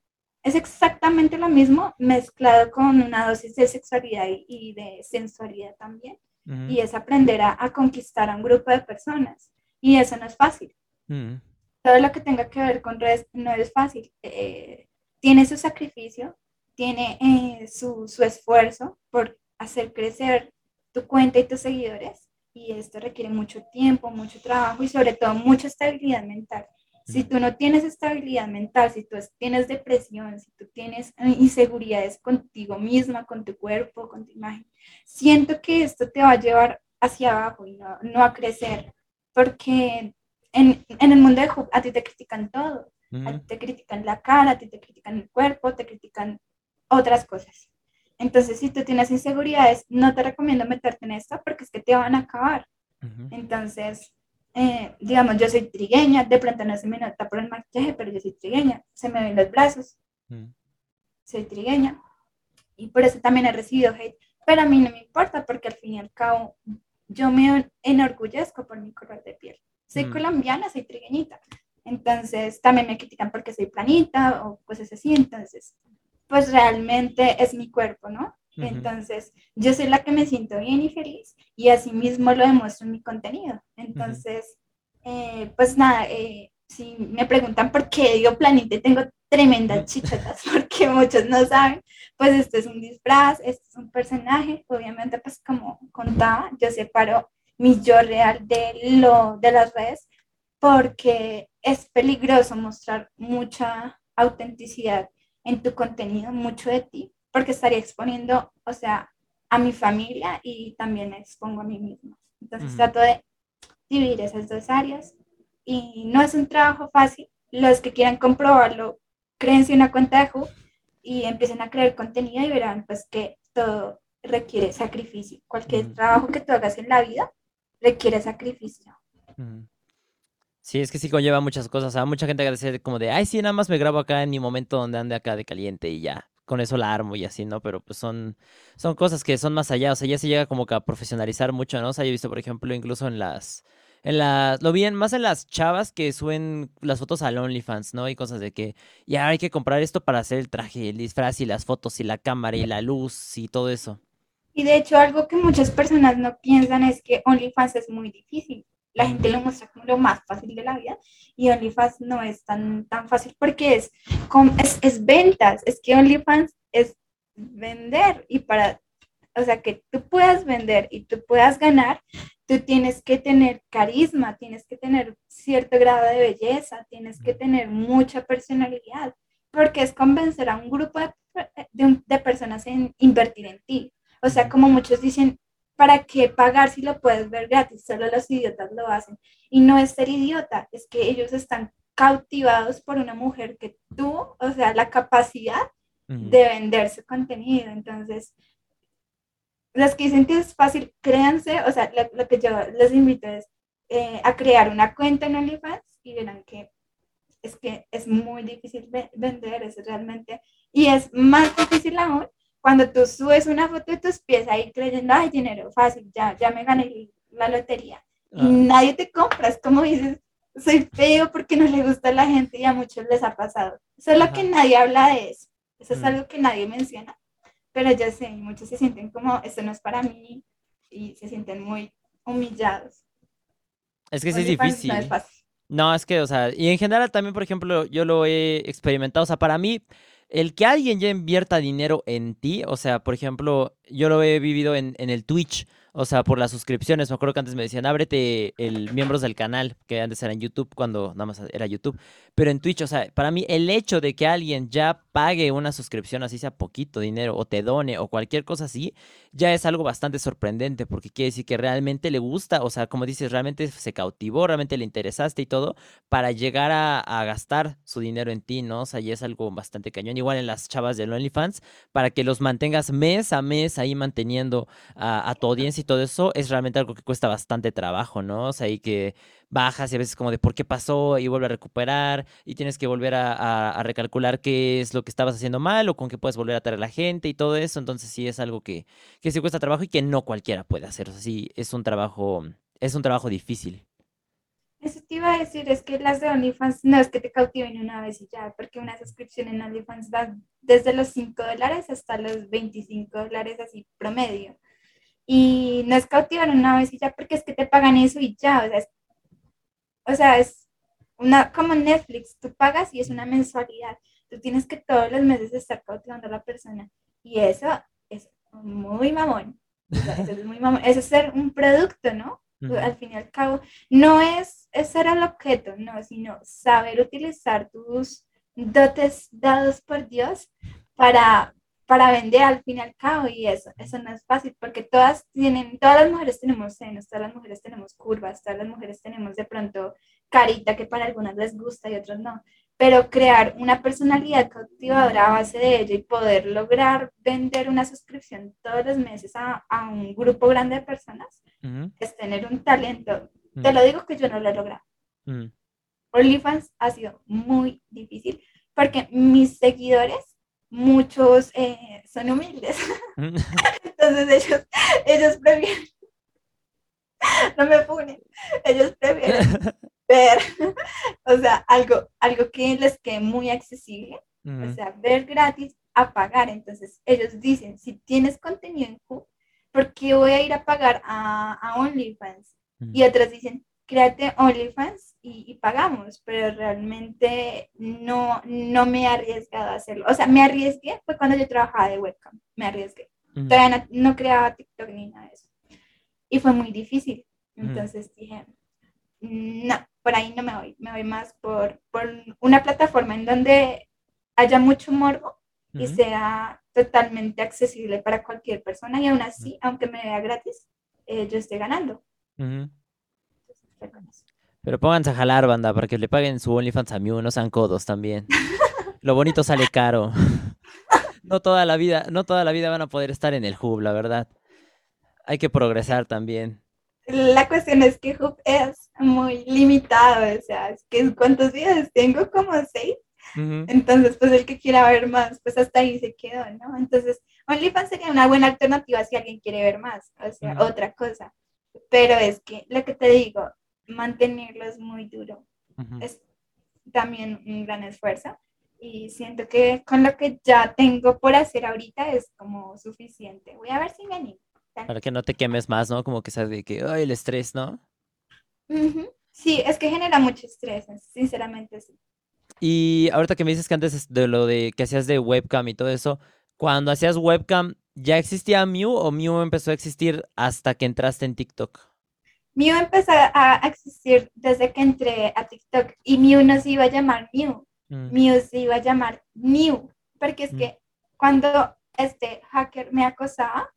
Es exactamente lo mismo mezclado con una dosis de sexualidad y, de sensualidad también. Y es aprender a, conquistar a un grupo de personas. Y eso no es fácil. Todo lo que tenga que ver con redes no es fácil. Eh, tiene su sacrificio, tiene eh, su, su, esfuerzo por hacer crecer tu cuenta y tus seguidores y esto requiere mucho tiempo, mucho trabajo y sobre todo mucha estabilidad mental. Si tú no tienes estabilidad mental, si tú tienes depresión, si tú tienes eh, inseguridades contigo misma, con tu cuerpo, con tu imagen, siento que esto te va a llevar hacia abajo y no, no a crecer, porque en, en el mundo de a ti te critican todo, a ti te critican la cara, a ti te critican el cuerpo, te critican otras cosas. Entonces, si tú tienes inseguridades, no te recomiendo meterte en esto porque es que te van a acabar. Entonces, eh, digamos, yo soy trigueña, de pronto no se me nota por el maquillaje, pero yo soy trigueña, se me ven los brazos, soy trigueña, y por eso también he recibido hate, pero a mí no me importa porque al fin y al cabo yo me enorgullezco por mi color de piel. Soy colombiana, soy trigueñita, entonces también me critican porque soy planita o cosas así, entonces pues realmente es mi cuerpo, ¿no? Entonces, yo soy la que me siento bien y feliz y así mismo lo demuestro en mi contenido. Entonces, eh, pues nada, eh, si me preguntan por qué digo planita y tengo tremendas <laughs> chichotas, porque muchos no saben, pues esto es un disfraz, esto es un personaje, obviamente pues como contaba, yo separo mi yo real de, lo, de las redes porque es peligroso mostrar mucha autenticidad en tu contenido mucho de ti, porque estaría exponiendo, o sea, a mi familia y también expongo a mí misma. Entonces trato de dividir esas dos áreas y no es un trabajo fácil. Los que quieran comprobarlo, créense una cuenta de Who y empiecen a crear contenido y verán pues que todo requiere sacrificio. Cualquier trabajo que tú hagas en la vida requiere sacrificio. Sí, es que sí conlleva muchas cosas. Sea, mucha gente decir como de, ay, sí, nada más me grabo acá en mi momento donde ande acá de caliente y ya. Con eso la armo y así, ¿no? Pero pues son, son cosas que son más allá. O sea, ya se llega como que a profesionalizar mucho, ¿no? O sea, yo he visto, por ejemplo, incluso en las en la, lo vi más en las chavas que suben las fotos al OnlyFans, ¿no? Y cosas de que ya hay que comprar esto para hacer el traje, el disfraz y las fotos y la cámara y la luz y todo eso. Y de hecho algo que muchas personas no piensan es que OnlyFans es muy difícil. La gente lo muestra como lo más fácil de la vida y OnlyFans no es tan, tan fácil porque es, es, es ventas, es que OnlyFans es vender y para, o sea, que tú puedas vender y tú puedas ganar, tú tienes que tener carisma, tienes que tener cierto grado de belleza, tienes que tener mucha personalidad, porque es convencer a un grupo de, personas en invertir en ti. O sea, como muchos dicen, ¿para qué pagar si lo puedes ver gratis? Solo los idiotas lo hacen. Y no es ser idiota, es que ellos están cautivados por una mujer que tú, o sea, la capacidad de vender su contenido. Entonces, los que dicen que es fácil, créanse, o sea, lo, que yo les invito es eh, a crear una cuenta en OnlyFans y verán que es que es muy difícil vender, eso realmente, y es más difícil aún cuando tú subes una foto de tus pies ahí creyendo, ay, dinero fácil, ya, ya me gané la lotería, y ah. nadie te compra, es como dices, soy feo porque no le gusta a la gente y a muchos les ha pasado, solo que nadie habla de eso, eso es mm. algo que nadie menciona, pero ya sé, muchos se sienten como, esto no es para mí y se sienten muy humillados. Es que sí es difícil. No, es que, o sea, y en general también, por ejemplo, yo lo he experimentado, o sea, para mí, el que alguien ya invierta dinero en ti, o sea, por ejemplo, yo lo he vivido en, en el Twitch, o sea, por las suscripciones. Me acuerdo que antes me decían, ábrete el miembros del canal, que antes era en YouTube, cuando nada más era YouTube. Pero en Twitch, o sea, para mí el hecho de que alguien ya pague una suscripción, así sea poquito dinero, o te done, o cualquier cosa así, ya es algo bastante sorprendente, porque quiere decir que realmente le gusta, o sea, como dices, realmente se cautivó, realmente le interesaste y todo, para llegar a, gastar su dinero en ti, ¿no? O sea, ya es algo bastante cañón. Igual en las chavas de OnlyFans, para que los mantengas mes a mes ahí manteniendo a, a tu audiencia y todo eso es realmente algo que cuesta bastante trabajo, ¿no? O sea, y que bajas y a veces como de por qué pasó y vuelve a recuperar y tienes que volver a, recalcular qué es lo que estabas haciendo mal o con qué puedes volver a traer a la gente y todo eso. Entonces sí es algo que, que sí cuesta trabajo y que no cualquiera puede hacer. O sea, sí es un trabajo, es un trabajo difícil. Eso te iba a decir, es que las de OnlyFans no es que te cautiven una vez y ya, porque una suscripción en OnlyFans va desde los 5 dólares hasta los 25 dólares así promedio. Y no es cautivar una vez y ya, porque es que te pagan eso y ya, o sea, es, o sea, es una, como Netflix, tú pagas y es una mensualidad. Tú tienes que todos los meses estar cautivando a la persona. Y eso es muy mamón. eso es muy mamón. Eso es ser un producto, ¿no? Al fin y al cabo, no es, es ser el objeto, no, sino saber utilizar tus dotes dados por Dios para, para vender al fin y al cabo y eso, eso no es fácil porque todas tienen, todas las mujeres tenemos senos, todas las mujeres tenemos curvas, todas las mujeres tenemos de pronto carita que para algunas les gusta y otras no, pero crear una personalidad cautivadora a base de ello y poder lograr vender una suscripción todos los meses a, a un grupo grande de personas es tener un talento. Te lo digo que yo no lo he logrado. OnlyFans ha sido muy difícil porque mis seguidores muchos eh, son humildes. <laughs> Mm. Entonces ellos, ellos prefieren, <laughs> no me ponen, ellos prefieren <laughs> ver, o sea, algo, algo que les quede muy accesible, o sea, ver gratis a pagar. Entonces ellos dicen, si tienes contenido en Q, ¿por qué voy a ir a pagar a, a OnlyFans? Y otros dicen, créate OnlyFans y, pagamos, pero realmente no, no me he arriesgado a hacerlo. O sea, me arriesgué, fue cuando yo trabajaba de webcam, me arriesgué. Todavía no, creaba TikTok ni nada de eso. Y fue muy difícil. Entonces dije, no, por ahí no me voy, me voy más por, por una plataforma en donde haya mucho morbo y sea totalmente accesible para cualquier persona y aún así, aunque me vea gratis, eh, yo esté ganando. Pero pónganse a jalar, banda, para que le paguen su OnlyFans a mí, no sean codos también. Lo bonito sale caro. <laughs> No toda la vida, no toda la vida van a poder estar en el hub, la verdad. Hay que progresar también. la cuestión es que Hoop es muy limitado, o sea, es que ¿cuántos videos tengo? Como seis. Entonces, pues el que quiera ver más, pues hasta ahí se quedó, ¿no? Entonces, OnlyFans sería una buena alternativa si alguien quiere ver más, o sea, otra cosa. Pero es que lo que te digo, mantenerlo es muy duro. Es también un gran esfuerzo. Y siento que con lo que ya tengo por hacer ahorita es como suficiente. Voy a ver si me animo. Para que no te quemes más, ¿no? Como que sabes de que, ay, el estrés, ¿no? Sí, es que genera mucho estrés, sinceramente sí. Y ahorita que me dices que antes de lo de que hacías de webcam y todo eso, cuando hacías webcam, ¿ya existía Mew o Mew empezó a existir hasta que entraste en TikTok? Mew empezó a existir desde que entré a TikTok y Mew no se iba a llamar Mew, mm. Mew se iba a llamar New, porque es mm. que cuando este hacker me acosaba,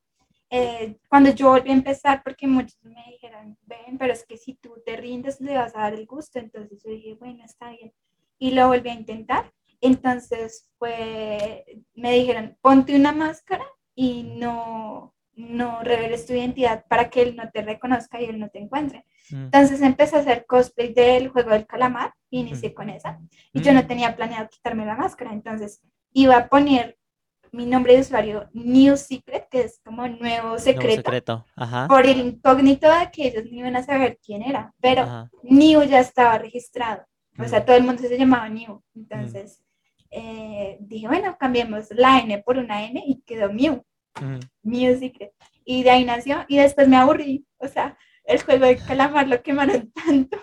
eh, cuando yo volví a empezar, porque muchos me dijeron, ven, pero es que si tú te rindes le vas a dar el gusto, entonces yo dije, bueno, está bien, y lo volví a intentar, entonces fue, me dijeron, ponte una máscara y no, no reveles tu identidad para que él no te reconozca y él no te encuentre. Mm. Entonces empecé a hacer cosplay del juego del calamar, y inicié con esa, y yo no mm. tenía planeado quitarme la máscara, entonces iba a poner mi nombre de usuario New Secret, que es como nuevo secreto, secreto. por el incógnito de que ellos no iban a saber quién era, pero New ya estaba registrado, o sea, mm. todo el mundo se llamaba New, entonces mm. eh, dije, bueno, cambiemos la N por una N y quedó Mew, mm. Mew Secret, y de ahí nació, y después me aburrí, o sea, el juego de calamar lo quemaron <laughs> tanto,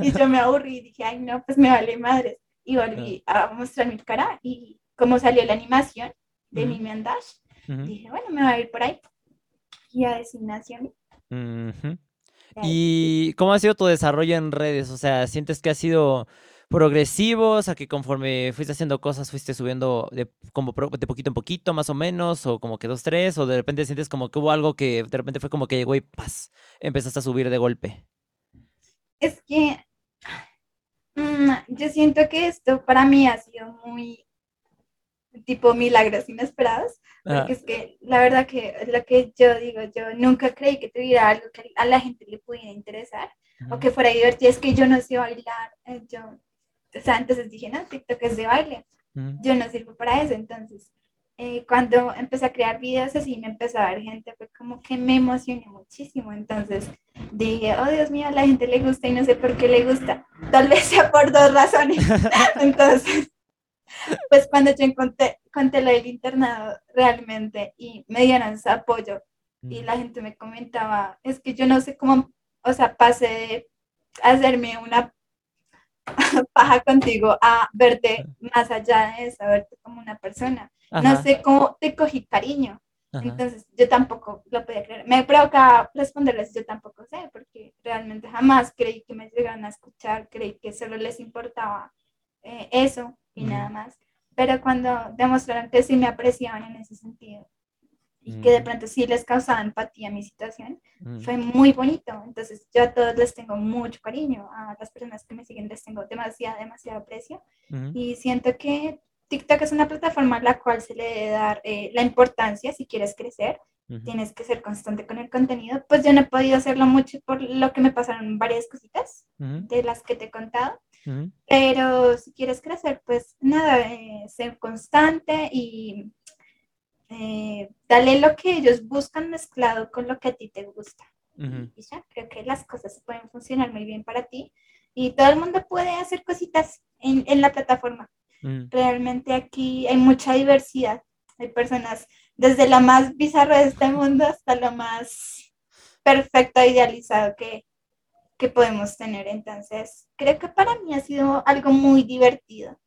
y yo me aburrí y dije, ay no, pues me vale madres, y volví a mostrar mi cara, y como salió la animación, de mi Mendash. Dije, bueno, me voy a ir por ahí. Y a designación. ¿Y cómo ha sido tu desarrollo en redes? O sea, ¿sientes que ha sido progresivo? O sea, que conforme fuiste haciendo cosas, fuiste subiendo de, como de poquito en poquito, más o menos, o como que dos, tres, o de repente sientes como que hubo algo que de repente fue como que llegó y ¡paz! empezaste a subir de golpe. Es que mm, yo siento que esto para mí ha sido muy tipo milagros inesperados, porque es que la verdad que lo que yo digo, yo nunca creí que tuviera algo que a la gente le pudiera interesar o que fuera divertido, es que yo no sé bailar, eh, yo, o sea, entonces dije, no, TikTok es de baile, yo no sirvo para eso, entonces eh, cuando empecé a crear videos así, me empezó a ver gente, fue como que me emocioné muchísimo. Entonces dije, oh Dios mío, a la gente le gusta y no sé por qué le gusta. Tal vez sea por dos razones. <laughs> Entonces, pues cuando yo encontré, conté lo del internado realmente y me dieron ese apoyo y la gente me comentaba, es que yo no sé cómo, o sea, pasé de hacerme una <laughs> paja contigo a verte más allá de eso, a verte como una persona. No sé cómo te cogí cariño. Entonces yo tampoco lo podía creer. Me provoca responderles, yo tampoco sé, porque realmente jamás creí que me llegaran a escuchar, creí que solo les importaba eh, eso y nada más. Pero cuando demostraron que sí me apreciaban en ese sentido y que de pronto sí les causaba empatía mi situación, fue muy bonito. Entonces yo a todos les tengo mucho cariño, a las personas que me siguen les tengo demasiado, demasiado aprecio y siento que TikTok es una plataforma a la cual se le debe dar eh, la importancia si quieres crecer. Tienes que ser constante con el contenido. Pues yo no he podido hacerlo mucho por lo que me pasaron varias cositas de las que te he contado. Pero si quieres crecer, pues nada, eh, ser constante y eh, dale lo que ellos buscan mezclado con lo que a ti te gusta. Y ya, creo que las cosas pueden funcionar muy bien para ti y todo el mundo puede hacer cositas en, en la plataforma. Realmente aquí hay mucha diversidad. Hay personas desde lo más bizarro de este mundo hasta lo más perfecto, idealizado que, que podemos tener. Entonces, creo que para mí ha sido algo muy divertido.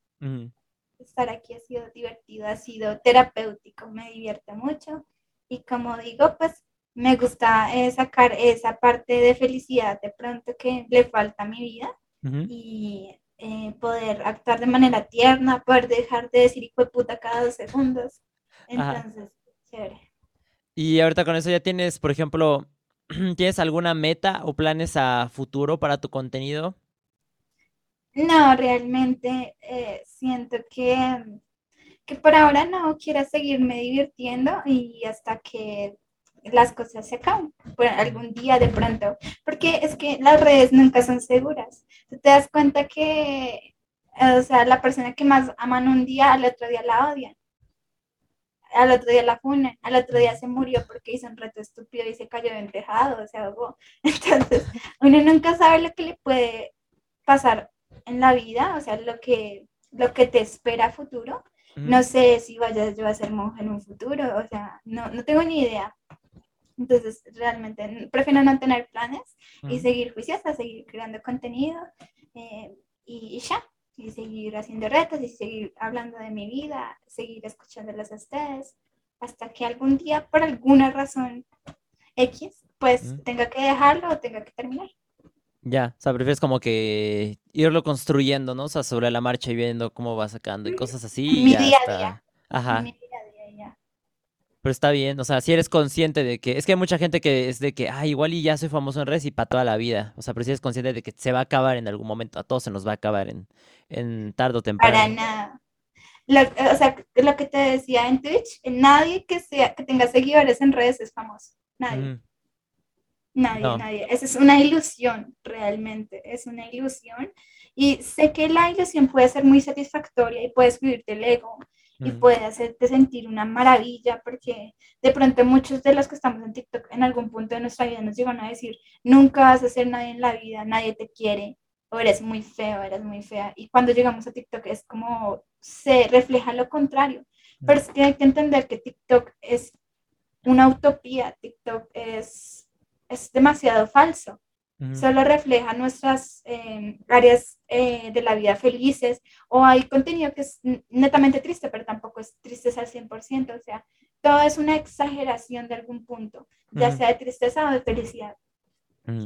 Estar aquí ha sido divertido, ha sido terapéutico, me divierte mucho. Y como digo, pues me gusta eh, sacar esa parte de felicidad de pronto que le falta a mi vida y eh, poder actuar de manera tierna, poder dejar de decir hijo de puta cada dos segundos. Entonces, chévere. Y ahorita con eso ya tienes, por ejemplo, <clears throat> ¿Tienes alguna meta o planes a futuro para tu contenido? No, realmente eh, siento que, que por ahora no quiero seguirme divirtiendo y hasta que las cosas se acaban algún día de pronto, porque es que las redes nunca son seguras. te das cuenta que, o sea, la persona que más aman un día, al otro día la odian. Al otro día la funan, al otro día se murió porque hizo un reto estúpido y se cayó en tejado, se ahogó. <laughs> Entonces, uno nunca sabe lo que le puede pasar en la vida, o sea, lo que, lo que te espera a futuro. No sé si vaya yo a ser monja en un futuro, o sea, no, no tengo ni idea, entonces, realmente prefiero no tener planes y seguir juiciosa, seguir creando contenido eh, y, ya, y seguir haciendo retos y seguir hablando de mi vida, seguir escuchándolos a ustedes, hasta que algún día, por alguna razón X, pues tenga que dejarlo o tenga que terminar. Ya, o sea, prefieres como que irlo construyendo, ¿no? O sea, sobre la marcha y viendo cómo va sacando y cosas así. Mi día a día. Ajá. Pero está bien, o sea, si eres consciente de que, es que hay mucha gente que es de que, ah, igual y ya soy famoso en redes y para toda la vida. O sea, pero si eres consciente de que se va a acabar en algún momento, a todos se nos va a acabar en, en tarde o temprano. Para nada. o sea, lo que te decía en Twitch, nadie que sea, que tenga seguidores en redes es famoso. Nadie. Nadie, nadie. Esa es una ilusión, realmente. Es una ilusión. Y sé que la ilusión puede ser muy satisfactoria y puede subirte el ego y puede hacerte sentir una maravilla porque de pronto muchos de los que estamos en TikTok en algún punto de nuestra vida nos llegan a decir, nunca vas a ser nadie en la vida, nadie te quiere, o eres muy feo, eres muy fea. Y cuando llegamos a TikTok es como se refleja lo contrario. Pero es que hay que entender que TikTok es una utopía, TikTok es, es demasiado falso. Solo refleja nuestras em, áreas eh, de la vida felices o hay contenido que es netamente triste, pero tampoco es tristeza al 100%, o sea, todo es una exageración de algún punto, ya sea de tristeza o de felicidad.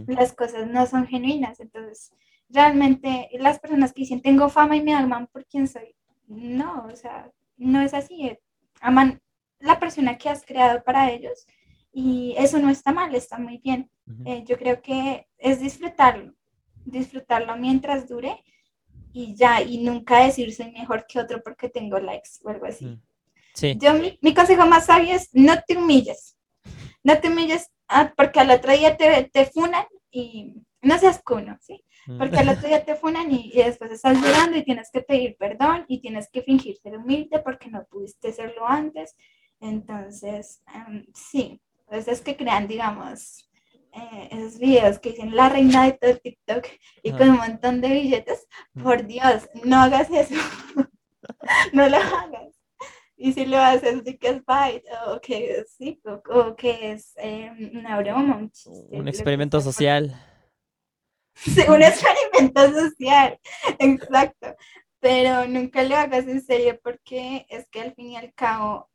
Las cosas no son genuinas, entonces realmente las personas que dicen tengo fama y me aman por quién soy, no, o sea, no es así, eh, aman la persona que has creado para ellos y eso no está mal, está muy bien. Eh, yo creo que es disfrutarlo, disfrutarlo mientras dure y ya, y nunca decir soy mejor que otro porque tengo likes o algo así. Sí. Yo, mi, consejo más sabio es no te humilles, no te humilles ah, porque al otro día te, te funan y no seas cuno, ¿sí? Porque al otro día te funan y, después estás llorando y tienes que pedir perdón y tienes que fingir ser humilde porque no pudiste serlo antes. Entonces, em, sí, entonces es que crean, digamos, eh, esos videos que dicen la reina de todo TikTok y con un montón de billetes, por Dios, no hagas eso. <laughs> no lo hagas. Y si lo haces, di que es bite, o que sí, o, que es eh, una broma, un Un experimento social. <laughs> Sí, un experimento social, exacto. Pero nunca lo hagas en serio porque es que al fin y al cabo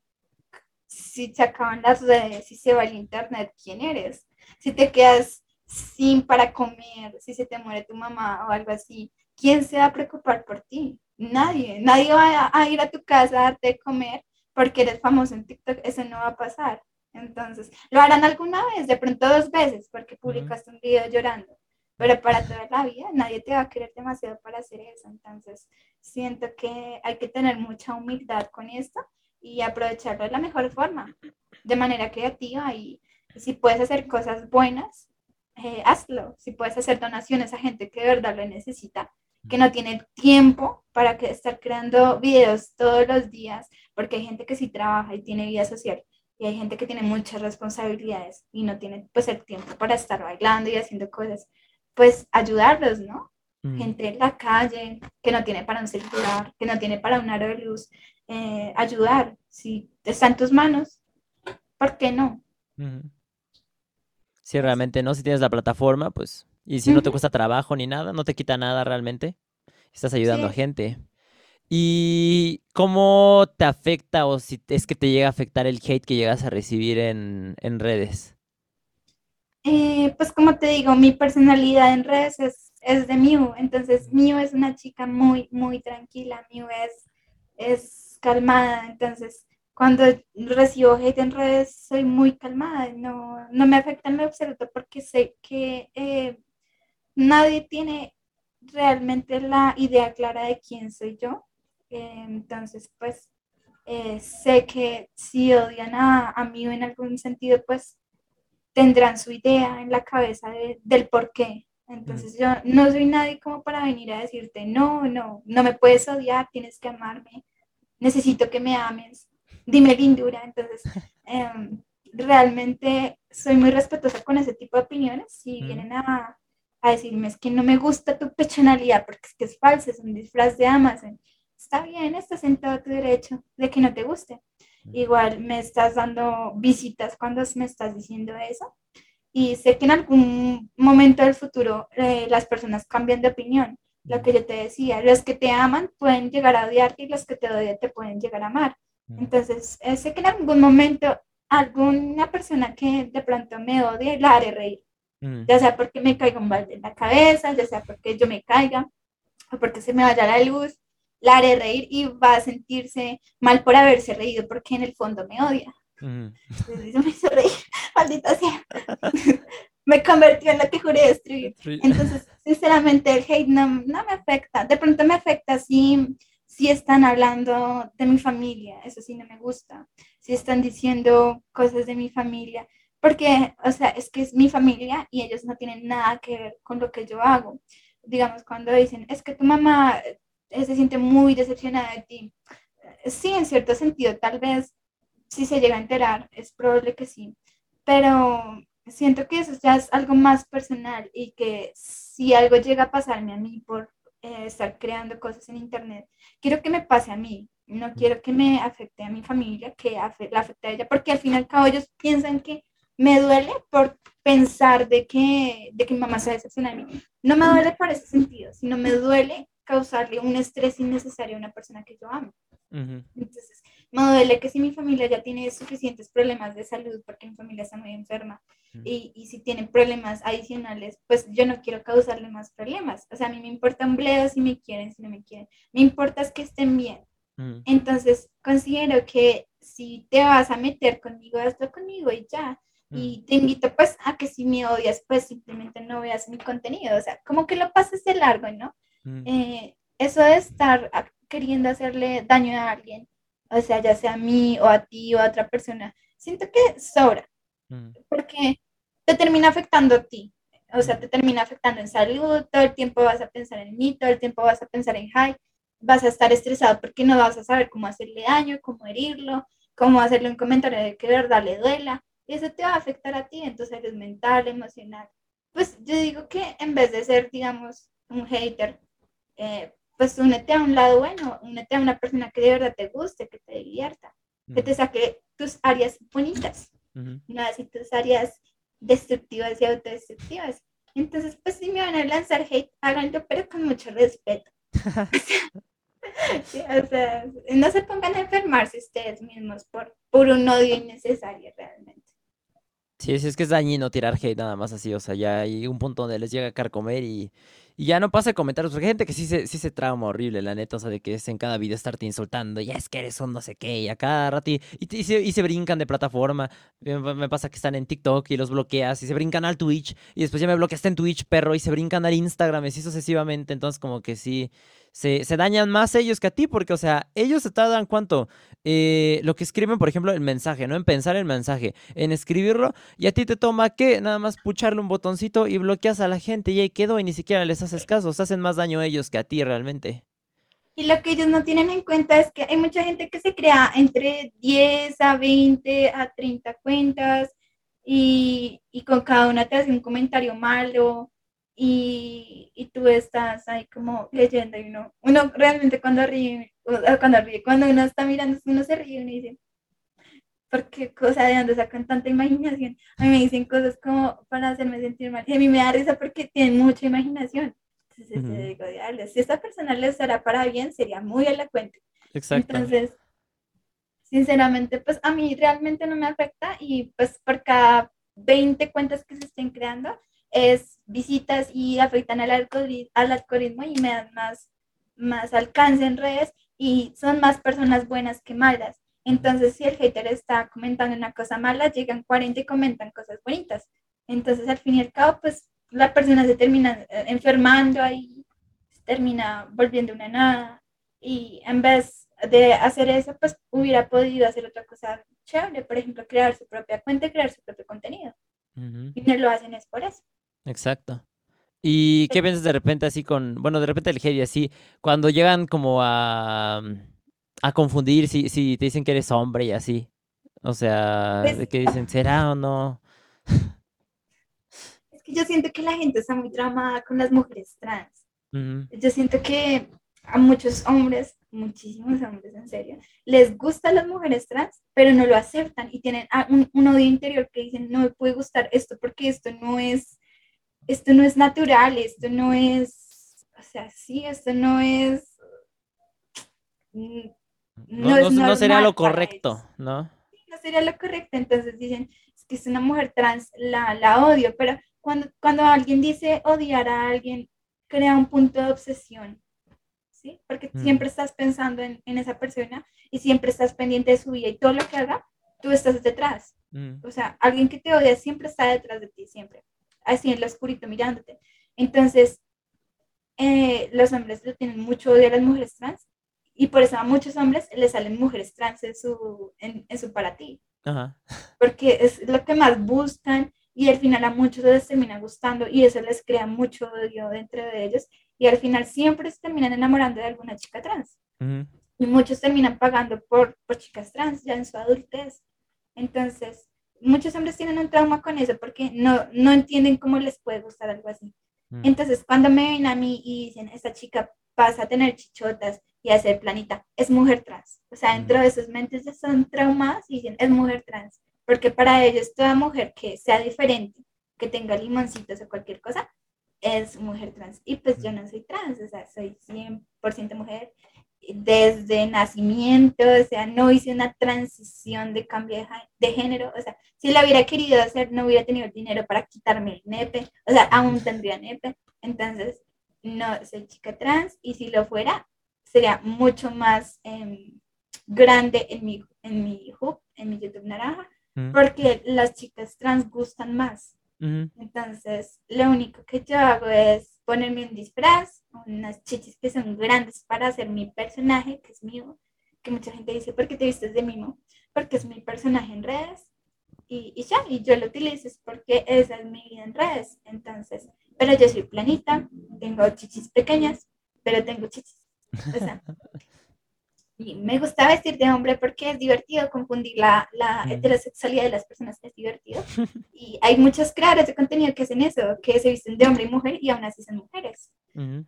si se acaban las redes, si se va el internet, ¿quién eres? Si te quedas sin para comer, si se te muere tu mamá o algo así, ¿quién se va a preocupar por ti? Nadie. Nadie va a, ir a tu casa a darte de comer porque eres famoso en TikTok. Eso no va a pasar. Entonces, lo harán alguna vez, de pronto dos veces, porque publicaste un video llorando. Pero para toda la vida, nadie te va a querer demasiado para hacer eso. Entonces, siento que hay que tener mucha humildad con esto y aprovecharlo de la mejor forma, de manera creativa y, si puedes hacer cosas buenas, eh, hazlo. Si puedes hacer donaciones a gente que de verdad lo necesita, que no tiene tiempo para que estar creando videos todos los días, porque hay gente que sí trabaja y tiene vida social y hay gente que tiene muchas responsabilidades y no tiene pues el tiempo para estar bailando y haciendo cosas, pues ayudarlos, ¿no? Gente en la calle que no tiene para un celular, que no tiene para un aro de luz, eh, ayudar. Si está en tus manos, ¿por qué no? Si realmente no, si tienes la plataforma, pues, y si no te cuesta trabajo ni nada, no te quita nada realmente, estás ayudando a gente. ¿Y cómo te afecta o si es que te llega a afectar el hate que llegas a recibir en, redes? Eh, pues como te digo, mi personalidad en redes es, es de Miu, entonces Miu es una chica muy, muy tranquila, Miu es, es calmada, entonces cuando recibo hate en redes soy muy calmada, no, no me afecta en lo absoluto porque sé que eh, nadie tiene realmente la idea clara de quién soy yo. Eh, entonces, pues eh, sé que si odian a, a, mí en algún sentido, pues tendrán su idea en la cabeza del por qué. Entonces yo no soy nadie como para venir a decirte, no, no, no me puedes odiar, tienes que amarme, necesito que me ames, dime lindura. Entonces, em, realmente soy muy respetuosa con ese tipo de opiniones. Si vienen a, a, decirme es que no me gusta tu personalidad porque es que es falsa, es un disfraz de Amazon, está bien, estás en todo tu derecho de que no te guste. Igual me estás dando visitas cuando me estás diciendo eso. Y sé que en algún momento del futuro eh, las personas cambian de opinión. Lo que yo te decía, los que te aman pueden llegar a odiarte y los que te odian te pueden llegar a amar. Entonces, eh, sé que en algún momento alguna persona que de pronto me odie la haré reír. Ya sea porque me caiga un balde en la cabeza, ya sea porque yo me caiga o porque se me vaya la luz la haré reír y va a sentirse mal por haberse reído porque en el fondo me odia. Entonces, <laughs> me hizo reír, maldita sea. <laughs> me convirtió en la que juré destruir. <laughs> Entonces, sinceramente, el hate no, no, me afecta. De pronto me afecta si, si están hablando de mi familia, eso sí no me gusta. Si están diciendo cosas de mi familia, porque, o sea, es que es mi familia y ellos no tienen nada que ver con lo que yo hago. Digamos, cuando dicen, es que tu mamá se siente muy decepcionada de ti. Sí, en cierto sentido, tal vez si se llega a enterar, es probable que sí, pero siento que eso ya es algo más personal y que si algo llega a pasarme a mí por eh, estar creando cosas en internet, quiero que me pase a mí, no quiero que me afecte a mi familia, que la afecte a ella, porque al fin y al cabo ellos piensan que me duele por pensar de que, de que mi mamá se decepciona de mí. No me duele por ese sentido, sino me duele causarle un estrés innecesario a una persona que yo amo. Entonces, me duele que si mi familia ya tiene suficientes problemas de salud, porque mi familia está muy enferma, y, y, si tienen problemas adicionales, pues yo no quiero causarle más problemas. O sea, a mí me importa un bledo si me quieren, si no me quieren. Me importa es que estén bien. Entonces, considero que si te vas a meter conmigo, hazlo conmigo y ya. Y te invito pues a que si me odias, pues simplemente no veas mi contenido. O sea, como que lo pases de largo, ¿no? Mm. Eh, eso de estar queriendo hacerle daño a alguien, o sea, ya sea a mí o a ti o a otra persona, siento que sobra, mm. porque te termina afectando a ti, o sea, te termina afectando en salud, todo el tiempo vas a pensar en mí, todo el tiempo vas a pensar en Jai, vas a estar estresado porque no vas a saber cómo hacerle daño, cómo herirlo, cómo hacerle un comentario de que de verdad le duela, y eso te va a afectar a ti, entonces mental, emocional. Pues yo digo que en vez de ser, digamos, un hater, eh, pues únete a un lado bueno, únete a una persona que de verdad te guste, que te divierta, que te saque tus áreas bonitas, no así tus áreas destructivas y autodestructivas. Entonces, pues si me van a lanzar hate, háganlo, pero con mucho respeto. <laughs> o sea, no se pongan a enfermarse ustedes mismos por, por un odio innecesario realmente. Sí, sí, es que es dañino tirar hate nada más así, o sea, ya hay un punto donde les llega a carcomer y, y ya no pasa comentarios, porque hay gente que sí se, sí se trauma horrible, la neta, o sea, de que es en cada video estarte insultando, ya es que eres un no sé qué, y a cada rato, y, y, se, y brincan de plataforma. Me, pasa que están en TikTok y los bloqueas, y se brincan al Twitch, y después ya me bloqueaste en Twitch, perro, y se brincan al Instagram, y así sucesivamente, entonces como que sí, se, se, dañan más ellos que a ti, porque, o sea, ellos se tardan cuánto, eh, lo que escriben, por ejemplo, el mensaje, ¿no? En pensar el mensaje, en escribirlo, y a ti te toma, ¿qué? Nada más pucharle un botoncito y bloqueas a la gente, y ahí quedó, y ni siquiera les haces caso, hacen más daño a ellos que a ti realmente. Y lo que ellos no tienen en cuenta es que hay mucha gente que se crea entre 10 a 20 a 30 cuentas, y, y con cada una te hace un comentario malo, y, y, tú estás ahí como leyendo y uno, uno realmente cuando ríe, cuando ríe, cuando uno está mirando, uno se ríe y uno dice, ¿por qué cosa de dónde sacan tanta imaginación? A mí me dicen cosas como para hacerme sentir mal y a mí me da risa porque tienen mucha imaginación. Entonces uh digo, si esta persona les hará para bien, sería muy elocuente. Exacto. Entonces, sinceramente, pues a mí realmente no me afecta y pues por cada 20 cuentas que se estén creando, es visitas y afectan al, algoritmo, al algoritmo y me dan más, más alcance en redes y son más personas buenas que malas. Entonces, si el hater está comentando una cosa mala, llegan 40 y comentan cosas bonitas. Entonces, al fin y al cabo, pues la persona se termina eh, enfermando ahí, se termina volviendo una nada. Y en vez de hacer eso, pues hubiera podido hacer otra cosa chévere, por ejemplo, crear su propia cuenta y crear su propio contenido. no lo hacen es por eso. Exacto. ¿Y qué piensas de repente así con, bueno, de repente el y así, cuando llegan como a, a confundir si, si te dicen que eres hombre y así? O sea, pues de que dicen, ¿será o no? <laughs> Es que yo siento que la gente está muy traumada con las mujeres trans. Yo siento que a muchos hombres, muchísimos hombres en serio, les gustan las mujeres trans, pero no lo aceptan y tienen un, un odio interior que dicen, no me puede gustar esto porque esto no es, esto no es natural, esto no es, o sea, sí, esto no es... No, no, sería lo correcto, ¿no? No sería lo correcto, entonces dicen, es que es una mujer trans, la, la odio, pero cuando, cuando alguien dice odiar a alguien, crea un punto de obsesión, ¿sí? Porque mm. siempre estás pensando en, en, esa persona y siempre estás pendiente de su vida y todo lo que haga, tú estás detrás. Mm. O sea, alguien que te odia siempre está detrás de ti, siempre, así en lo oscurito mirándote. Entonces, eh, los hombres le tienen mucho odio a las mujeres trans y por eso a muchos hombres les salen mujeres trans en su, en, en su para ti. Ajá. Porque es lo que más buscan y al final a muchos les termina gustando y eso les crea mucho odio dentro de ellos y al final siempre se terminan enamorando de alguna chica trans. Y muchos terminan pagando por, por chicas trans ya en su adultez. Entonces, muchos hombres tienen un trauma con eso porque no, no entienden cómo les puede gustar algo así. Entonces, cuando me ven a mí y dicen, esta chica pasa a tener chichotas y a ser planita, es mujer trans. O sea, dentro de sus mentes ya son traumas y dicen, es mujer trans porque para ellos toda mujer que sea diferente, que tenga limoncitos o cualquier cosa, es mujer trans. Y pues yo no soy trans, o sea, soy 100% mujer desde nacimiento, o sea, no hice una transición de cambio de, género, o sea, si lo hubiera querido hacer, no hubiera tenido el dinero para quitarme el nepe, o sea, aún tendría nepe, entonces, no, soy chica trans, y si lo fuera, sería mucho más em, grande en mi, en mi hub, en mi YouTube naranja, porque las chicas trans gustan más. Entonces, lo único que yo hago es ponerme un disfraz, unas chichis que son grandes para hacer mi personaje, que es mío, que mucha gente dice, ¿por qué te vistes de mimo? Porque es mi personaje en redes. Y, y ya, y yo lo utilizo es porque esa es mi vida en redes. Entonces, pero yo soy planita, tengo chichis pequeñas, pero tengo chichis. O sea, <laughs> me gusta vestir de hombre porque es divertido confundir la, la heterosexualidad de las personas, es divertido. Y hay muchos creadores de contenido que hacen eso, que se visten de hombre y mujer y aún así son mujeres.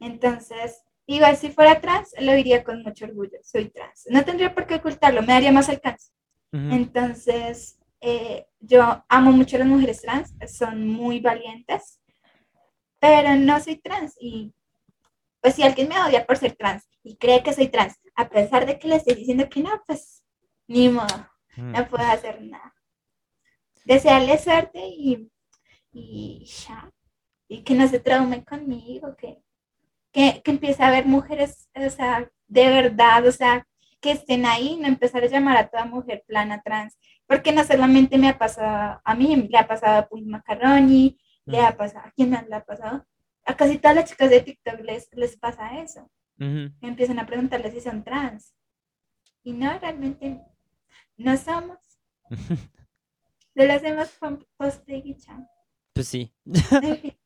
Entonces, igual si fuera trans, lo diría con mucho orgullo, soy trans. No tendría por qué ocultarlo, me daría más alcance. Entonces, eh, yo amo mucho a las mujeres trans, son muy valientes, pero no soy trans y pues si alguien me odia por ser trans y cree que soy trans, a pesar de que le estoy diciendo que no, pues ni modo, mm. no puedo hacer nada. Desearle suerte y, y ya, y que no se traume conmigo, que, que, que empiece a ver mujeres, o sea, de verdad, o sea, que estén ahí, no empezar a llamar a toda mujer plana trans, porque no solamente me ha pasado a mí, le ha pasado a Macaroni, le mm. ha pasado, ¿a quién me ha pasado? A casi todas las chicas de TikTok les, les pasa eso empiezan a preguntarle si son trans. Y no, realmente no somos. Solo hacemos <laughs> post de Pues sí. <laughs>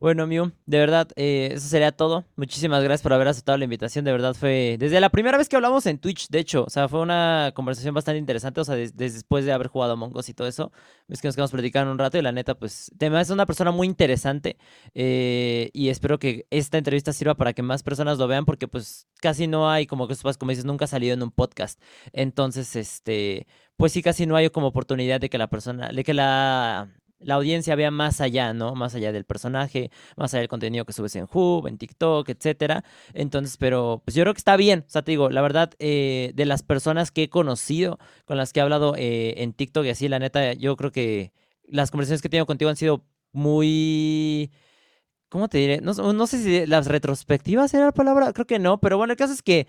Bueno, Miu, de verdad, eh, eso sería todo. Muchísimas gracias por haber aceptado la invitación. De verdad fue desde la primera vez que hablamos en Twitch, de hecho. O sea, fue una conversación bastante interesante. O sea, después de haber jugado Mongos y todo eso. Es que nos quedamos platicando un rato y la neta, pues, te es una persona muy interesante. Eh, y espero que esta entrevista sirva para que más personas lo vean porque, pues, casi no hay, como que como dices, nunca ha salido en un podcast. Entonces, este, pues sí, casi no hay como oportunidad de que la persona, de que la la audiencia vea más allá, ¿no? Más allá del personaje, más allá del contenido que subes en Hub, en TikTok, etcétera. Entonces, pero pues yo creo que está bien. O sea, te digo, la verdad, eh, de las personas que he conocido, con las que he hablado eh, en TikTok y así, la neta, yo creo que las conversaciones que he tenido contigo han sido muy... ¿Cómo te diré? No, no sé si las retrospectivas era la palabra, creo que no, pero bueno, el caso es que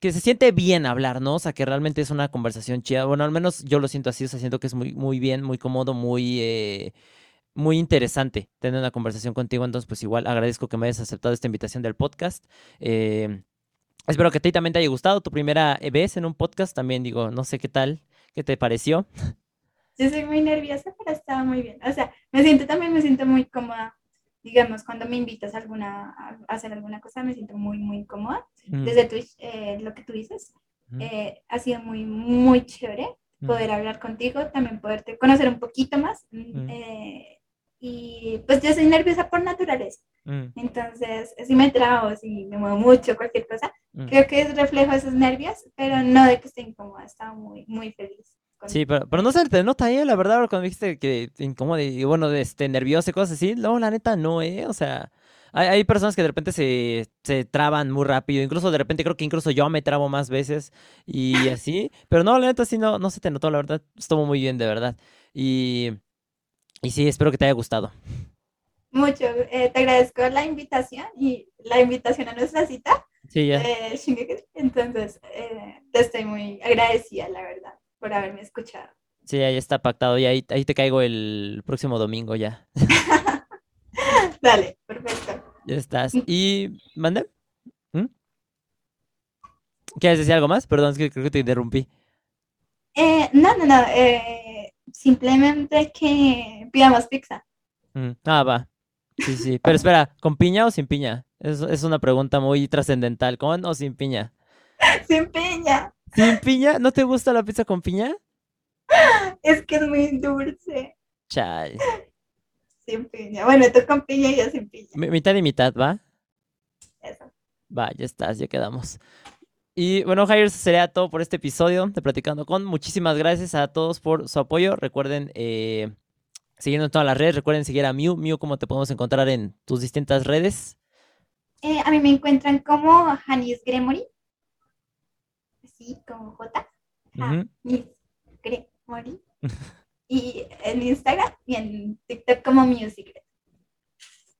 que se siente bien hablar, ¿no? O sea, que realmente es una conversación chida. Bueno, al menos yo lo siento así, o sea, siento que es muy, muy bien, muy cómodo, muy, eh, muy interesante tener una conversación contigo. Entonces, pues igual agradezco que me hayas aceptado esta invitación del podcast. Eh, espero que a ti también te haya gustado tu primera vez en un podcast. También digo, no sé qué tal, qué te pareció. yo soy muy nerviosa, pero estaba muy bien. O sea, me siento también, me siento muy cómoda. Digamos, cuando me invitas a, alguna, a hacer alguna cosa, me siento muy, muy cómoda. Desde Twitch, eh, lo que tú dices, eh, ha sido muy, muy chévere poder hablar contigo, también poderte conocer un poquito más. Eh, y pues yo soy nerviosa por naturaleza. Entonces, si me trago, si me muevo mucho, cualquier cosa, creo que es reflejo de esos nervios, pero no de que esté incómoda, estaba muy, muy feliz. Sí, pero, pero no se te nota ahí, la verdad, cuando dijiste que incómodo y bueno, este, nervioso y cosas así, no, la neta no, ¿eh? O sea, hay, hay personas que de repente se, se, traban muy rápido, incluso de repente creo que incluso yo me trabo más veces y <laughs> así, pero no, la neta sí no, no se te notó, la verdad, estuvo muy bien, de verdad. Y, y sí, espero que te haya gustado. Mucho, eh, te agradezco la invitación y la invitación a nuestra cita. Sí, ya. Eh, entonces, eh, te estoy muy agradecida, la verdad por haberme escuchado. Sí, ahí está pactado y ahí, ahí te caigo el próximo domingo ya. <laughs> Dale, perfecto. Ya estás. ¿Y mande? ¿Mm? ¿Quieres decir algo más? Perdón, es que creo que te interrumpí. Eh, no, no, no. Eh, simplemente que pidamos pizza. Mm, ah, va. Sí, sí. Pero espera, ¿con piña o sin piña? Es, es una pregunta muy trascendental. ¿Con o sin piña? <laughs> Sin piña. ¿Sin piña? ¿No te gusta la pizza con piña? Es que es muy dulce. Chay. Sin piña. Bueno, tú con piña y yo sin piña. mitad y mitad, ¿va? Eso. Va, ya estás, ya quedamos. Y bueno, Jair, sería todo por este episodio de Platicando con. Muchísimas gracias a todos por su apoyo. Recuerden eh, siguiendo en todas las redes. Recuerden seguir a Miu. Miu, ¿cómo te podemos encontrar en tus distintas redes? Eh, a mí me encuentran como Janis Gremory así como J. Mori. <laughs> y en Instagram y en TikTok como Music.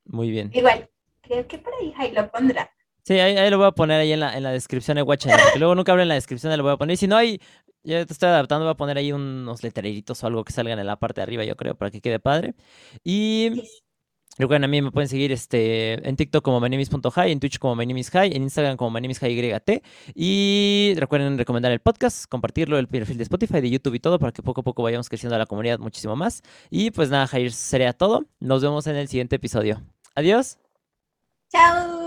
Muy bien. Igual, creo que por ahí ahí lo pondrá. Sí, ahí, lo voy a poner ahí en la, en la descripción de Watch <laughs> porque luego nunca hablo en la descripción, lo voy a poner. Y si no hay, ya te estoy adaptando, voy a poner ahí unos letreritos o algo que salgan en la parte de arriba, yo creo, para que quede padre. Y Recuerden, a mí me pueden seguir este, en TikTok como MyNameis.high, en Twitch como MyNameisHigh, en Instagram como MyNameisHighYT. Y recuerden recomendar el podcast, compartirlo, el perfil de Spotify, de YouTube y todo, para que poco a poco vayamos creciendo a la comunidad muchísimo más. Y pues nada, Jair, sería todo. Nos vemos en el siguiente episodio. Adiós. Chao.